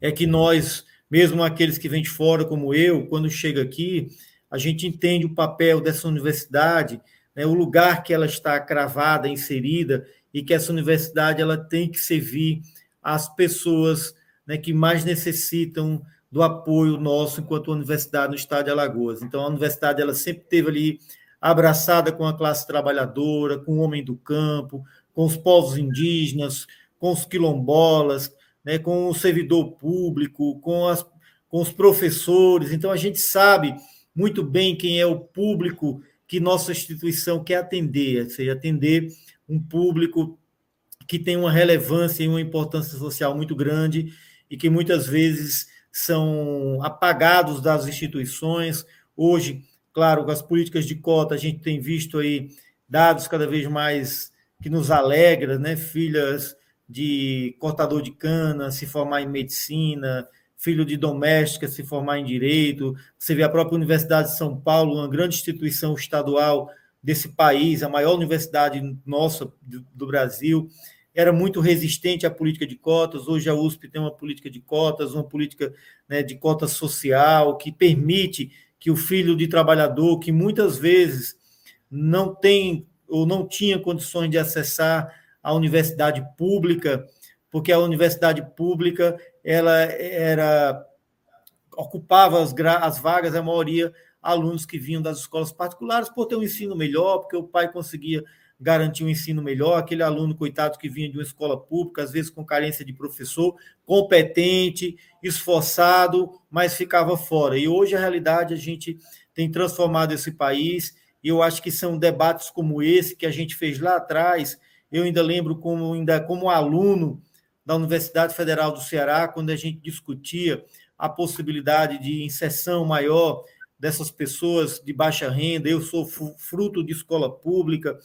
é que nós, mesmo aqueles que vêm de fora, como eu, quando chega aqui, a gente entende o papel dessa universidade, né, o lugar que ela está cravada, inserida, e que essa universidade ela tem que servir às pessoas né, que mais necessitam do apoio nosso enquanto universidade no estado de Alagoas. Então, a universidade ela sempre teve ali abraçada com a classe trabalhadora, com o homem do campo, com os povos indígenas, com os quilombolas, né, com o servidor público, com, as, com os professores. Então, a gente sabe muito bem quem é o público que nossa instituição quer atender, ou seja, atender um público que tem uma relevância e uma importância social muito grande e que muitas vezes são apagados das instituições. Hoje, claro, com as políticas de cota, a gente tem visto aí dados cada vez mais que nos alegra, né? Filhas de cortador de cana se formar em medicina, filho de doméstica se formar em direito. Você vê a própria Universidade de São Paulo, uma grande instituição estadual desse país, a maior universidade nossa do Brasil, era muito resistente à política de cotas. Hoje a USP tem uma política de cotas, uma política né, de cota social que permite que o filho de trabalhador, que muitas vezes não tem ou não tinha condições de acessar a universidade pública, porque a universidade pública ela era ocupava as, as vagas, a maioria alunos que vinham das escolas particulares por ter um ensino melhor, porque o pai conseguia garantir um ensino melhor, aquele aluno, coitado, que vinha de uma escola pública, às vezes com carência de professor, competente, esforçado, mas ficava fora. E hoje a realidade a gente tem transformado esse país, e eu acho que são debates como esse que a gente fez lá atrás. Eu ainda lembro como ainda como aluno da Universidade Federal do Ceará, quando a gente discutia a possibilidade de inserção maior dessas pessoas de baixa renda. Eu sou fruto de escola pública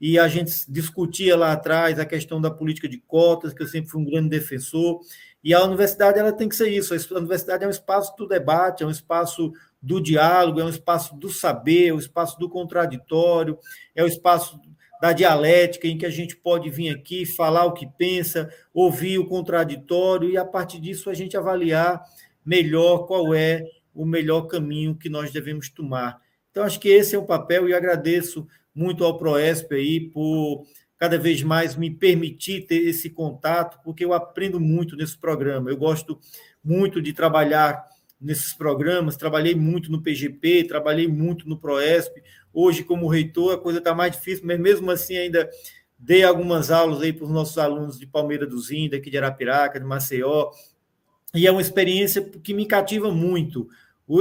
e a gente discutia lá atrás a questão da política de cotas, que eu sempre fui um grande defensor. E a universidade ela tem que ser isso. A universidade é um espaço do debate, é um espaço do diálogo, é um espaço do saber, é um espaço do contraditório, é um espaço da dialética, em que a gente pode vir aqui falar o que pensa, ouvir o contraditório e, a partir disso, a gente avaliar melhor qual é o melhor caminho que nós devemos tomar. Então, acho que esse é o papel e agradeço muito ao Proesp aí por cada vez mais me permitir ter esse contato, porque eu aprendo muito nesse programa. Eu gosto muito de trabalhar nesses programas, trabalhei muito no PGP, trabalhei muito no Proesp. Hoje, como reitor, a coisa está mais difícil, mas mesmo assim ainda dei algumas aulas aí para os nossos alunos de Palmeira do Zinda, aqui de Arapiraca, de Maceió, e é uma experiência que me cativa muito.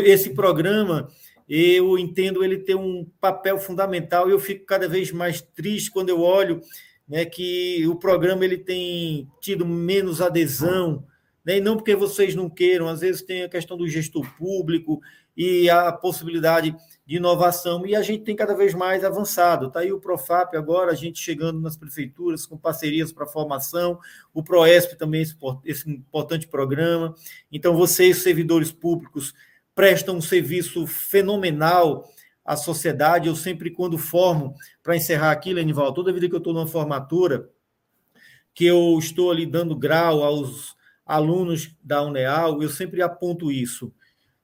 Esse programa, eu entendo ele ter um papel fundamental e eu fico cada vez mais triste quando eu olho né, que o programa ele tem tido menos adesão, né? e não porque vocês não queiram, às vezes tem a questão do gestor público e a possibilidade de inovação, e a gente tem cada vez mais avançado. Está aí o Profap agora, a gente chegando nas prefeituras com parcerias para formação, o Proesp também, esse, importante programa. Então, vocês, servidores públicos, prestam um serviço fenomenal à sociedade. Eu sempre, quando formo, para encerrar aqui, Lenival, toda vida que eu estou numa formatura, que eu estou ali dando grau aos alunos da UNEAL, eu sempre aponto isso.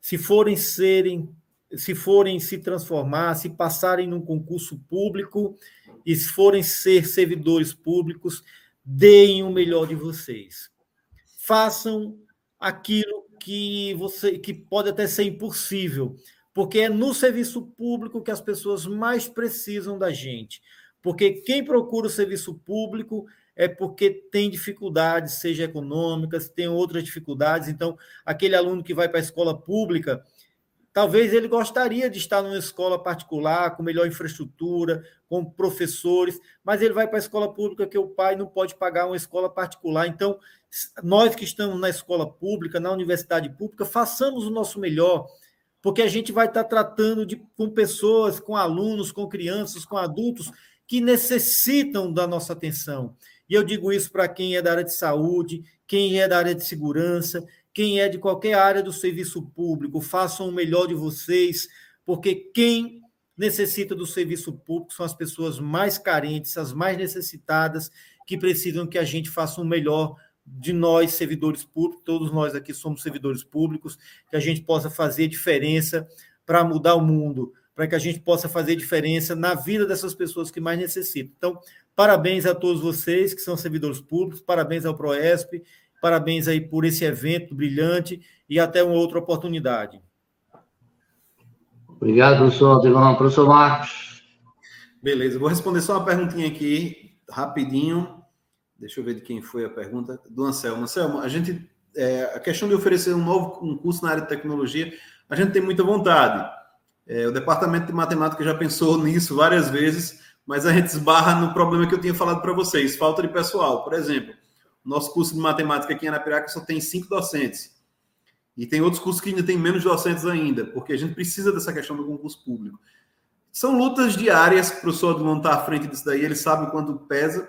Se forem serem, se forem se transformar, se passarem num concurso público e se forem ser servidores públicos, deem o melhor de vocês. Façam aquilo que você que pode até ser impossível, porque é no serviço público que as pessoas mais precisam da gente. Porque quem procura o serviço público é porque tem dificuldades, seja econômicas, tem outras dificuldades. Então, aquele aluno que vai para a escola pública, talvez ele gostaria de estar numa escola particular, com melhor infraestrutura, com professores, mas ele vai para a escola pública que o pai não pode pagar uma escola particular. Então, nós que estamos na escola pública, na universidade pública, façamos o nosso melhor, porque a gente vai estar tratando de, com pessoas, com alunos, com crianças, com adultos que necessitam da nossa atenção. E eu digo isso para quem é da área de saúde, quem é da área de segurança, quem é de qualquer área do serviço público, façam o melhor de vocês, porque quem necessita do serviço público são as pessoas mais carentes, as mais necessitadas, que precisam que a gente faça o melhor de nós, servidores públicos, todos nós aqui somos servidores públicos, que a gente possa fazer diferença para mudar o mundo, para que a gente possa fazer diferença na vida dessas pessoas que mais necessitam. Então, Parabéns a todos vocês que são servidores públicos, parabéns ao Proesp, parabéns aí por esse evento brilhante e até uma outra oportunidade. Obrigado, professor Aldemar. Professor Marcos. Beleza, vou responder só uma perguntinha aqui, rapidinho. Deixa eu ver de quem foi a pergunta. Do Anselmo. Anselmo, a gente, é, a questão de oferecer um novo um curso na área de tecnologia, a gente tem muita vontade. É, o departamento de matemática já pensou [LAUGHS] nisso várias vezes, mas a gente esbarra no problema que eu tinha falado para vocês, falta de pessoal. Por exemplo, nosso curso de matemática aqui em Arapiraca só tem cinco docentes. E tem outros cursos que ainda tem menos docentes ainda, porque a gente precisa dessa questão do concurso público. São lutas diárias, o professor Adlon está à frente disso daí, ele sabe quanto pesa.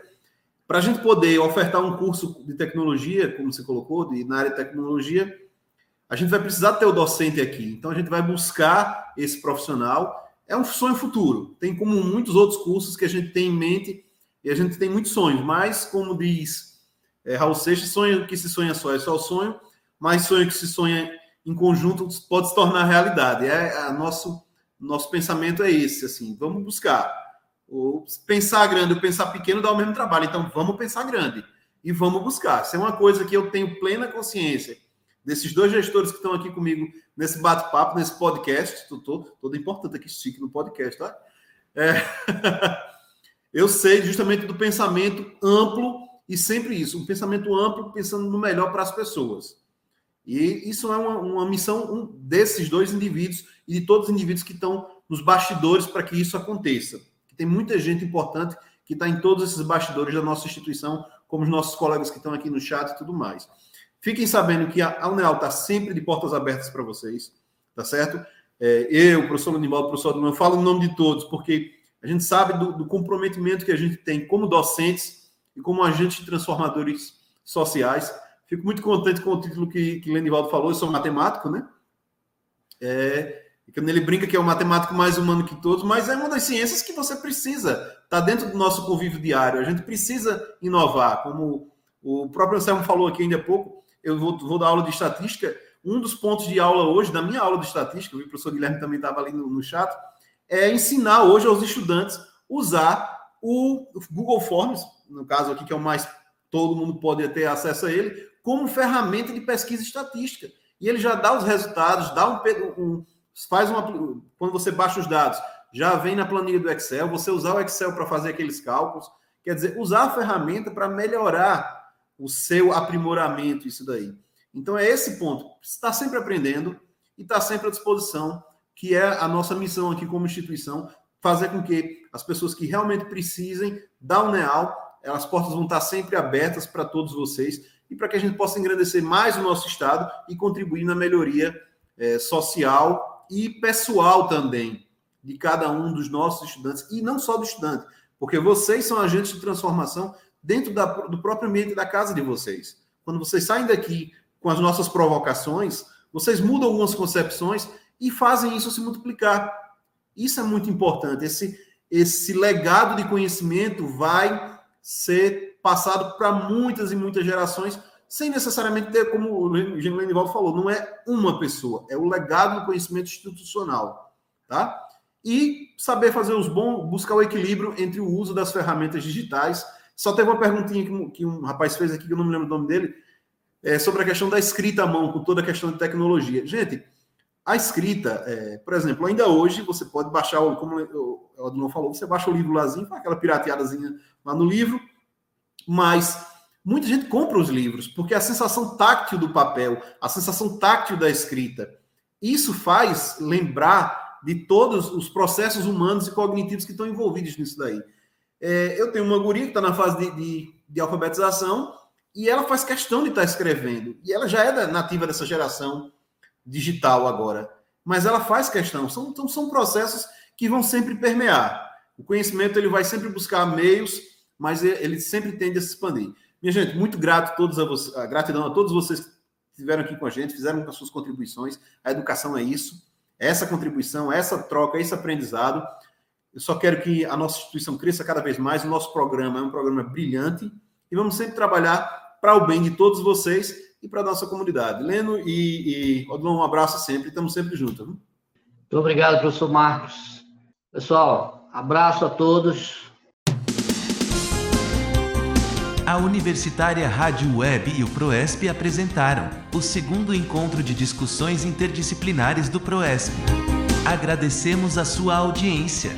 Para a gente poder ofertar um curso de tecnologia, como você colocou, de, na área de tecnologia, a gente vai precisar ter o docente aqui. Então, a gente vai buscar esse profissional é um sonho futuro. Tem como muitos outros cursos que a gente tem em mente e a gente tem muitos sonhos, mas como diz é, Raul Seixas, sonho que se sonha só é só o sonho, mas sonho que se sonha em conjunto pode se tornar realidade. É a nosso nosso pensamento é esse, assim, vamos buscar. O pensar grande ou pensar pequeno dá o mesmo trabalho, então vamos pensar grande e vamos buscar. Isso é uma coisa que eu tenho plena consciência desses dois gestores que estão aqui comigo nesse bate-papo, nesse podcast. Tô, todo importante aqui, chique no podcast, tá? É... [LAUGHS] eu sei justamente do pensamento amplo e sempre isso, um pensamento amplo pensando no melhor para as pessoas. E isso é uma, uma missão um, desses dois indivíduos e de todos os indivíduos que estão nos bastidores para que isso aconteça. Tem muita gente importante que está em todos esses bastidores da nossa instituição, como os nossos colegas que estão aqui no chat e tudo mais. Fiquem sabendo que a Uneal está sempre de portas abertas para vocês, tá certo? É, eu, professor Lunivaldo, professor Adão, eu falo em nome de todos, porque a gente sabe do, do comprometimento que a gente tem como docentes e como agentes transformadores sociais Fico muito contente com o título que, que Lenivaldo falou, eu sou matemático, né? É, ele brinca que é o matemático mais humano que todos, mas é uma das ciências que você precisa, está dentro do nosso convívio diário, a gente precisa inovar, como o próprio Anselmo falou aqui ainda há pouco, eu vou, vou dar aula de estatística, um dos pontos de aula hoje, da minha aula de estatística, o professor Guilherme também estava ali no, no chat, é ensinar hoje aos estudantes usar o Google Forms, no caso aqui que é o mais todo mundo pode ter acesso a ele, como ferramenta de pesquisa estatística. E ele já dá os resultados, dá um, um faz uma quando você baixa os dados, já vem na planilha do Excel, você usar o Excel para fazer aqueles cálculos, quer dizer, usar a ferramenta para melhorar o seu aprimoramento, isso daí. Então é esse ponto, está sempre aprendendo e está sempre à disposição, que é a nossa missão aqui como instituição, fazer com que as pessoas que realmente precisem da UNEAL, as portas vão estar sempre abertas para todos vocês e para que a gente possa engrandecer mais o nosso Estado e contribuir na melhoria é, social e pessoal também de cada um dos nossos estudantes, e não só do estudante, porque vocês são agentes de transformação dentro da, do próprio ambiente da casa de vocês. Quando vocês saem daqui com as nossas provocações, vocês mudam algumas concepções e fazem isso se multiplicar. Isso é muito importante. Esse, esse legado de conhecimento vai ser passado para muitas e muitas gerações, sem necessariamente ter, como o Gino Lenivaldo falou, não é uma pessoa, é o legado do conhecimento institucional, tá? E saber fazer os bons, buscar o equilíbrio entre o uso das ferramentas digitais. Só teve uma perguntinha que, que um rapaz fez aqui, que eu não me lembro o nome dele, é, sobre a questão da escrita à mão, com toda a questão de tecnologia. Gente, a escrita, é, por exemplo, ainda hoje você pode baixar, como o Adão falou, você baixa o livro lázinho, aquela pirateadazinha lá no livro, mas muita gente compra os livros porque a sensação táctil do papel, a sensação táctil da escrita, isso faz lembrar de todos os processos humanos e cognitivos que estão envolvidos nisso daí. É, eu tenho uma guria que está na fase de, de, de, alfabetização e ela faz questão de estar tá escrevendo. E ela já é nativa dessa geração digital agora. Mas ela faz questão. São, então, são processos que vão sempre permear. O conhecimento ele vai sempre buscar meios mas ele sempre tende a se expandir. Minha gente, muito grato a todos a vocês, gratidão a todos vocês que estiveram aqui com a gente, fizeram as suas contribuições. A educação é isso, essa contribuição, essa troca, esse aprendizado. Eu só quero que a nossa instituição cresça cada vez mais. O nosso programa é um programa brilhante e vamos sempre trabalhar para o bem de todos vocês e para a nossa comunidade. Leno e, e Odilon, um abraço sempre, estamos sempre juntos. Viu? Muito obrigado, professor Marcos. Pessoal, abraço a todos. A Universitária Rádio Web e o PROESP apresentaram o segundo encontro de discussões interdisciplinares do PROESP. Agradecemos a sua audiência.